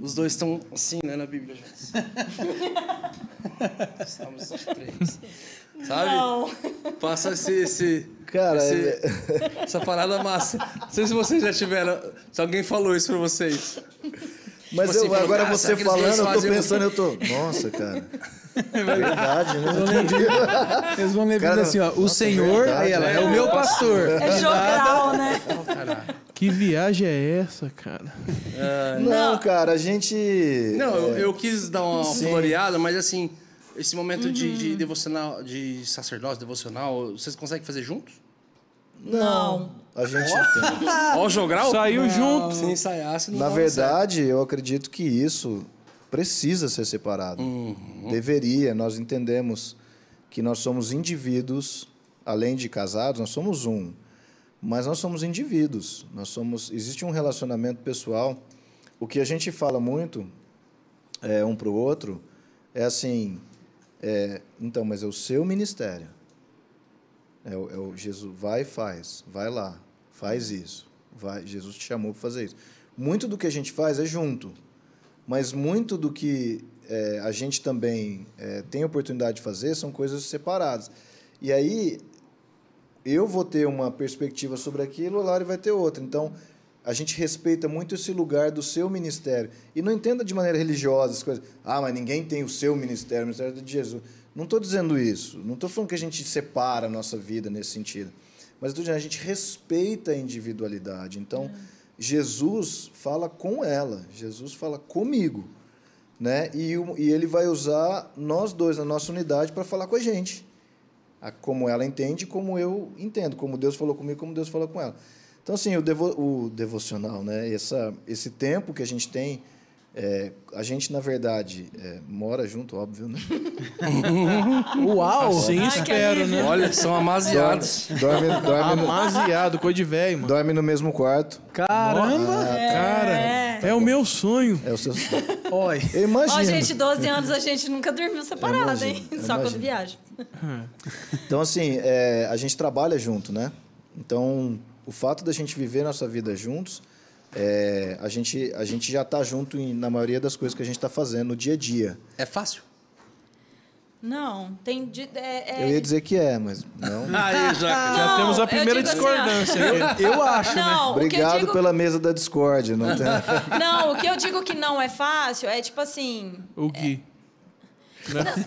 os dois estão assim, né, na Bíblia juntos. Estamos os três. Sabe? Não. Passa esse. esse Cara, esse- é- essa parada massa. Não sei se vocês já tiveram. Se alguém falou isso pra vocês. Mas Tipo eu, assim, agora você será que eles falando, eu tô pensando, eu tô. Nossa, cara. É verdade, né? Eles vão lembrando Cara, assim, ó. O nossa, Senhor, verdade, aí ela, é né? o meu pastor. É jogral, né? Que viagem é essa, cara? Não, cara, a gente. Não, é, eu, eu quis dar uma Sim. floreada, mas assim, esse momento de, Uhum. de devocional, de sacerdócio devocional, vocês conseguem fazer juntos? Não. A gente tem. Ó, o jogral? Saiu junto. Se ensaiasse, não Na verdade, eu acredito que isso precisa ser separado. Deveria. Nós entendemos que nós somos indivíduos, além de casados, nós somos um. Mas nós somos indivíduos. Nós somos. Existe um relacionamento pessoal. O que a gente fala muito é, um para o outro é assim. é, então, mas é o seu ministério. É o, é o Jesus vai e faz, vai lá, faz isso, vai. Jesus te chamou para fazer isso. Muito do que a gente faz é junto, mas muito do que é, a gente também é, tem oportunidade de fazer são coisas separadas. E aí eu vou ter uma perspectiva sobre aquilo, o Lari vai ter outra. Então a gente respeita muito esse lugar do seu ministério e não entenda de maneira religiosa as coisas. Ah, mas ninguém tem o seu ministério, o ministério de Jesus. Não estou dizendo isso. Não estou falando que a gente separa a nossa vida nesse sentido. Mas estou dizendo, a gente respeita a individualidade. Então, Jesus fala com ela, Jesus fala comigo. Né? E, e ele vai usar nós dois, na nossa unidade, para falar com a gente. A- como ela entende, como eu entendo. Como Deus falou comigo, como Deus falou com ela. Então, assim, o, devo, o devocional, né? Essa, esse tempo que a gente tem, é, a gente, na verdade, é, mora junto, óbvio, né? Uau! Assim Ai, espero, né? Olha, são amaziados. Dorme, dorme, no, Amasiado, coisa de velho, mano. dorme no mesmo quarto. Caramba! Cara, é o meu sonho. É o seu... Oi. Eu imagino. Ó, gente, 12 anos a gente nunca dormiu separado, hein? imagino, eu Só quando viaja. Então, assim, é, a gente trabalha junto, né? Então, o fato da gente viver nossa vida juntos, é, a, gente, a gente já está junto em- na maioria das coisas que a gente está fazendo no dia a dia. É fácil? Não, tem. de- é- é- Eu ia dizer que é, mas não. Aí, já. Já Não, temos a eu primeira assim, discordância aqui. Eu acho, né? Não, eu Obrigado digo. pela mesa da Discord. Não tem... Não, o que eu digo que não é fácil é tipo assim. O Gui.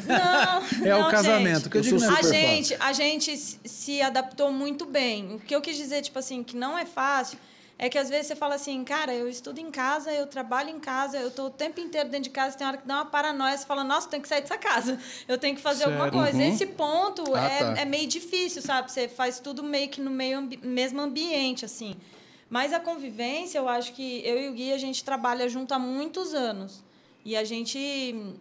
Não, É o não, casamento. gente. que eu Eu digo não A é super gente, a gente se- se adaptou muito bem. O que eu quis dizer, tipo assim, que não é fácil, é que às vezes você fala assim, cara, eu estudo em casa, eu trabalho em casa, eu tô o tempo inteiro dentro de casa, tem hora que dá uma paranoia, você fala, nossa, tem que sair dessa casa, eu tenho que fazer alguma coisa. Esse ponto Ah, é, tá. é meio difícil, sabe? Você faz tudo meio que no meio mesmo ambiente, assim. Mas a convivência, eu acho que eu e o Gui, a gente trabalha junto há muitos anos. E a gente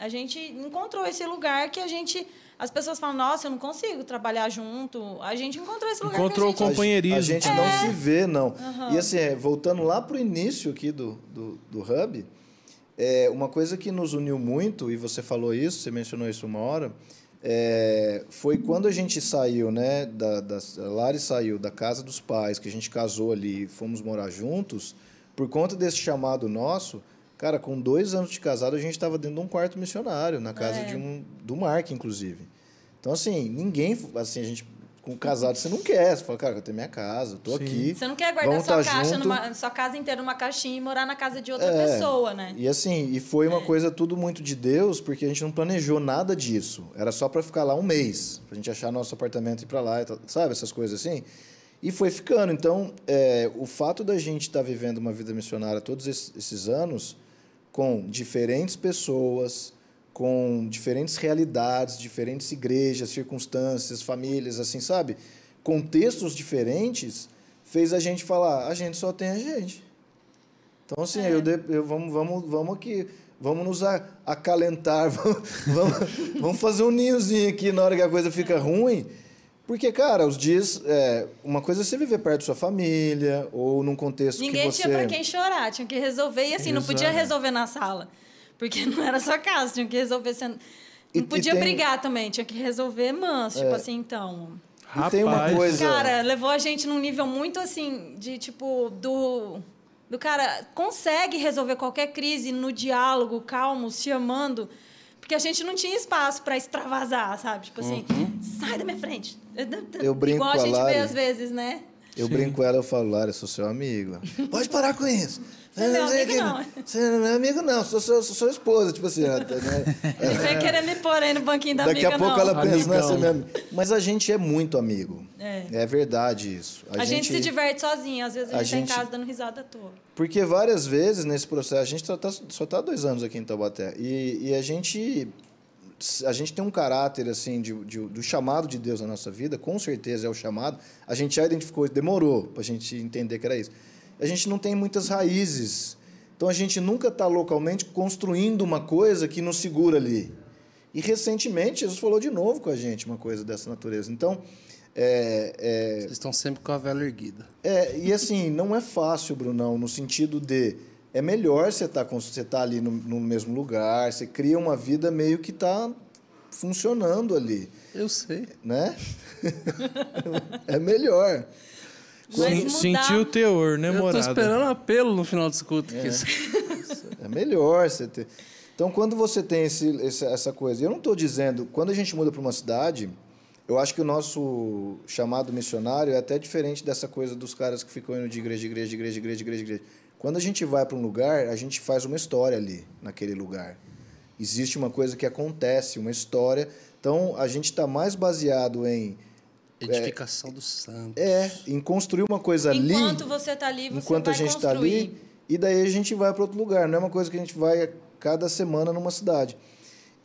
a gente encontrou esse lugar que a gente as pessoas falam nossa eu não consigo trabalhar junto a gente encontrou esse lugar Encontrou que a gente... companheirismo. A gente não se vê, não. E assim, é, voltando lá para o início aqui do, do, do Hub, é, uma coisa que nos uniu muito, e você falou isso, você mencionou isso uma hora, é, foi quando a gente saiu, né, da, da, a Lari saiu da casa dos pais, que a gente casou ali, fomos morar juntos, por conta desse chamado nosso, cara, com dois anos de casado, a gente estava dentro de um quarto missionário, na casa É. de um, do Mark, inclusive. Então, assim, ninguém, assim, a gente, com casado, você não quer, você fala, cara, eu tenho minha casa, eu tô Sim. aqui. você não quer guardar sua tá caixa numa sua casa inteira numa caixinha e morar na casa de outra É. pessoa né E assim, e foi uma coisa tudo muito de Deus, porque a gente não planejou nada disso. Era só para ficar lá um mês, pra gente achar nosso apartamento e ir para lá, sabe, essas coisas assim. E foi ficando. Então, é, o fato da gente estar vivendo uma vida missionária todos esses anos, com diferentes pessoas, com diferentes realidades, diferentes igrejas, circunstâncias, famílias, assim, sabe? Contextos diferentes, fez a gente falar, a gente só tem a gente. Então, assim, eu, de- eu vamos, vamos, vamos aqui, vamos nos acalentar, vamos, vamos, vamos fazer um ninhozinho aqui na hora que a coisa fica ruim. Porque, cara, os dias. é, uma coisa é você viver perto da sua família, ou num contexto ninguém que você. tinha para quem chorar tinha que resolver e assim não podia Exato. resolver na sala porque não era sua casa tinha que resolver sendo E- Não e podia tem- brigar também, tinha que resolver manso, tipo assim, então. E tem uma Rapaz, coisa- Cara, levou a gente num nível muito assim, de tipo, do. Do cara consegue resolver qualquer crise no diálogo, calmo, se amando. Porque a gente não tinha espaço para extravasar, sabe? Tipo assim, sai da minha frente. Eu brinco Igual a a gente vê Lari. às vezes, né? Eu brinco com ela, eu falo, Lara, eu sou seu amigo. Pode parar com isso. Você não é sei amigo, não. Você não é amigo, não. Sou, sou, sou sua esposa. Tipo assim, né? Não sei querer me pôr aí no banquinho da Daqui amiga, a pouco não. ela pensa, né? Amigão. Você é minha amiga. Mas a gente é muito amigo. É. verdade isso. A, gente, se diverte sozinho, às vezes a, a gente, gente- tá em casa dando risada à toa. Porque várias vezes nesse processo, a gente só tá, só tá há dois anos aqui em Taubaté. E, e a gente a gente tem um caráter assim de, de- do chamado de Deus na nossa vida, com certeza é o chamado. A gente já identificou, isso, demorou para a gente entender que era isso. A gente não tem muitas raízes. Então a gente nunca está localmente construindo uma coisa que nos segura ali. E recentemente Jesus falou de novo com a gente uma coisa dessa natureza. Então, é, é, Vocês estão sempre com a vela erguida. é, e assim, não é fácil, Brunão, no sentido de é melhor você estar você tá ali no, no mesmo lugar, você cria uma vida meio que está funcionando ali, Eu sei. né? é melhor. Mudar- Sentiu o teor, né, Eu tô morada? esperando um apelo no final culto. que isso- É melhor você ter. Então, quando você tem esse, esse- essa coisa, eu não estou dizendo, quando a gente muda para uma cidade, eu acho que o nosso chamado missionário é até diferente dessa coisa dos caras que ficam indo de igreja, de igreja, de igreja, de igreja, de igreja, de igreja. Quando a gente vai para um lugar, a gente faz uma história ali, naquele lugar. Existe uma coisa que acontece, uma história. Então, a gente está mais baseado em, Edificação do santo. é, em construir uma coisa ali Enquanto você tá ali, você enquanto vai a gente está ali e daí a gente vai para outro lugar. Não é uma coisa que a gente vai cada semana numa cidade.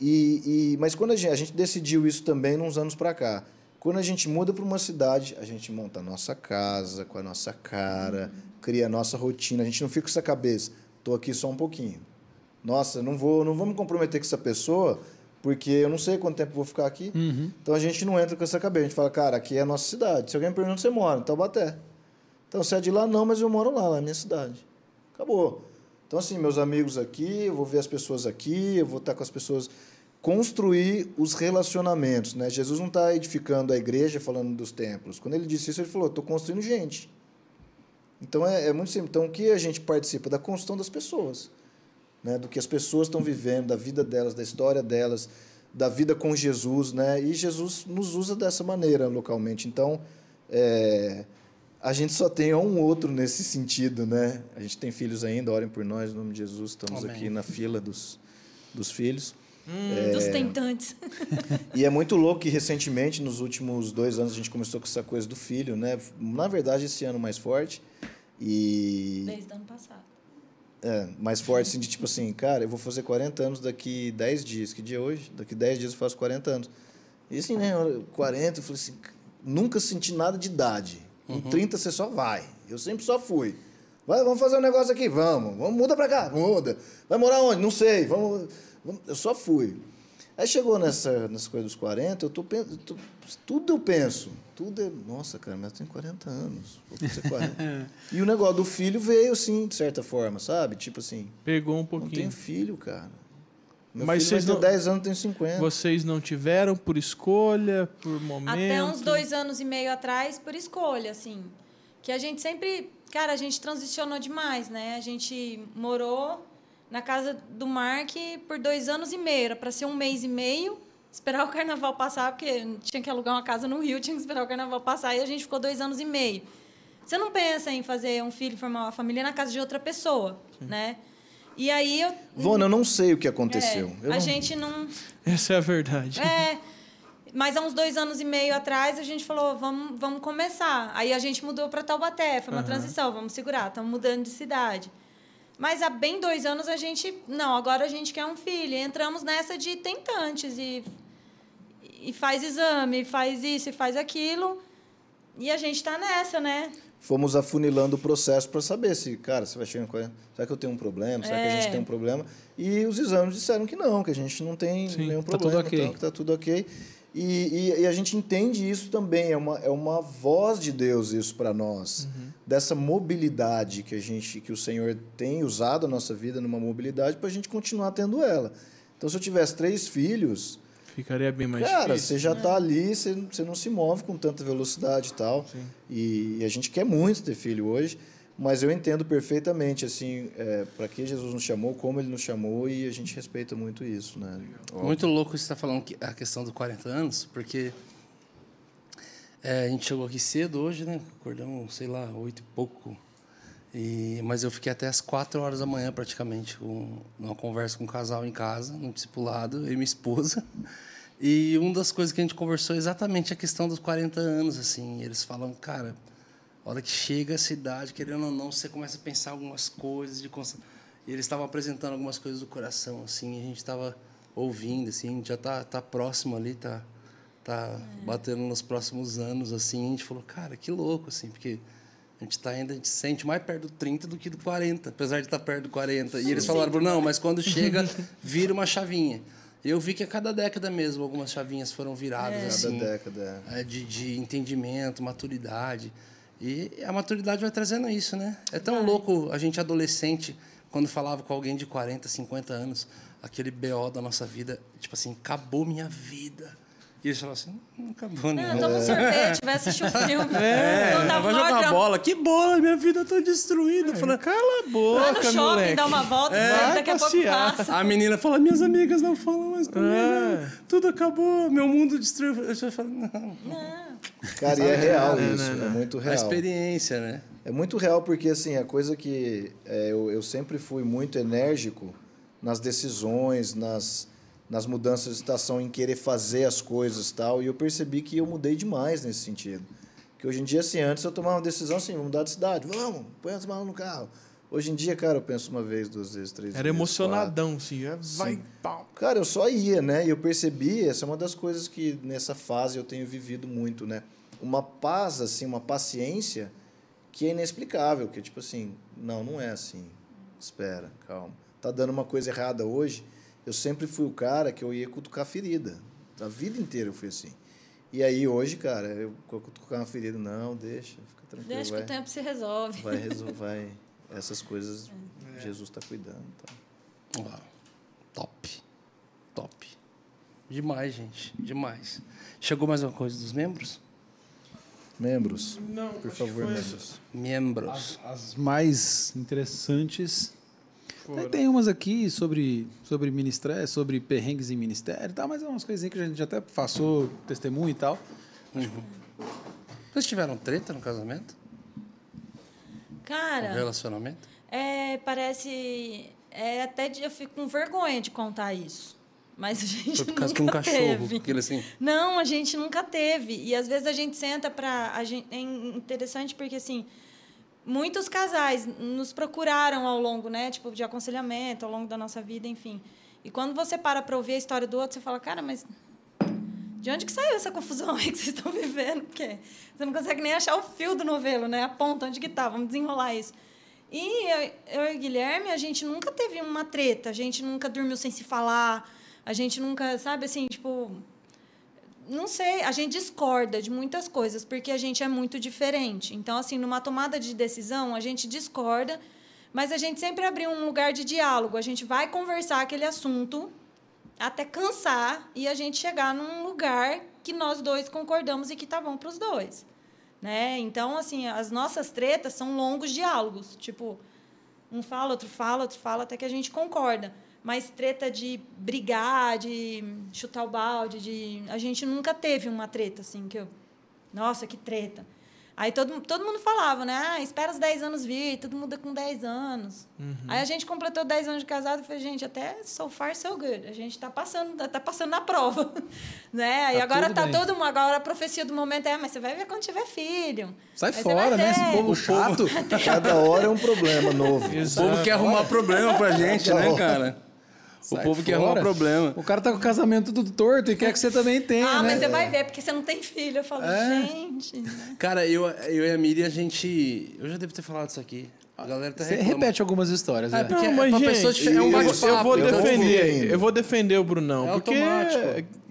E, e- mas quando a gente, a gente decidiu isso também uns anos para cá. Quando a gente muda para uma cidade, a gente monta a nossa casa com a nossa cara, cria a nossa rotina. A gente não fica com essa cabeça. Tô aqui só um pouquinho. Nossa, não vou, não vou me comprometer com essa pessoa porque eu não sei quanto tempo vou ficar aqui. Então a gente não entra com essa cabeça. A gente fala, cara, aqui é a nossa cidade. Se alguém me pergunta onde você mora, em Taubaté. Então, você é de lá? Não, mas eu moro lá, lá na minha cidade. Acabou. Então, assim, meus amigos aqui, eu vou ver as pessoas aqui, eu vou estar com as pessoas. Construir os relacionamentos, né? Jesus não está edificando a igreja falando dos templos. Quando ele disse isso, ele falou: estou construindo gente. Então, é, é muito simples. Então, o que a gente participa? Da construção das pessoas. Né? Do que as pessoas estão vivendo, da vida delas, da história delas, da vida com Jesus, né? E Jesus nos usa dessa maneira localmente. Então, é, a gente só tem um outro nesse sentido, né? A gente tem filhos ainda, orem por nós, em nome de Jesus. Estamos Amém. aqui na fila dos, dos filhos. Dos tentantes. E é muito louco que recentemente, nos últimos dois anos, a gente começou com essa coisa do filho, né? Na verdade, esse ano mais forte. E Desde o ano passado. é, mais forte, assim, de tipo assim, cara, eu vou fazer 40 anos daqui 10 dias. Que dia é hoje? Daqui 10 dias eu faço 40 anos. E assim, né, 40, eu falei assim, nunca senti nada de idade. Com 30 você só vai. Eu sempre só fui. Vai, vamos fazer um negócio aqui, vamos. Vamos, muda pra cá, muda. Vai morar onde? Não sei. Vamos, vamos- eu só fui. Aí chegou nessa, nessa coisa dos 40, eu tô, tô- tudo eu penso. Tudo é, nossa, cara, mas eu tenho 40 anos. Vou fazer 40. e o negócio do filho veio assim, de certa forma, sabe? Tipo assim, Pegou um não pouquinho. tenho filho, cara. Meu Mas filho vocês vai ter não- 10 anos, tem 50. Vocês não tiveram por escolha, por momento? Até uns dois anos e meio atrás, por escolha, assim. Que a gente sempre. Cara, a gente transicionou demais, né? A gente morou na casa do Mark por dois anos e meio. Era para ser um mês e meio, esperar o carnaval passar, porque tinha que alugar uma casa no Rio, tinha que esperar o carnaval passar, e a gente ficou dois anos e meio. Você não pensa em fazer um filho, formar uma família na casa de outra pessoa, né? E aí eu. Vona, eu não sei o que aconteceu. é, Eu a não- gente não. Essa é a verdade. É. Mas há uns dois anos e meio atrás a gente falou, vamos, vamos começar. Aí a gente mudou para Taubaté, foi uma transição, vamos segurar, estamos mudando de cidade. Mas há bem dois anos a gente, não, agora a gente quer um filho. E entramos nessa de tentantes e, e faz exame, faz isso e faz aquilo. E a gente está nessa, né? Fomos afunilando o processo para saber se, cara, você vai chegar em 40. Será que eu tenho um problema? Será que a gente É. tem um problema? E os exames disseram que não, que a gente não tem Sim, nenhum tá problema, tudo ok. então, que tá tudo ok. E, e, e a gente entende isso também, é uma, é uma voz de Deus isso para nós, dessa mobilidade que a gente, que o Senhor tem usado a nossa vida numa mobilidade para a gente continuar tendo ela. Então, se eu tivesse três filhos, Ficaria bem mais Cara, difícil. você já tá ali, você, você não se move com tanta velocidade e tal. E, e a gente quer muito ter filho hoje, mas eu entendo perfeitamente, assim, é, para que Jesus nos chamou, como ele nos chamou, e a gente respeita muito isso, né? Muito louco você estar falando que- a questão dos 40 anos, porque é, a gente chegou aqui cedo hoje, né? Acordamos, sei lá, oito e pouco. E, mas eu fiquei até as quatro horas da manhã, praticamente, com uma conversa com um casal em casa, no discipulado, e minha esposa. E uma das coisas que a gente conversou é exatamente a questão dos 40 anos, assim. Eles falam, cara, a hora que chega essa idade, querendo ou não, você começa a pensar algumas coisas de e eles estavam apresentando algumas coisas do coração assim, e a gente estava ouvindo assim, a gente já tá tá próximo ali, tá tá batendo nos próximos anos assim, a gente falou, cara, que louco assim, porque a gente tá ainda, a gente se sente mais perto do 30 do que do 40, apesar de estar perto do 40. E eles falaram, não, mas quando chega, vira uma chavinha. E eu vi que a cada década mesmo, algumas chavinhas foram viradas Cada assim década. é. é, de, de entendimento, maturidade. E a maturidade vai trazendo isso, né? É tão louco a gente adolescente, quando falava com alguém de 40, 50 anos, aquele BO da nossa vida, tipo assim, acabou minha vida. E eles falavam assim, não acabou, Não, não. toma um sorvete, vai assistir um filme. É, Não dá vai jogar drama. bola. Que bola, minha vida tá destruída. Eu falei, Cala a Vai boca, no shopping, moleque. dá uma volta, Vai daqui a pouco passear. passa. A menina fala, minhas amigas não falam mais comigo. É. Tudo acabou, meu mundo destruiu. Eu já falo, não. Não. Cara, e é real Não, isso, não, não. é muito A real. experiência, né? É muito real porque, assim, a coisa que é, eu, eu sempre fui muito enérgico nas decisões, nas, nas mudanças de estação, em querer fazer as coisas tal, e eu percebi que eu mudei demais nesse sentido. Que hoje em dia, assim, antes eu tomava uma decisão assim, vamos mudar de cidade, vamos, põe as malas no carro. Hoje em dia, cara, eu penso uma vez, duas vezes, três Era vezes. emocionadão, assim. já Vai, Sim. pau. Cara, eu só ia, né? E eu percebi, essa é uma das coisas que nessa fase eu tenho vivido muito, né? Uma paz, assim, uma paciência que é inexplicável, que é tipo assim, não, não é assim. Espera, calma. Tá dando uma coisa errada hoje. Eu sempre fui o cara que eu ia cutucar a ferida. A vida inteira eu fui assim. E aí hoje, cara, eu cutucar uma ferida, não, deixa, fica tranquilo, Deixa que vai, o tempo se resolve. vai resolver, vai. Essas coisas Jesus está cuidando, tá? Uau. Top. Top. Demais, gente. Demais. Chegou mais uma coisa dos membros? Membros, Não, por que favor, membros. Membros. As mais interessantes. Foram. Tem umas aqui sobre, sobre ministério, sobre perrengues em ministério e tal, mas é umas coisinhas que a gente até passou testemunho e tal. Vocês tiveram treta no casamento? No Cara, relacionamento? é, parece. É, até de, eu fico com vergonha de contar isso. Mas a gente Foi por causa nunca que um cachorro. teve. Aquele assim. Não, a gente nunca teve. E às vezes a gente senta para a gente é interessante porque assim, muitos casais nos procuraram ao longo, né, tipo de aconselhamento, ao longo da nossa vida, enfim. E quando você para para ouvir a história do outro, você fala: "Cara, mas de onde que saiu essa confusão aí que vocês estão vivendo? Porque você não consegue nem achar o fio do novelo, né? A ponta onde que tá, vamos desenrolar isso. E eu, eu e o Guilherme, a gente nunca teve uma treta, a gente nunca dormiu sem se falar, a gente nunca, sabe assim, tipo, não sei, a gente discorda de muitas coisas, porque a gente é muito diferente. Então, assim, numa tomada de decisão, a gente discorda, mas a gente sempre abriu um lugar de diálogo. A gente vai conversar aquele assunto até cansar e a gente chegar num lugar que nós dois concordamos e que tá bom para os dois. Né? Então, assim, as nossas tretas são longos diálogos. Tipo, um fala, outro fala, outro fala, até que a gente concorda. Mas treta de brigar, de chutar o balde, de... a gente nunca teve uma treta, assim, que eu... Nossa, que treta. Aí todo, todo mundo falava, né? Ah, espera os 10 anos vir, tudo muda com 10 anos. Aí a gente completou 10 anos de casado e falei, gente, até so far so good. A gente tá passando, tá, tá passando na prova. né? Aí Tá agora tudo tá bem. todo mundo, agora a profecia do momento é, mas você vai ver quando tiver filho. Sai fora, né? Esse povo chato. Cada hora é um problema novo. O povo quer arrumar problema pra gente, né, cara? O povo quer arrumar fora. problema. O cara tá com o casamento tudo torto e quer que você também tenha, Ah, né? mas você vai ver, porque você não tem filho. Eu falo, É. gente. Cara, eu, eu e a Miriam, a gente. Eu já devo ter falado isso aqui. A galera tá Você repete algumas histórias, É, né? porque Não, é mas, pra gente, pessoa diferente. É um eu- bate-papo. Eu vou defender, eu vou defender o Brunão, É porque.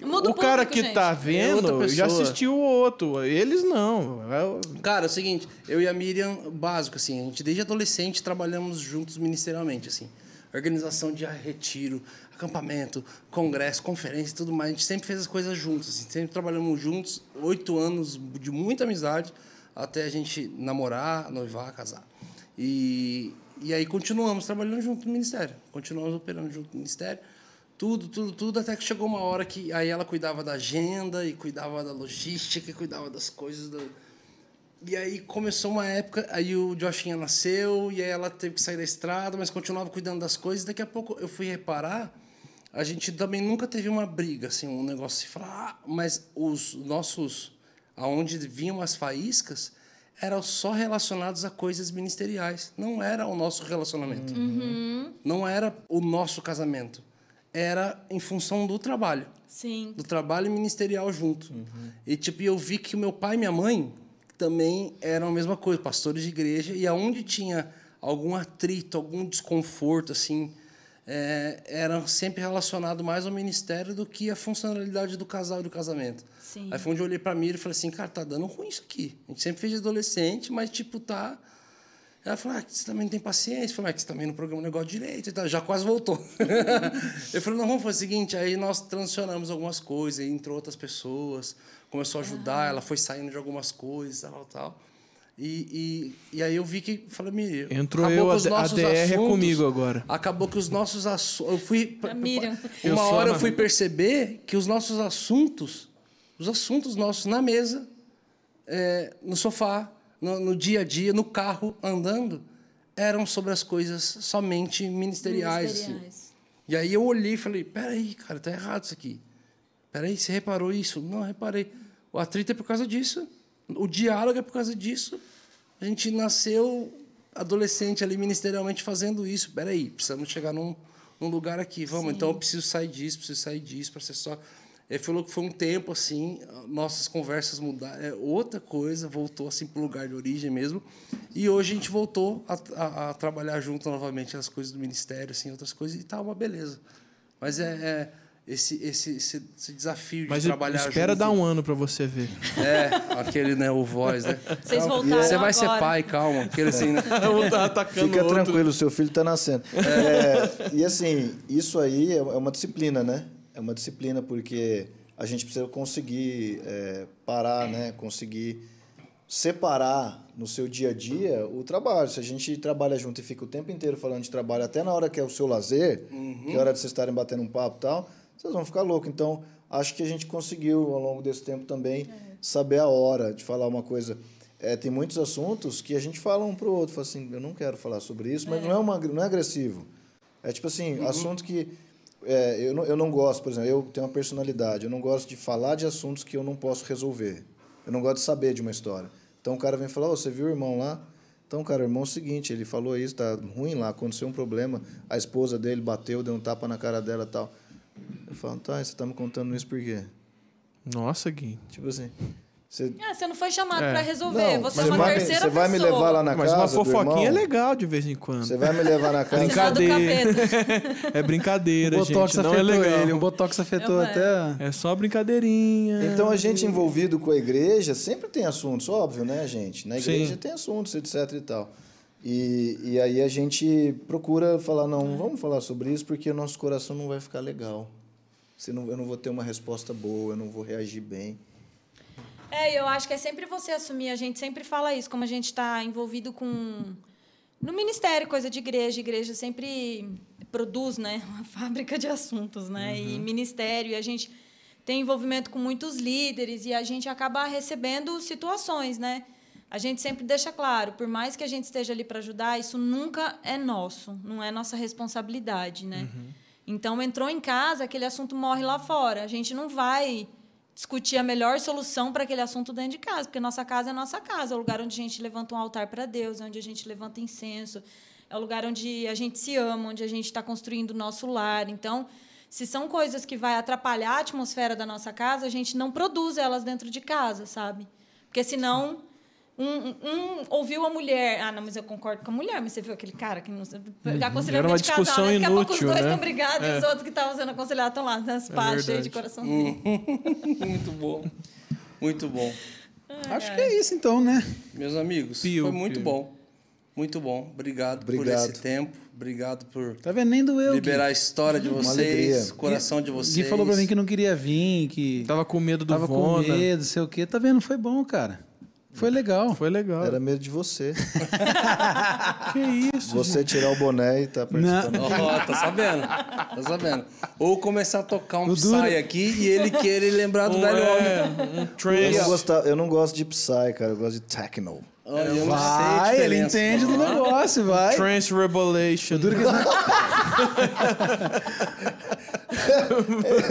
Muda o o cara público, que gente. tá É outra vendo já pessoa. assistiu o outro, eles não. É- Cara, é o seguinte, eu e a Miriam, básico, assim, a gente desde adolescente trabalhamos juntos ministerialmente, assim. Organização de retiro, acampamento, congresso, conferência e tudo mais. A gente sempre fez as coisas juntos, assim, sempre trabalhamos juntos, oito anos de muita amizade, até a gente namorar, noivar, casar. E, e aí continuamos trabalhando junto no ministério, continuamos operando junto no ministério, tudo, tudo, tudo, até que chegou uma hora que aí ela cuidava da agenda e cuidava da logística e cuidava das coisas do, e aí começou uma época, aí o Joshinha nasceu, e aí ela teve que sair da estrada, mas continuava cuidando das coisas. Daqui a pouco eu fui reparar, a gente também nunca teve uma briga, assim, um negócio de falar, ah, mas os nossos, aonde vinham as faíscas, eram só relacionados a coisas ministeriais. Não era o nosso relacionamento. Uhum. Não era o nosso casamento. Era em função do trabalho. Sim. Do trabalho ministerial junto. E, tipo, eu vi que o meu pai e minha mãe também eram a mesma coisa, pastores de igreja, e aonde tinha algum atrito, algum desconforto, assim, é, eram sempre relacionado mais ao ministério do que à funcionalidade do casal e do casamento. Sim. Aí foi onde eu olhei para mim e falei assim, cara, tá dando ruim isso aqui. A gente sempre fez de adolescente, mas, tipo, tá... Ela falou, ah, você também não tem paciência. Eu falei, ah, que você também não programa o negócio direito e tal. Já quase voltou. eu falei, não, vamos fazer o seguinte. Aí nós transicionamos algumas coisas, entrou outras pessoas, começou a ajudar, ela foi saindo de algumas coisas, tal, tal. E, e, e aí eu vi que, falei, Miriam, Entrou acabou eu, a- a DR é assuntos- comigo agora. Acabou que os nossos assuntos... Eu fui... A Miriam. Eu Uma sou hora eu fui perceber que os nossos assuntos, os assuntos nossos na mesa, é, no sofá, no, no dia a dia, no carro, andando, eram sobre as coisas somente ministeriais. assim. Ministeriais. E aí eu olhei e falei, peraí, cara, tá errado isso aqui. Peraí, você reparou isso? Não, reparei. O atrito é por causa disso. O diálogo é por causa disso. A gente nasceu adolescente ali ministerialmente fazendo isso. Peraí, precisamos chegar num, num lugar aqui. Vamos, então eu preciso sair disso, preciso sair disso para ser só. Ele falou que foi um tempo assim, nossas conversas mudaram, é outra coisa, voltou assim para o lugar de origem mesmo. E hoje a gente voltou a, a- a trabalhar junto novamente as coisas do ministério, assim, outras coisas, e tá uma beleza. Mas é, é esse, esse, esse, esse desafio de Mas trabalhar espera junto. dar um ano pra você ver. É, aquele, né, o voz, né? Vocês Calma, voltaram Você vai ser agora. pai, calma. Aquele assim, né? Um tá atacando Fica o outro. tranquilo, seu filho está nascendo. É, e assim, isso aí é é uma disciplina, né? É uma disciplina porque a gente precisa conseguir é, parar, né? Conseguir separar no seu dia a dia o trabalho. Se a gente trabalha junto e fica o tempo inteiro falando de trabalho, até na hora que é o seu lazer, que é a hora de vocês estarem batendo um papo e tal, vocês vão ficar loucos. Então, acho que a gente conseguiu, ao longo desse tempo também, saber a hora de falar uma coisa. É, tem muitos assuntos que a gente fala um pro outro, fala assim, eu não quero falar sobre isso, mas não é, uma, não é agressivo. É tipo assim, assunto que é, eu, não, eu não gosto, por exemplo, eu tenho uma personalidade, eu não gosto de falar de assuntos que eu não posso resolver. Eu não gosto de saber de uma história. Então o cara vem falar, "Ô, você viu o irmão lá? Então, cara, o irmão é o seguinte, ele falou isso, tá ruim lá, aconteceu um problema, a esposa dele bateu, deu um tapa na cara dela e tal. Eu falo, tá, você tá me contando isso por quê? Nossa, Gui. Tipo assim, você... Ah, você não foi chamado É. para resolver. Não, você mas é uma vai terceira você vai me pessoa. levar lá na Mas uma casa do fofoquinha é legal de vez em quando. Você vai me levar na casa... Brincadeira. É brincadeira, Botox gente. Não é afetou legal. ele. O Botox afetou Eu- até. É só brincadeirinha. Então a gente envolvido com a igreja sempre tem assuntos, óbvio, né, gente? Na igreja Sim. tem assuntos, etc e tal. E, e aí a gente procura falar, não, vamos falar sobre isso porque o nosso coração não vai ficar legal. Se não, eu não vou ter uma resposta boa, eu não vou reagir bem. É, eu acho que é sempre você assumir. A gente sempre fala isso, como a gente está envolvido com. No ministério, coisa de igreja. Igreja sempre produz, né? Uma fábrica de assuntos, né? E ministério. E a gente tem envolvimento com muitos líderes e a gente acaba recebendo situações, né? A gente sempre deixa claro, por mais que a gente esteja ali para ajudar, isso nunca é nosso, não é nossa responsabilidade, né? Então entrou em casa, aquele assunto morre lá fora. A gente não vai discutir a melhor solução para aquele assunto dentro de casa, porque nossa casa é nossa casa, é o lugar onde a gente levanta um altar para Deus, é onde a gente levanta incenso, é o lugar onde a gente se ama, onde a gente está construindo o nosso lar. Então, se são coisas que vai atrapalhar a atmosfera da nossa casa, a gente não produz elas dentro de casa, sabe? Porque senão um, um- ouviu a mulher, ah, não, mas eu concordo com a mulher, mas você viu aquele cara que não Era aconselhamento uma de casal, discussão né? Daqui a pouco os dois né? estão brigados e É. os outros que estavam sendo aconselhados estão lá nas pás, cheios de verdade. coraçãozinho. Muito bom. Muito bom. Acho que é isso então, né? Meus amigos, Pio, foi muito pio. bom. Muito bom. Obrigado, por Obrigado. esse tempo. Obrigado por Tá vendo? Nem doeu. Gui. liberar a história de vocês, o coração de vocês. Gui falou pra mim que não queria vir, que Tava com medo do tava com Vona. medo, não sei o quê. Tá vendo? Foi bom, cara. Foi legal. Foi legal. Era medo de você. Que isso? Você tirar o boné e tá participando. Ó, tá sabendo? Tá sabendo? Ou começar a tocar um O duro- Psy aqui e ele querer lembrar do Um, velho homem. um Eu trance. não, gostava- eu não gosto de Psy, cara. Eu gosto de Techno. Olha, eu não Vai, ele entende do negócio, vai. Trance Revelation.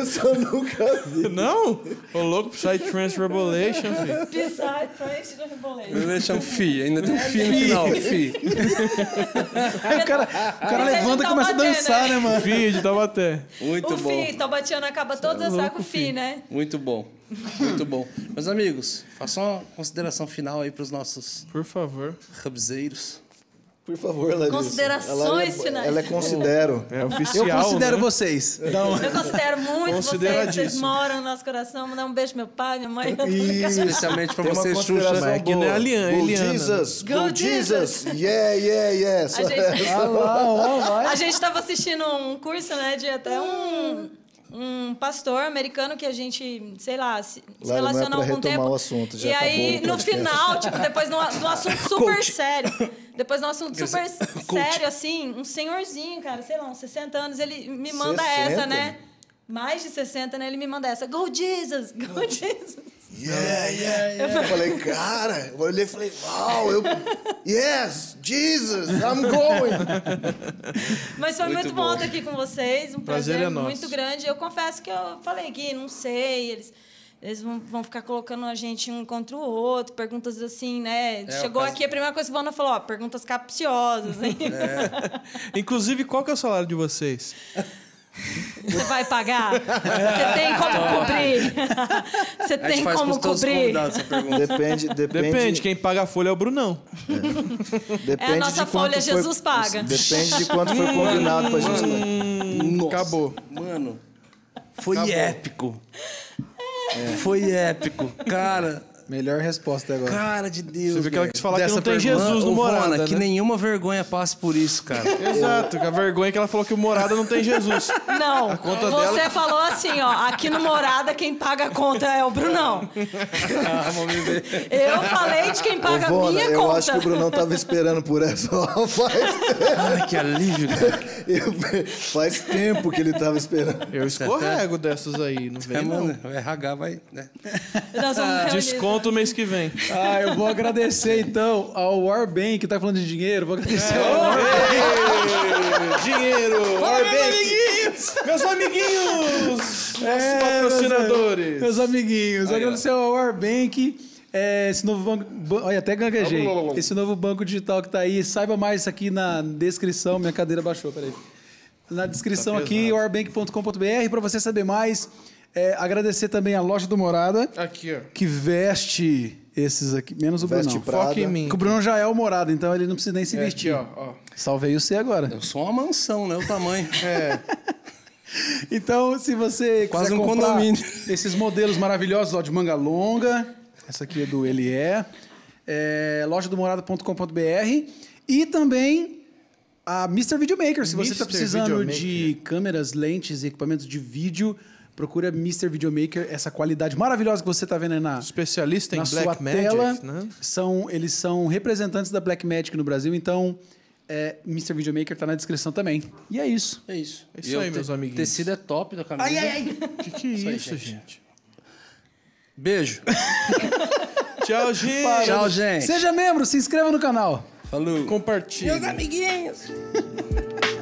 Esse eu nunca vi. Não? O louco Psy Trance Revelation, filho. Rebolete. Deixa um fi, ainda tem um fi no final. Fi. Aí o cara, o cara Mas levanta e começa a dançar, né? né, mano? Filho de Taubaté. Muito o bom. Fi, Taubatiana acaba todas as saco Fi, né? Muito bom. Muito bom. Meus amigos, façam uma consideração final aí pros nossos Por favor. hubzeiros. Por favor, Larissa. Considerações ela é, finais. Ela é considero. É Eu oficial, considero né? vocês. Uma- Eu considero muito vocês, vocês moram no nosso coração. Mandar um beijo pro meu pai, minha mãe. Especialmente pra Tem uma você, consideração Xuxa. Mas é que nem boa. a Eliana- Go Eliana, né? Jesus! Go Go Jesus! Yeah, yeah, yeah! A gente, Ah lá, ó, vai. a gente tava assistindo um curso, né, de até um, um pastor americano que a gente, sei lá, se, Lá não é algum tempo. o assunto, já e aí, no podcast. final, tipo, depois de um, assunto super sério, depois de um assunto super sério, assim, um senhorzinho, cara, sei lá, uns 60 anos, ele me manda 60? essa, né? Mais de 60, né? Ele me manda essa. Go Jesus! Go Jesus! Yeah, yeah, yeah. Eu falei, cara, eu olhei e falei, uau, eu. Yes, Jesus, I'm going! Mas foi muito, Muito bom estar aqui com vocês. Um Prazer prazer, é nosso. muito grande. Eu confesso que eu falei que não sei, eles. Eles vão, vão ficar colocando a gente um contra o outro, perguntas assim, né? É, Chegou o caso- aqui, a primeira coisa que a Vana falou, ó, perguntas capciosas, hein? Inclusive, qual que é o salário de vocês? Você vai pagar? Você tem como cobrir? Você tem como cobrir? Depende, depende. Depende, quem paga a folha é o Brunão. depende É a nossa de quanto folha, foi- Jesus paga. Depende de quanto foi combinado pra gente. Nossa, Acabou. Mano, foi épico. Foi épico. Cara, Melhor resposta agora. cara de Deus. Você viu que ela quis falar que não tem pergunta- Jesus no Ô, Vona, Morada, que né? nenhuma vergonha passe por isso, cara. Exato, que a vergonha é que ela falou que o Morada não tem Jesus. Não, conta você dela- falou assim, ó, aqui no Morada quem paga a conta é o Brunão. Ah, vamos ver. Eu falei de quem paga a Vona, minha eu conta. acho que o Brunão tava esperando por essa. Faz, Ai, que alívio, cara. eu- faz tempo que ele tava esperando. Eu escorrego dessas aí, não É, vem não. mano, o RH vai. Né? Nós Desconto mês que vem. Ah, eu vou agradecer então ao Warbank, que tá falando de dinheiro. Vou agradecer ao Ei, Dinheiro! Warbank! Meus amiguinhos! Nossos É, patrocinadores! Meus amiguinhos, Aí, ó. agradecer ao Warbank, é, esse novo banco. ba- Olha, até gaguejei. Esse novo banco digital que tá aí. Saiba mais aqui na descrição. Minha cadeira baixou, peraí. Na descrição Tá aqui, warbank.com.br, para você saber mais. É, agradecer também a loja do Morada, Aqui, ó. que veste esses aqui, menos o Veste Brunão. Prada. Foca em mim. Porque o Bruno já é o Morada, então ele não precisa nem se É, vestir. Aqui, ó, ó. Salvei você agora. Eu sou uma mansão, né? O tamanho. É, Então, se você Quase quiser um comprar condomínio. esses modelos maravilhosos ó, de manga longa, essa aqui é do Ele é, é lojadomorada.com.br e também a Mr. Videomaker. Se você está Mr. precisando Videomaker. de câmeras, lentes e equipamentos de vídeo, procura Mr. Videomaker, essa qualidade maravilhosa que você está vendo aí na, especialista em na Black sua Magic, tela. né? São, eles são representantes da Black Magic no Brasil, então é, Mr. Videomaker está na descrição também. E é isso. É isso. É isso E eu aí, te- meus amiguinhos. tecido é top da camisa. Que que é Isso gente. gente? Beijo. Tchau, gente. Tchau, gente. Seja membro, se inscreva no canal. Falou. Compartilhe. amiguinhos.